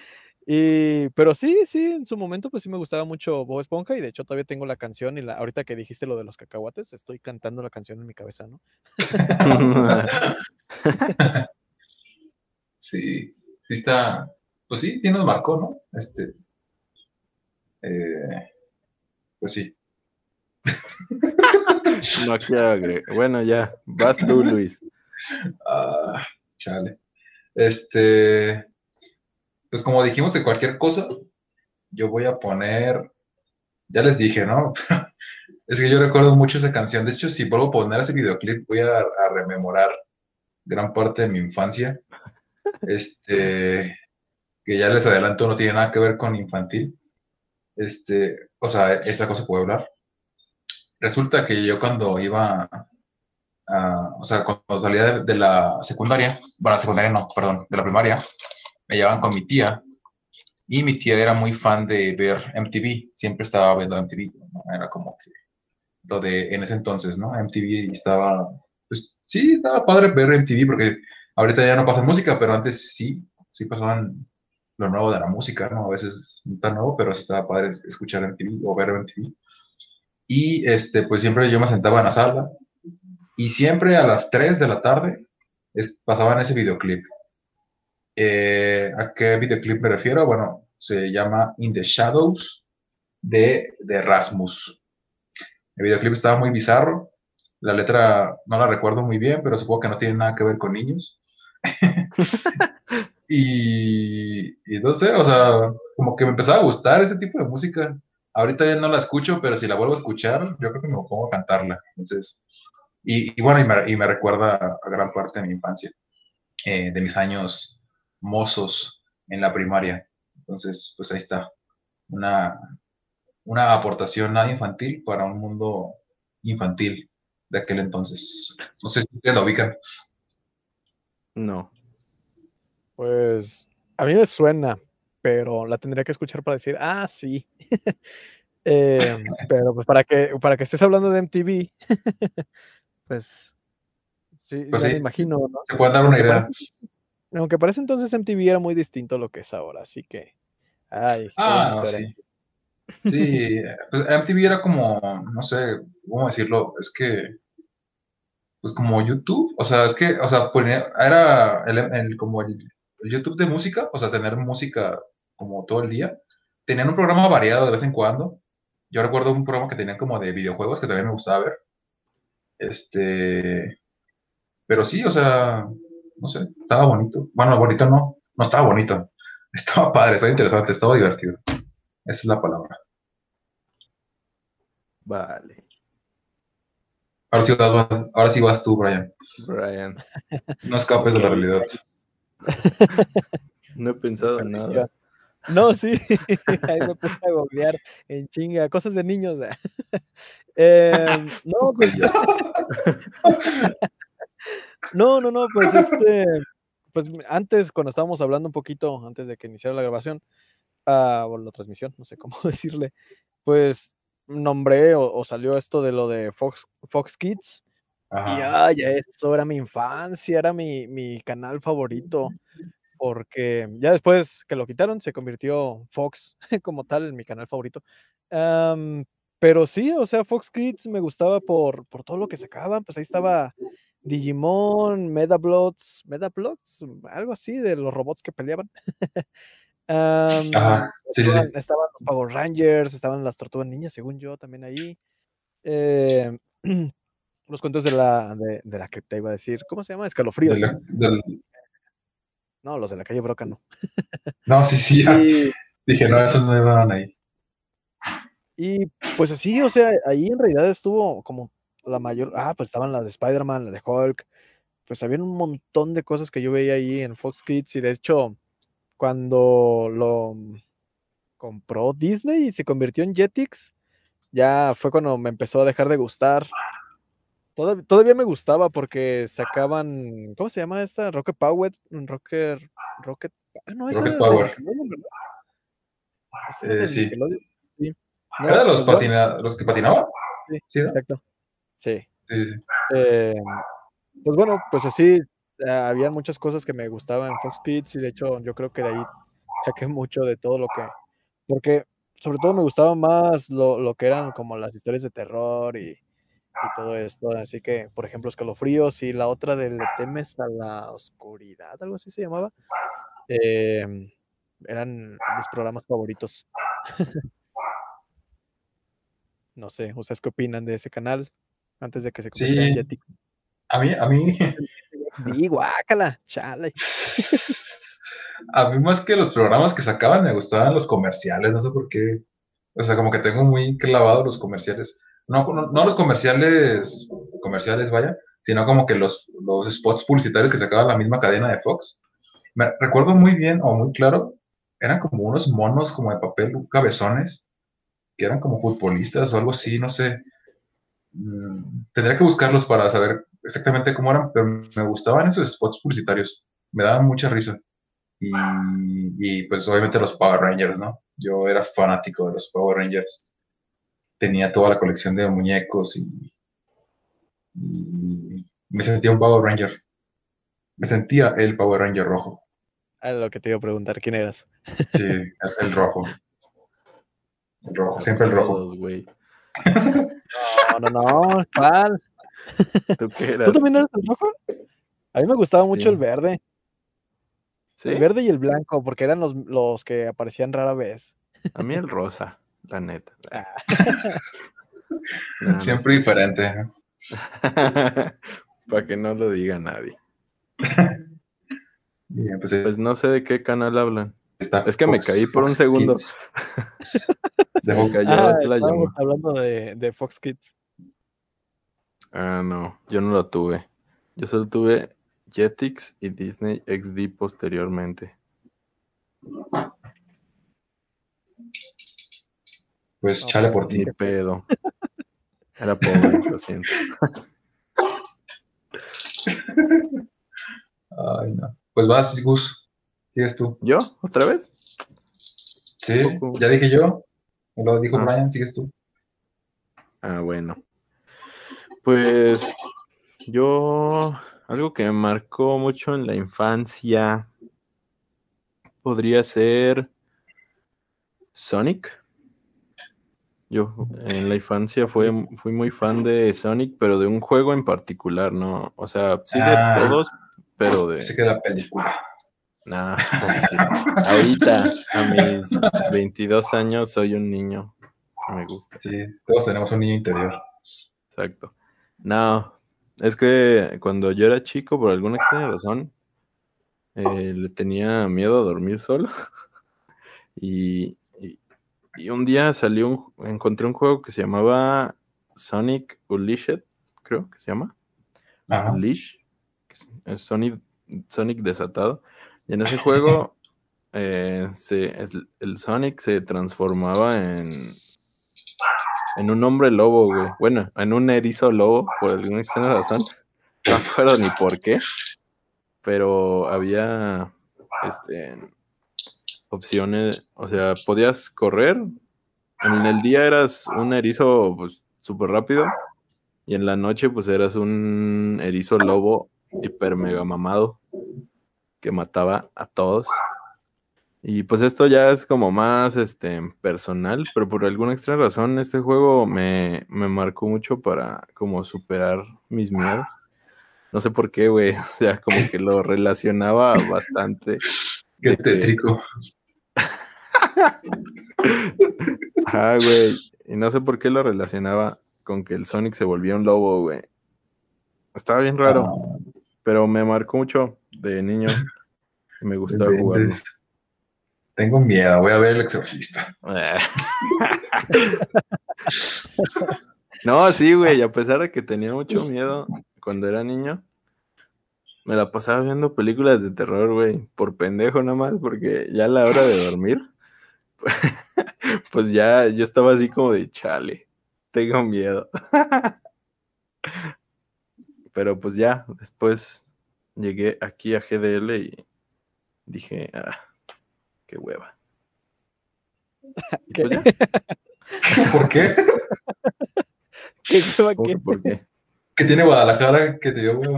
Y, pero sí, sí, en su momento pues sí me gustaba mucho Bob Esponja y de hecho todavía tengo la canción y la, ahorita que dijiste lo de los cacahuates, estoy cantando la canción en mi cabeza, ¿no? Sí, sí está, pues sí, sí nos marcó, ¿no? Este, eh, pues sí. No quiero agregar. Bueno, ya, vas tú, Luis. Ah, chale. Este, pues como dijimos de cualquier cosa, yo voy a poner, ya les dije, ¿no? Es que yo recuerdo mucho esa canción. De hecho, si vuelvo a poner ese videoclip, voy a, a rememorar gran parte de mi infancia. Este, que ya les adelanto, no tiene nada que ver con infantil. Este, o sea, esa cosa puedo hablar. Resulta que yo cuando iba a, o sea, cuando salía de, la secundaria, bueno, secundaria no, perdón, de la primaria, me llevaban con mi tía y mi tía era muy fan de ver MTV, siempre estaba viendo MTV, ¿no? era como que lo de en ese entonces, ¿no? MTV estaba, pues sí, estaba padre ver MTV porque ahorita ya no pasa música, pero antes sí, sí pasaban lo nuevo de la música, ¿no? A veces no tan nuevo, pero sí estaba padre escuchar MTV o ver MTV. Y este, pues siempre yo me sentaba en la sala y siempre a las 3 de la tarde es- pasaban ese videoclip. Eh, ¿A qué videoclip me refiero? Bueno, se llama In the Shadows de, de Rasmus. El videoclip estaba muy bizarro. La letra no la recuerdo muy bien, pero supongo que no tiene nada que ver con niños. y, y no sé, o sea, como que me empezaba a gustar ese tipo de música. Ahorita ya no la escucho, pero si la vuelvo a escuchar, yo creo que me pongo a cantarla. Entonces, y, bueno, y me, recuerda a gran parte de mi infancia, eh, de mis años mozos en la primaria. Entonces, pues ahí está, una, una aportación nada infantil para un mundo infantil de aquel entonces. No sé si ustedes lo ubican. No. Pues a mí me suena, pero la tendría que escuchar para decir, ah, sí. eh, pero pues para que, para que estés hablando de MTV, pues sí, Pues ya sí. me imagino, ¿no? Se pueden dar una Aunque idea. parece, aunque para ese entonces MTV era muy distinto a lo que es ahora, así que, ay, Ah, no, sí. Sí, pues MTV era como, no sé, ¿cómo decirlo? Es que, pues como YouTube, o sea, es que, o sea, ponía- era el, el- como el YouTube de música, o sea, tener música como todo el día. Tenían un programa variado de vez en cuando. Yo recuerdo un programa que tenían como de videojuegos que también me gustaba ver. Este, pero sí, o sea, no sé, estaba bonito. Bueno, bonito no, no estaba bonito. Estaba padre, estaba interesante, estaba divertido. Esa es la palabra. Vale. Ahora sí, vas, ahora sí vas tú, Brian. Brian. No escapes de la realidad. No he pensado en nada. No, sí, ahí me puse a googlear en chinga, cosas de niños. Em, no, pues No, no, no, pues este, pues antes, cuando estábamos hablando un poquito, antes de que iniciara la grabación, ah, o la transmisión, no sé cómo decirle, pues nombré o, o salió esto de lo de Fox, Fox Kids, y Ajá. ay, eso era mi infancia, era mi, mi canal favorito, porque ya después que lo quitaron, se convirtió Fox como tal en mi canal favorito. Am, pero sí, o sea, Fox Kids me gustaba por, por todo lo que sacaban, pues ahí estaba Digimon, Medablots, Medablots, algo así de los robots que peleaban. Ajá. Sí, estaban, estaban los Power Rangers, estaban las Tortugas Ninjas, según yo, también ahí. Eh, los cuentos de la, de, de la que te iba a decir, ¿cómo se llama? De Escalofríos. la- del- No, los de la calle Broca no. No, sí, sí. Y, Dije, no, esos no iban ahí. y pues así, o sea, ahí en realidad estuvo como la mayor. Ah, pues estaban las de Spider-Man, las de Hulk. Pues había un montón de cosas que yo veía ahí en Fox Kids. Y de hecho, cuando lo compró Disney y se convirtió en Jetix, ya fue cuando me empezó a dejar de gustar. Todav- Todavía me gustaba porque sacaban, ¿cómo se llama esta? Rocket Power, Rocket, Rocket, ah, no, Rocket era Power. Eh, sí. Sí. No, ¿Era los, patina- los que patinaban? sí, Sí, ¿no? exacto. Sí. Sí, sí. Eh, pues bueno, pues así, eh, había muchas cosas que me gustaban en Fox Kids y de hecho yo creo que de ahí saqué mucho de todo lo que, porque sobre todo me gustaba más lo, lo que eran como las historias de terror y, y todo esto, así que, por ejemplo, Escalofríos y la otra de Le temes a la oscuridad, algo así se llamaba, eh, eran mis programas favoritos. No sé, ¿ustedes qué opinan de ese canal antes de que se Sí. Jetix? A mí, a mí, Sí, guácala, chale. a mí más que los programas que sacaban me gustaban los comerciales, no sé por qué. O sea, como que tengo muy clavado los comerciales. No, los comerciales, comerciales, vaya, sino como que los, los spots publicitarios que sacaba la misma cadena de Fox. Me recuerdo muy bien o muy claro, eran como unos monos como de papel, cabezones, que eran como futbolistas o algo así, no sé. Mm, Tendría que buscarlos para saber exactamente cómo eran, pero me gustaban esos spots publicitarios. Me daban mucha risa. Y, y, pues obviamente los Power Rangers, ¿no? Yo era fanático de los Power Rangers. Tenía toda la colección de muñecos y, y me sentía un Power Ranger. Me sentía el Power Ranger rojo. Ah, lo que te iba a preguntar, ¿quién eras? Sí, el, el rojo. El rojo, siempre el rojo. No, no, no, ¿cuál? ¿Tú qué eras? ¿Tú también eres el rojo? A mí me gustaba mucho el verde. ¿Sí? El verde y el blanco, porque eran los, los que aparecían rara vez. A mí el rosa, la neta. Ah. No Siempre diferente. ¿no? Para que no lo diga nadie. Bien, pues, eh, Pues no sé de qué canal hablan. está es que me caí por un segundo. Se me cayó Ah, la estábamos llamada. hablando de, de Fox Kids. Ah, no, yo no lo tuve. Yo solo tuve Jetix y Disney XD posteriormente. Pues No, chale pues, por ti. Pedo. Era pobre, lo siento. Ay, no. Pues vas, Gus. Sigues tú. ¿Yo? ¿Otra vez? Sí, ya dije yo. Lo dijo Ah. Brian, sigues tú. Ah, bueno. Pues yo, algo que me marcó mucho en la infancia podría ser Sonic. Yo en la infancia fui, fui muy fan de Sonic, pero de un juego en particular, ¿no? O sea, sí de Ah. todos, pero de... Sé que la película. Nah, sí. Ahorita, a mis 22 años, soy un niño. Me gusta. Sí, todos tenemos un niño interior. Exacto. No, es que cuando yo era chico, por alguna extraña razón, eh, le tenía miedo a dormir solo. Y, y- un día salió, un- encontré un juego que se llamaba Sonic Unleashed, creo que se llama. Ajá. Unleash, que es- Sonic, Sonic desatado. Y en ese juego, eh, se, el Sonic se transformaba en, en un hombre lobo, güey. Bueno, en un erizo lobo, por alguna extraña razón. No acuerdo ni por qué. Pero había este, opciones, o sea, podías correr. En el día eras un erizo pues súper rápido. Y en la noche, pues eras un erizo lobo hiper mega mamado que mataba a todos. Y pues esto ya es como más este, personal, pero por alguna extraña razón este juego me, me marcó mucho para como superar mis miedos. No sé por qué, güey. O sea, como que lo relacionaba bastante. Qué tétrico. Ajá, güey. Y no sé por qué lo relacionaba con que el Sonic se volvía un lobo, güey. Estaba bien raro, Ah, pero me marcó mucho de niño. Y me gustaba jugarlo. inventes. Tengo miedo, voy a ver el exorcista. No, sí, güey, a pesar de que tenía mucho miedo cuando era niño, me la pasaba viendo películas de terror, güey, por pendejo nomás, porque ya a la hora de dormir, pues ya yo estaba así como de chale, tengo miedo. Pero pues ya, después llegué aquí a GDL y dije, ah, qué hueva. Y ¿Qué? pues ya, ¿Por qué? ¿Qué hueva ¿cómo qué? que por qué? ¿Qué tiene Guadalajara que te dio huevo?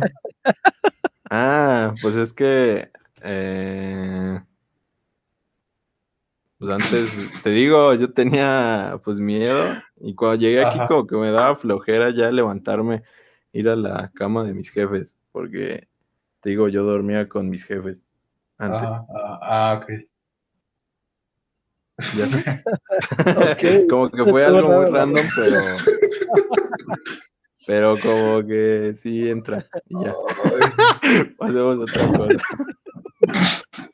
Ah, pues es que eh, pues antes, te digo, yo tenía pues miedo y cuando llegué aquí como que me daba flojera ya levantarme, ir a la cama de mis jefes, porque te digo, yo dormía con mis jefes antes. Ah, ah, ah, ok. Ya sé. Como que fue algo muy random, pero pero como que sí entra y ya. Pasemos a otra cosa.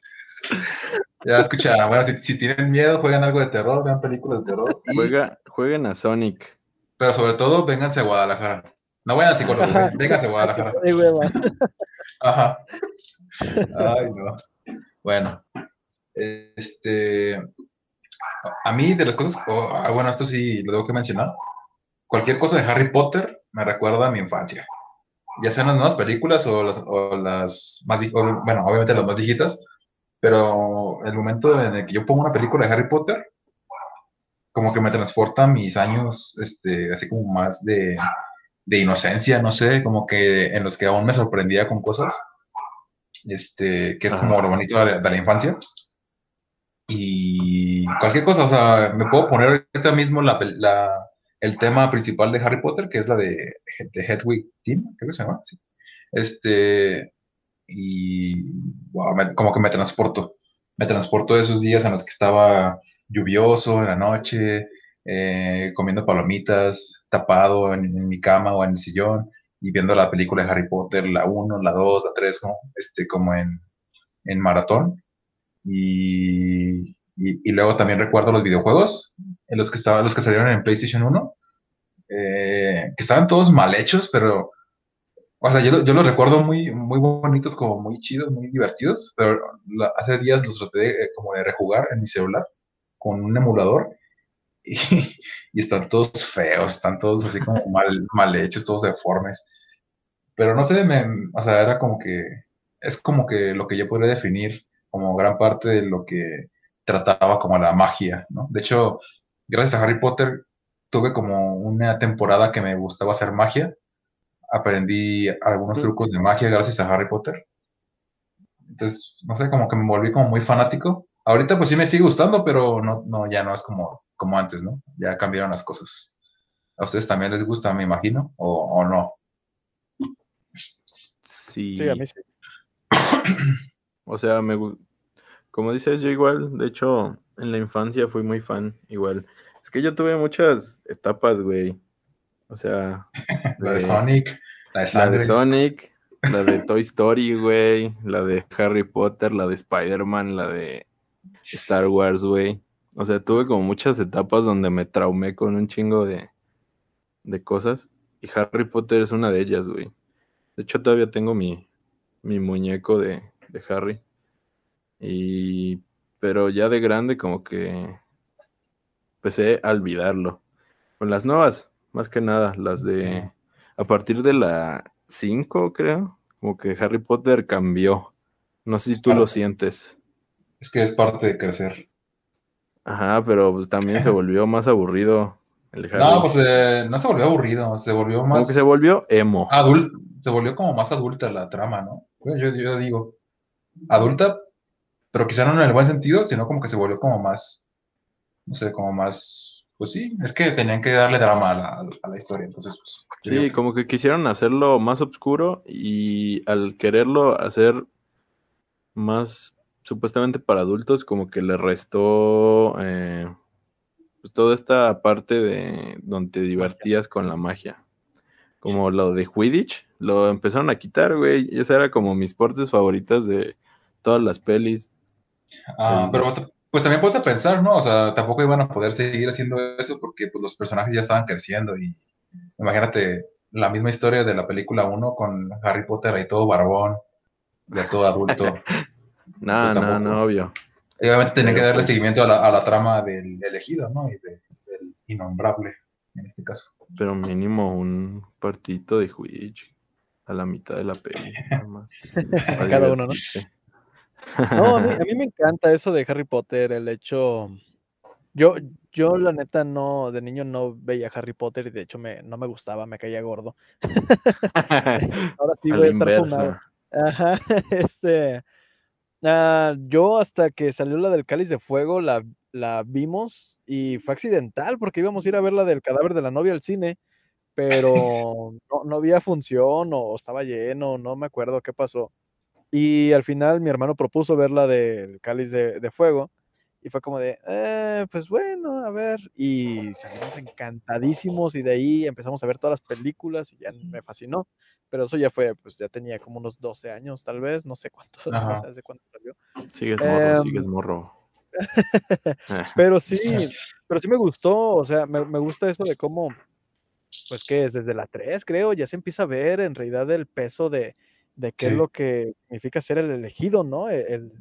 Ya escucha, bueno, si, si tienen miedo, juegan algo de terror, vean películas de terror. y- Juega, jueguen a Sonic. pero sobre todo, vénganse a Guadalajara. No vayan al psicólogo, vénganse a Guadalajara. Ajá. Ay, no. Bueno, este. A mí, de las cosas. oh, ah, bueno, esto sí lo tengo que mencionar. Cualquier cosa de Harry Potter me recuerda a mi infancia. Ya sean las nuevas películas o las, o las más. o, bueno, obviamente las más viejitas. Pero el momento en el que yo pongo una película de Harry Potter, como que me transporta a mis años, este, así como más de, de inocencia, no sé, como que en los que aún me sorprendía con cosas este, que es como lo bonito de la, de la infancia. Y cualquier cosa, o sea, me puedo poner ahorita mismo la, la- el tema principal de Harry Potter, que es la de, de Hedwig Team, creo que se llama, sí. Este, y como que me transporto. Me transporto a esos días en los que estaba lluvioso en la noche, eh, comiendo palomitas, tapado en, mi cama o en el sillón y viendo la película de Harry Potter, la uno la 2 la 3 como, este, como en, en maratón. Y, y, y luego también recuerdo los videojuegos, en los que estaban, los que salieron en PlayStation 1, eh, que estaban todos mal hechos, pero, o sea, yo, yo los recuerdo muy, muy bonitos, como muy chidos, muy divertidos, pero la- hace días los traté eh, como de rejugar en mi celular con un emulador y, y están todos feos, están todos así como mal, mal hechos, todos deformes. Pero no sé, me, o sea, era como que, es como que lo que yo podría definir como gran parte de lo que trataba como la magia, ¿no? De hecho, gracias a Harry Potter tuve como una temporada que me gustaba hacer magia. Aprendí algunos Mm. trucos de magia gracias a Harry Potter. Entonces, no sé, como que me volví como muy fanático. Ahorita pues sí me sigue gustando, pero no, no, ya no es como, como antes, ¿no? Ya cambiaron las cosas. ¿A ustedes también les gusta, me imagino? ¿O, o no? Sí, Sí, a mí sí. o sea, me, gu- como dices, yo igual, de hecho, en la infancia fui muy fan, igual. Es que yo tuve muchas etapas, güey. O sea, La de de- Sonic, la de la de. Sonic, la de Toy Story, güey, la de Harry Potter, la de Spider-Man, la de Star Wars, güey. O sea, tuve como muchas etapas donde me traumé con un chingo de, de cosas. Y Harry Potter es una de ellas, güey. De hecho, todavía tengo mi, mi muñeco de, de Harry. Y. Pero ya de grande, como que empecé a olvidarlo. Con las nuevas, más que nada, las de. A partir de la 5, creo. Como que Harry Potter cambió. No sé si tú lo sientes. Es que es parte de crecer. Ajá, pero pues también se volvió más aburrido el Harry. No, pues eh, no se volvió aburrido, se volvió más Como que se volvió emo. adulto, se volvió como más adulta la trama, ¿no? Yo, yo digo, adulta, pero quizá no en el buen sentido, sino como que se volvió como más, no sé, como más, pues sí, es que tenían que darle drama a la, a la historia, entonces, pues. Sí, como que quisieron hacerlo más oscuro y al quererlo hacer más supuestamente para adultos, como que le restó eh, pues toda esta parte de donde te divertías con la magia. Como lo de Quidditch, lo empezaron a quitar, güey. Esa era como mis partes favoritas de todas las pelis. Ah, pero pues también ponte a pensar, ¿no? O sea, tampoco iban a poder seguir haciendo eso porque pues, los personajes ya estaban creciendo y imagínate la misma historia de la película 1 con Harry Potter ahí todo barbón, ya todo adulto. No, Pues no, tampoco. no, obvio. Y obviamente tenían que darle pues- seguimiento a la, a la trama del elegido, ¿no? Y de- del innombrable, en este caso. Pero mínimo un partidito de Quidditch a la mitad de la peli. nada más. Para Cada uno, ¿no? No, a mí, a mí me encanta eso de Harry Potter, el hecho. Yo, yo la neta no, de niño no veía Harry Potter y de hecho me, no me gustaba, me caía gordo. Ahora sí voy a estar fumado. Ajá, este. ah, yo hasta que salió la del Cáliz de Fuego la, la vimos y fue accidental porque íbamos a ir a ver la del cadáver de la novia al cine, pero no, no había función o estaba lleno, no me acuerdo qué pasó. Y al final mi hermano propuso ver la del Cáliz de, de Fuego y fue como de, "Eh, pues bueno, a ver. Y salimos encantadísimos y de ahí empezamos a ver todas las películas y ya me fascinó. Pero eso ya fue, pues ya tenía como unos 12 años tal vez, no sé cuánto, no sé cuánto salió. Sigues morro, Em, sigues morro. Pero sí, pero sí me gustó, o sea, me, me gusta eso de cómo, pues que es desde la 3, creo, ya se empieza a ver en realidad el peso de, de qué es lo que significa ser el elegido, ¿no? E- El,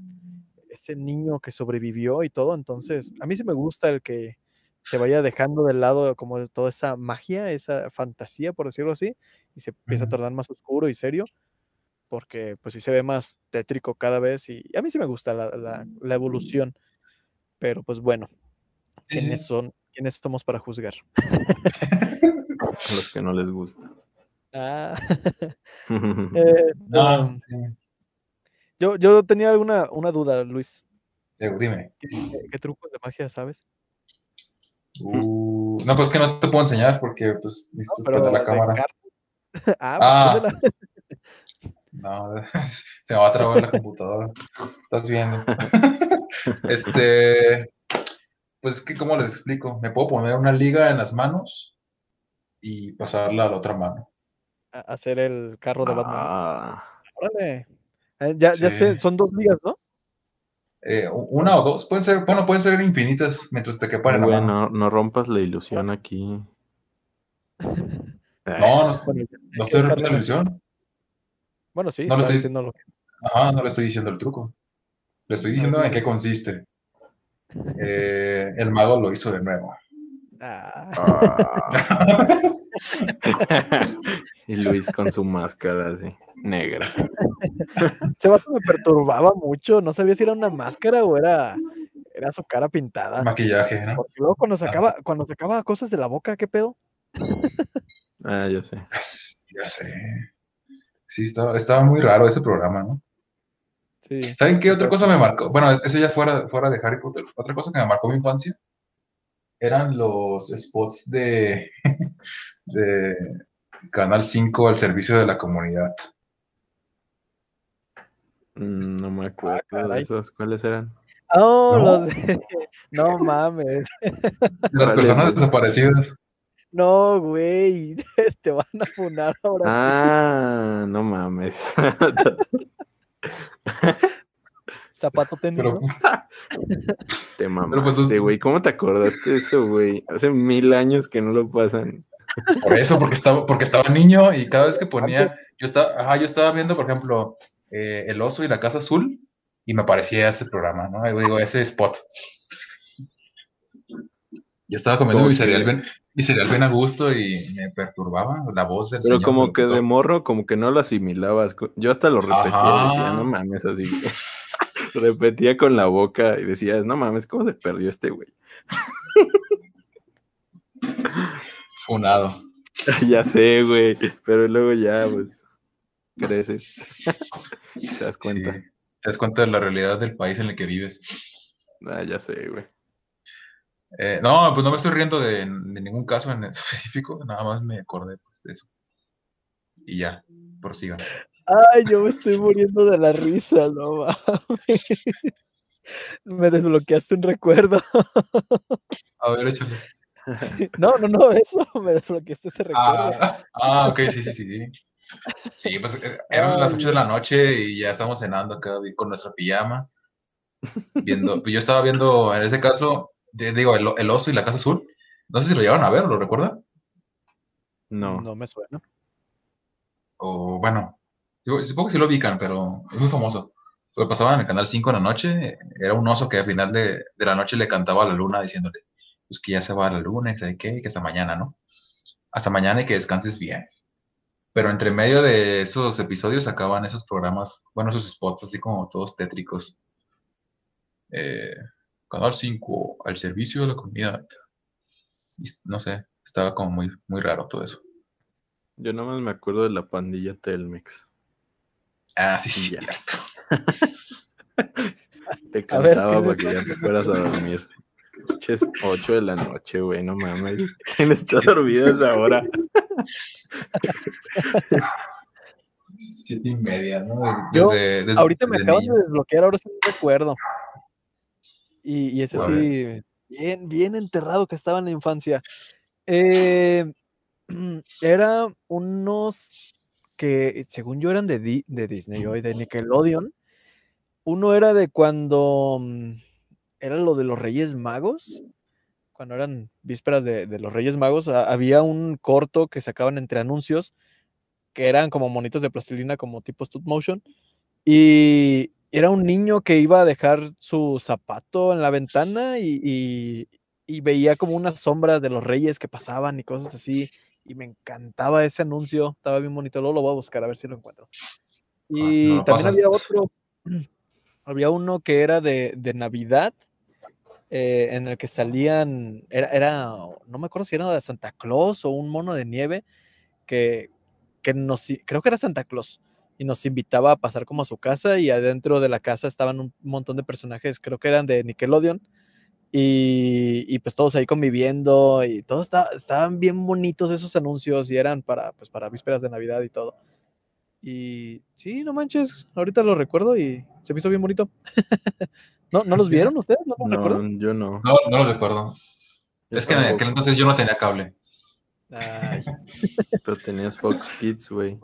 ese niño que sobrevivió y todo, entonces, a mí sí me gusta el que se vaya dejando de lado como toda esa magia, esa fantasía, por decirlo así, y se empieza a tornar más oscuro y serio, porque pues sí se ve más tétrico cada vez y a mí sí me gusta la, la- la evolución, pero pues bueno. Sí, ¿Quiénes sí. son? ¿Quiénes somos para juzgar? a los que no les gusta. Ah, eh, No, um, yo, yo tenía alguna una duda, Luis. Dime. ¿Qué, trucos de magia sabes? Uh, no, pues que no te puedo enseñar porque pues No, necesitas la cámara. cartas. ah, Ah. pues préndela. No, se me va a trabar la computadora. Estás viendo. este, pues que, ¿cómo les explico? Me puedo poner una liga en las manos y pasarla a la otra mano. A- hacer el carro de Batman. Ah, Órale. Eh, ya, ya sé, son dos ligas, ¿no? Eh, una o dos, pueden ser, bueno, pueden ser infinitas mientras te quepan mano. no, no rompas la ilusión aquí. No, no, Bueno, estoy rompiendo la ilusión. Bueno, sí, No lo estaba estoy- diciendo lo que- Ajá, no le estoy diciendo el truco. Le estoy diciendo en qué consiste. Eh, el mago lo hizo de nuevo. Ah, Ah. y Luis con su máscara así, negra. ese vato me perturbaba mucho. No sabía si era una máscara o era, era su cara pintada. Maquillaje, ¿no? Porque luego cuando sacaba, cuando sacaba cosas de la boca, ¿qué pedo? Ah, ya sé. Ya sé. Sí, estaba, estaba muy raro ese programa, ¿no? Sí. ¿Saben qué otra cosa me marcó? Bueno, eso ya fuera, fuera de Harry Potter. Otra cosa que me marcó mi infancia eran los spots de, de Canal 5 al servicio de la comunidad. Mm, No me acuerdo de esos. ¿Cuáles eran? Oh, No. los de... No mames. Las ¿Cuáles, personas güey? desaparecidas. No, güey. Te van a funar ahora. Ah, no mames. Zapato tenis, Pero ¿no? Te pues, mamaste, güey. ¿Cómo te acordaste de eso, güey? Hace mil años que no lo pasan. Por eso, porque estaba, porque estaba niño y cada vez que ponía, yo estaba, ajá, yo estaba viendo, por ejemplo, eh, El oso y la casa azul y me aparecía ese programa, ¿no? Y digo, ese spot. Yo estaba comiendo mi cereal bien, mi cereal bien a gusto y me perturbaba la voz del Pero señor como que de morro, como que no lo asimilabas. Yo hasta lo repetía y decía, no mames, así. repetía con la boca y decía, no mames, ¿cómo se perdió este güey? Funado. ya sé, güey. Pero luego ya, pues, creces. Te das cuenta. Sí, Te das cuenta de la realidad del país en el que vives. Ah, ya sé, güey. Eh, no, pues no me estoy riendo de, de ningún caso en específico, nada más me acordé pues, de eso. Y ya, prosigan. Ay, yo me estoy muriendo de la risa, no mames. Me desbloqueaste un recuerdo. A ver, échale. No, no, no, eso, me desbloqueaste ese recuerdo. Ah, ah, ok, sí, sí, sí. Sí, Sí, pues eh, eran las Ay, 8 de la noche y ya estamos cenando acá con nuestra pijama. Viendo, pues yo estaba viendo, en ese caso, de- digo, el, el oso y la casa azul. No sé si lo llevaron a ver, ¿lo recuerdan? No. No me suena. O bueno, supongo que sí lo ubican, pero es muy famoso. Lo pasaban en el canal 5 en la noche. Era un oso que al final de, de la noche le cantaba a la luna diciéndole, pues que ya se va a la luna, y sabe qué, y que hasta mañana, ¿no? Hasta mañana y que descanses bien. Pero entre medio de esos episodios acaban esos programas, bueno, esos spots así como todos tétricos. Eh, Canal 5, al servicio de la comunidad. Y no sé, estaba como muy, muy raro todo eso. Yo nada más me acuerdo de la pandilla Telmex. Ah, sí, sí. Te cantaba ¿qué para que ya te fueras a dormir. Ches 8 de la noche, güey, no mames. ¿Quién está dormido a esa hora? Siete y media, ¿no? Yo, Desde, desde- Ahorita me acaban de desbloquear, ahora sí me recuerdo. Y, y ese sí, bien, bien enterrado que estaba en la infancia. Eh, era unos que, según yo, eran de, Di- de Disney hoy, de Nickelodeon. Uno era de cuando mm, era lo de los Reyes Magos, cuando eran vísperas de, de los Reyes Magos, ha- había un corto que sacaban entre anuncios que eran como monitos de plastilina, como tipo stop motion. Y era un niño que iba a dejar su zapato en la ventana y, y- y veía como unas sombras de los reyes que pasaban y cosas así. Y me encantaba ese anuncio, estaba bien bonito. Luego lo voy a buscar a ver si lo encuentro. Y no lo también pasas. había otro, había uno que era de, de Navidad, eh, en el que salían, era, era, no me acuerdo si era de Santa Claus o un mono de nieve, que, que nos, creo que era Santa Claus, y nos invitaba a pasar como a su casa y adentro de la casa estaban un montón de personajes, creo que eran de Nickelodeon, y, y pues todos ahí conviviendo y todos esta- estaban bien bonitos esos anuncios y eran para, pues para vísperas de Navidad y todo. Y sí, no manches, ahorita lo recuerdo y se me hizo bien bonito. ¿No, ¿No los vieron ustedes? ¿No los No, recuerdan? yo no. No, no lo recuerdo. Yo es que en aquel entonces yo no tenía cable. Ay, Pero tenías Fox Kids, güey.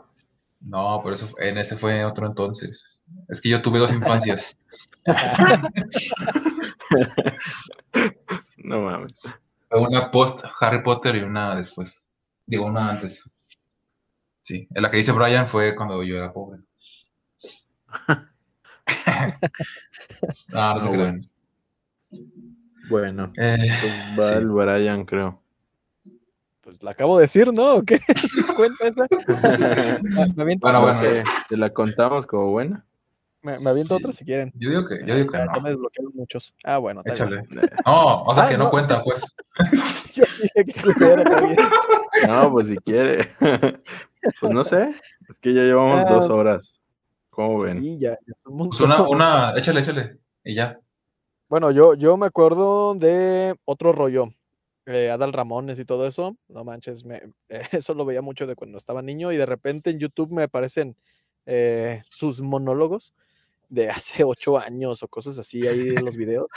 No, pero eso, en ese fue otro entonces. Es que yo tuve dos infancias. No mames. Fue Una post Harry Potter y una después. Digo, una antes. Sí, en la que dice Brian fue cuando yo era pobre. no, no se Ah, crean. Bueno, Eh, pues va Sí. el Brian, creo. pues la acabo de decir, ¿no? ¿O qué? ¿Cuenta esa? ¿Me, aviento, Bueno, no bueno. ¿te la contamos como buena? me- me aviento otra si quieren. yo digo que, yo digo que no. me desbloquearon muchos. Ah, bueno, bien. Échale. No, o sea Ah, que no, no. cuenta, pues. Yo dije que bien. No, pues si quiere. Pues no sé. Es que ya llevamos Ah. dos horas. ¿Cómo ven? Sí, ya, un Pues una, una, échale, échale. Y ya. Bueno, yo, yo me acuerdo de otro rollo. eh, Adal Ramones y todo eso. No manches, me, eh, eso lo veía mucho de cuando estaba niño y de repente en YouTube me aparecen eh, sus monólogos de hace ocho años o cosas así ahí en los videos.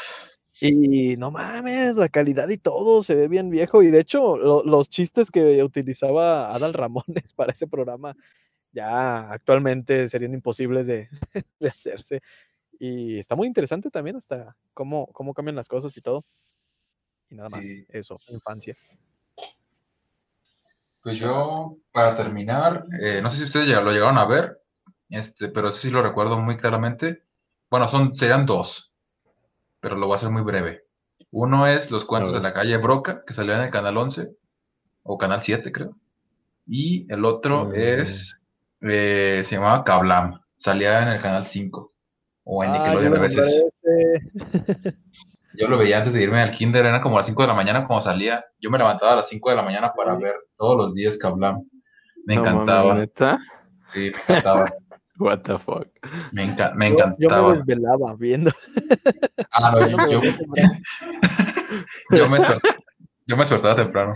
Y no mames, la calidad y todo se ve bien viejo. Y de hecho, lo- los chistes que utilizaba Adal Ramones para ese programa ya actualmente serían imposibles de, de hacerse. Y está muy interesante también hasta cómo, cómo cambian las cosas y todo. Y nada más, Sí. eso, infancia. Pues yo, para terminar, eh, no sé si ustedes ya lo llegaron a ver, este, pero sí lo recuerdo muy claramente. Bueno, son, serían dos, pero lo voy a hacer muy breve. Uno es Los cuentos de la calle Broca, que salió en el canal 11, o canal 7, creo. Y el otro Mm. es, eh, se llamaba Kablam, salía en el canal 5, o en Ah, yo Nickelodeon a veces. Yo lo veía antes de irme al kinder, era como a las 5 de la mañana cuando salía. Yo me levantaba a las 5 de la mañana para ver todos los días Kablam. Me No encantaba. ¿neta? Sí, me encantaba. What the fuck. Me, enca- me Yo, yo encantaba. me desvelaba viendo. Ah, no, Yo yo, yo me yo me despertaba temprano.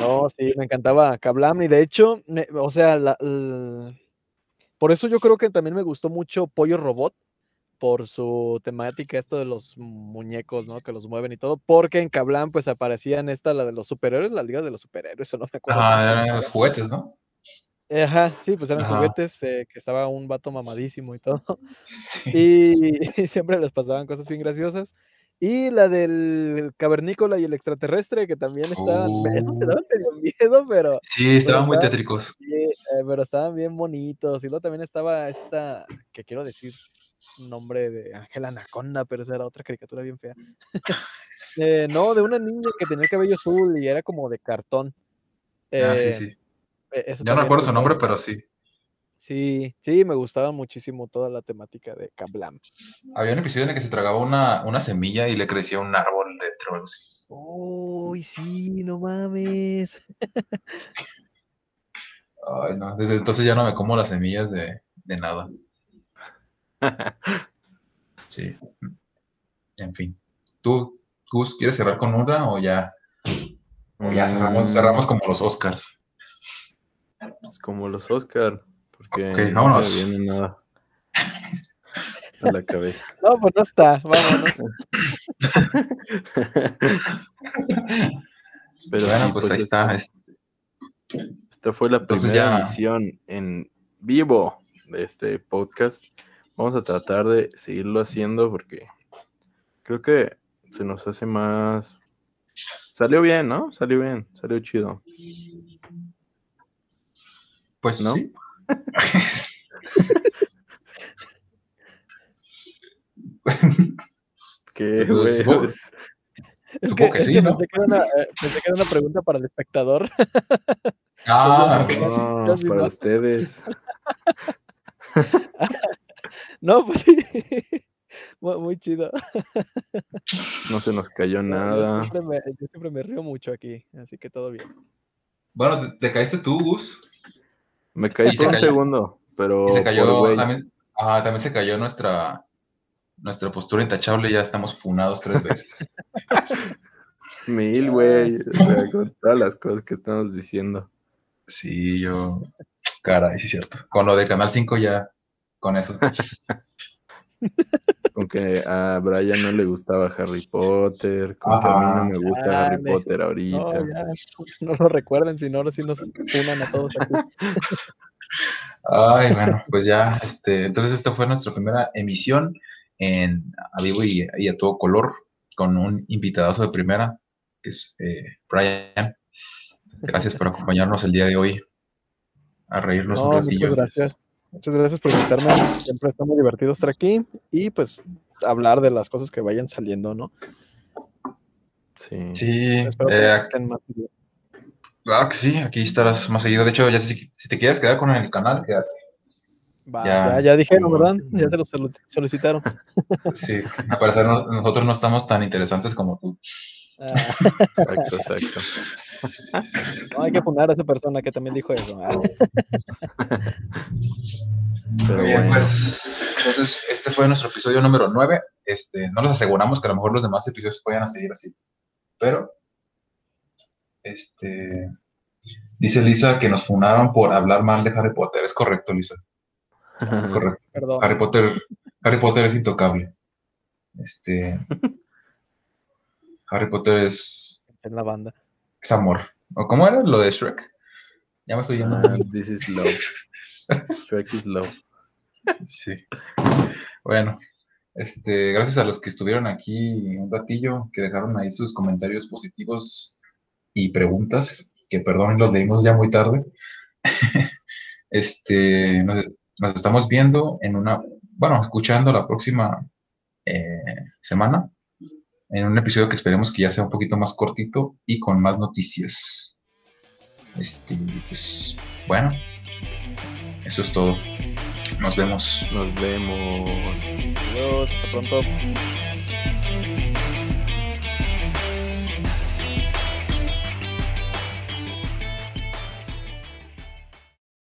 No, sí, me encantaba Kablam. Y de hecho, me- o sea, la- por eso yo creo que también me gustó mucho Pollo Robot, por su temática, esto de los muñecos, ¿no? Que los mueven y todo, porque en Kablam pues aparecían esta, la de los superhéroes, la liga de los superhéroes, o no me acuerdo. Ah, eran los juguetes, ¿no? Ajá, sí, pues eran Ajá. juguetes, eh, que estaba un vato mamadísimo y todo. Sí. Y, siempre les pasaban cosas bien graciosas. Y la del cavernícola y el extraterrestre, que también estaban, esos Uh. daban medio miedo, pero, Sí, estaban muy tétricos. sí, eh, pero estaban bien bonitos. Y luego también estaba esta, que quiero decir nombre de Ángela Anaconda, pero esa era otra caricatura bien fea. Eh, no, de una niña que tenía el cabello azul y era como de cartón. Ah, sí, Eh, sí. esa Yo no recuerdo su nombre, pero sí. Sí, sí, me gustaba muchísimo toda la temática de Kablam. Había un episodio en el que se tragaba una, una semilla y le crecía un árbol dentro, algo así. Uy, sí, no mames. Ay, no. Desde entonces ya no me como las semillas de, de nada. Sí. En fin. ¿Tú, Gus, quieres cerrar con una o ya? O ya cerramos, Mm, cerramos como los Oscars. pues como los Oscar, porque Ok, no vámonos. se me viene nada a la cabeza. No, pues no está, vámonos. Pero bueno, sí, pues, ahí esta- está. es- Esta fue la Entonces primera ya- emisión en vivo de este podcast. Vamos a tratar de seguirlo haciendo porque creo que se nos hace más. Salió bien, ¿no? Salió bien, salió chido. Pues ¿No? sí. Que, Pues, güey, supongo- pues, Es Supongo que es sí, ¿no? pensé, que era una, eh, pensé que era una pregunta para el espectador. Ah, no, para ustedes. No, pues sí. Muy, muy chido. No se nos cayó Yo nada. siempre, me, yo siempre me río mucho aquí, así que todo bien. Bueno, te, te caíste tú, Gus. Me caí por un segundo, pero Y se por cayó güey. también. Ah, también se cayó nuestra, nuestra postura intachable. Ya estamos funados tres veces. Mil, güey. O sea, con todas las cosas que estamos diciendo. Sí, yo. Caray, sí es cierto. Con lo de Canal 5 ya. Con eso. Con que a Brian no le gustaba Harry Potter, con que a mí no me gusta Ah, Harry me- Potter No, ahorita. ya, no lo recuerden, si no, ahora sí nos unan a todos aquí. Ay, bueno, pues ya, este, entonces esta fue nuestra primera emisión en A Vivo y, y a todo color, con un invitadazo de primera, que es eh, Brian. Gracias por acompañarnos el día de hoy a reírnos No, un muchas ratillo. gracias. Muchas gracias por invitarme. Siempre está muy divertido estar aquí y pues hablar de las cosas que vayan saliendo, ¿no? Sí. Sí, eh, más claro que sí, aquí estarás más seguido. De hecho, ya si, si te quieres quedar con el canal, quédate. Va, ya. ya, ya dijeron, ¿verdad? Ya se lo soli- solicitaron. Sí, a parecer no- nosotros no estamos tan interesantes como tú. Exacto, exacto. no, hay que fundar a esa persona que también dijo eso. Ah, Pero Muy bien, bueno, pues entonces este fue nuestro episodio número 9. Este, no les aseguramos que a lo mejor los demás episodios vayan a seguir así. Pero, este, dice Lisa que nos funaron por hablar mal de Harry Potter. Es correcto, Lisa. Es correcto. perdón. Harry Potter, Harry Potter es intocable. Este, Harry Potter es, En la banda. es amor. ¿O cómo era lo de Shrek? Ya me estoy yendo. Ah, this is love. Shrek is love. Sí. Bueno, este, gracias a los que estuvieron aquí un ratillo, que dejaron ahí sus comentarios positivos y preguntas, que perdón, los leímos ya muy tarde. Este, nos, nos estamos viendo en una, bueno, escuchando la próxima eh, semana, en un episodio que esperemos que ya sea un poquito más cortito y con más noticias. Este, pues, bueno, eso es todo. Nos vemos. Nos vemos. Adiós, hasta pronto.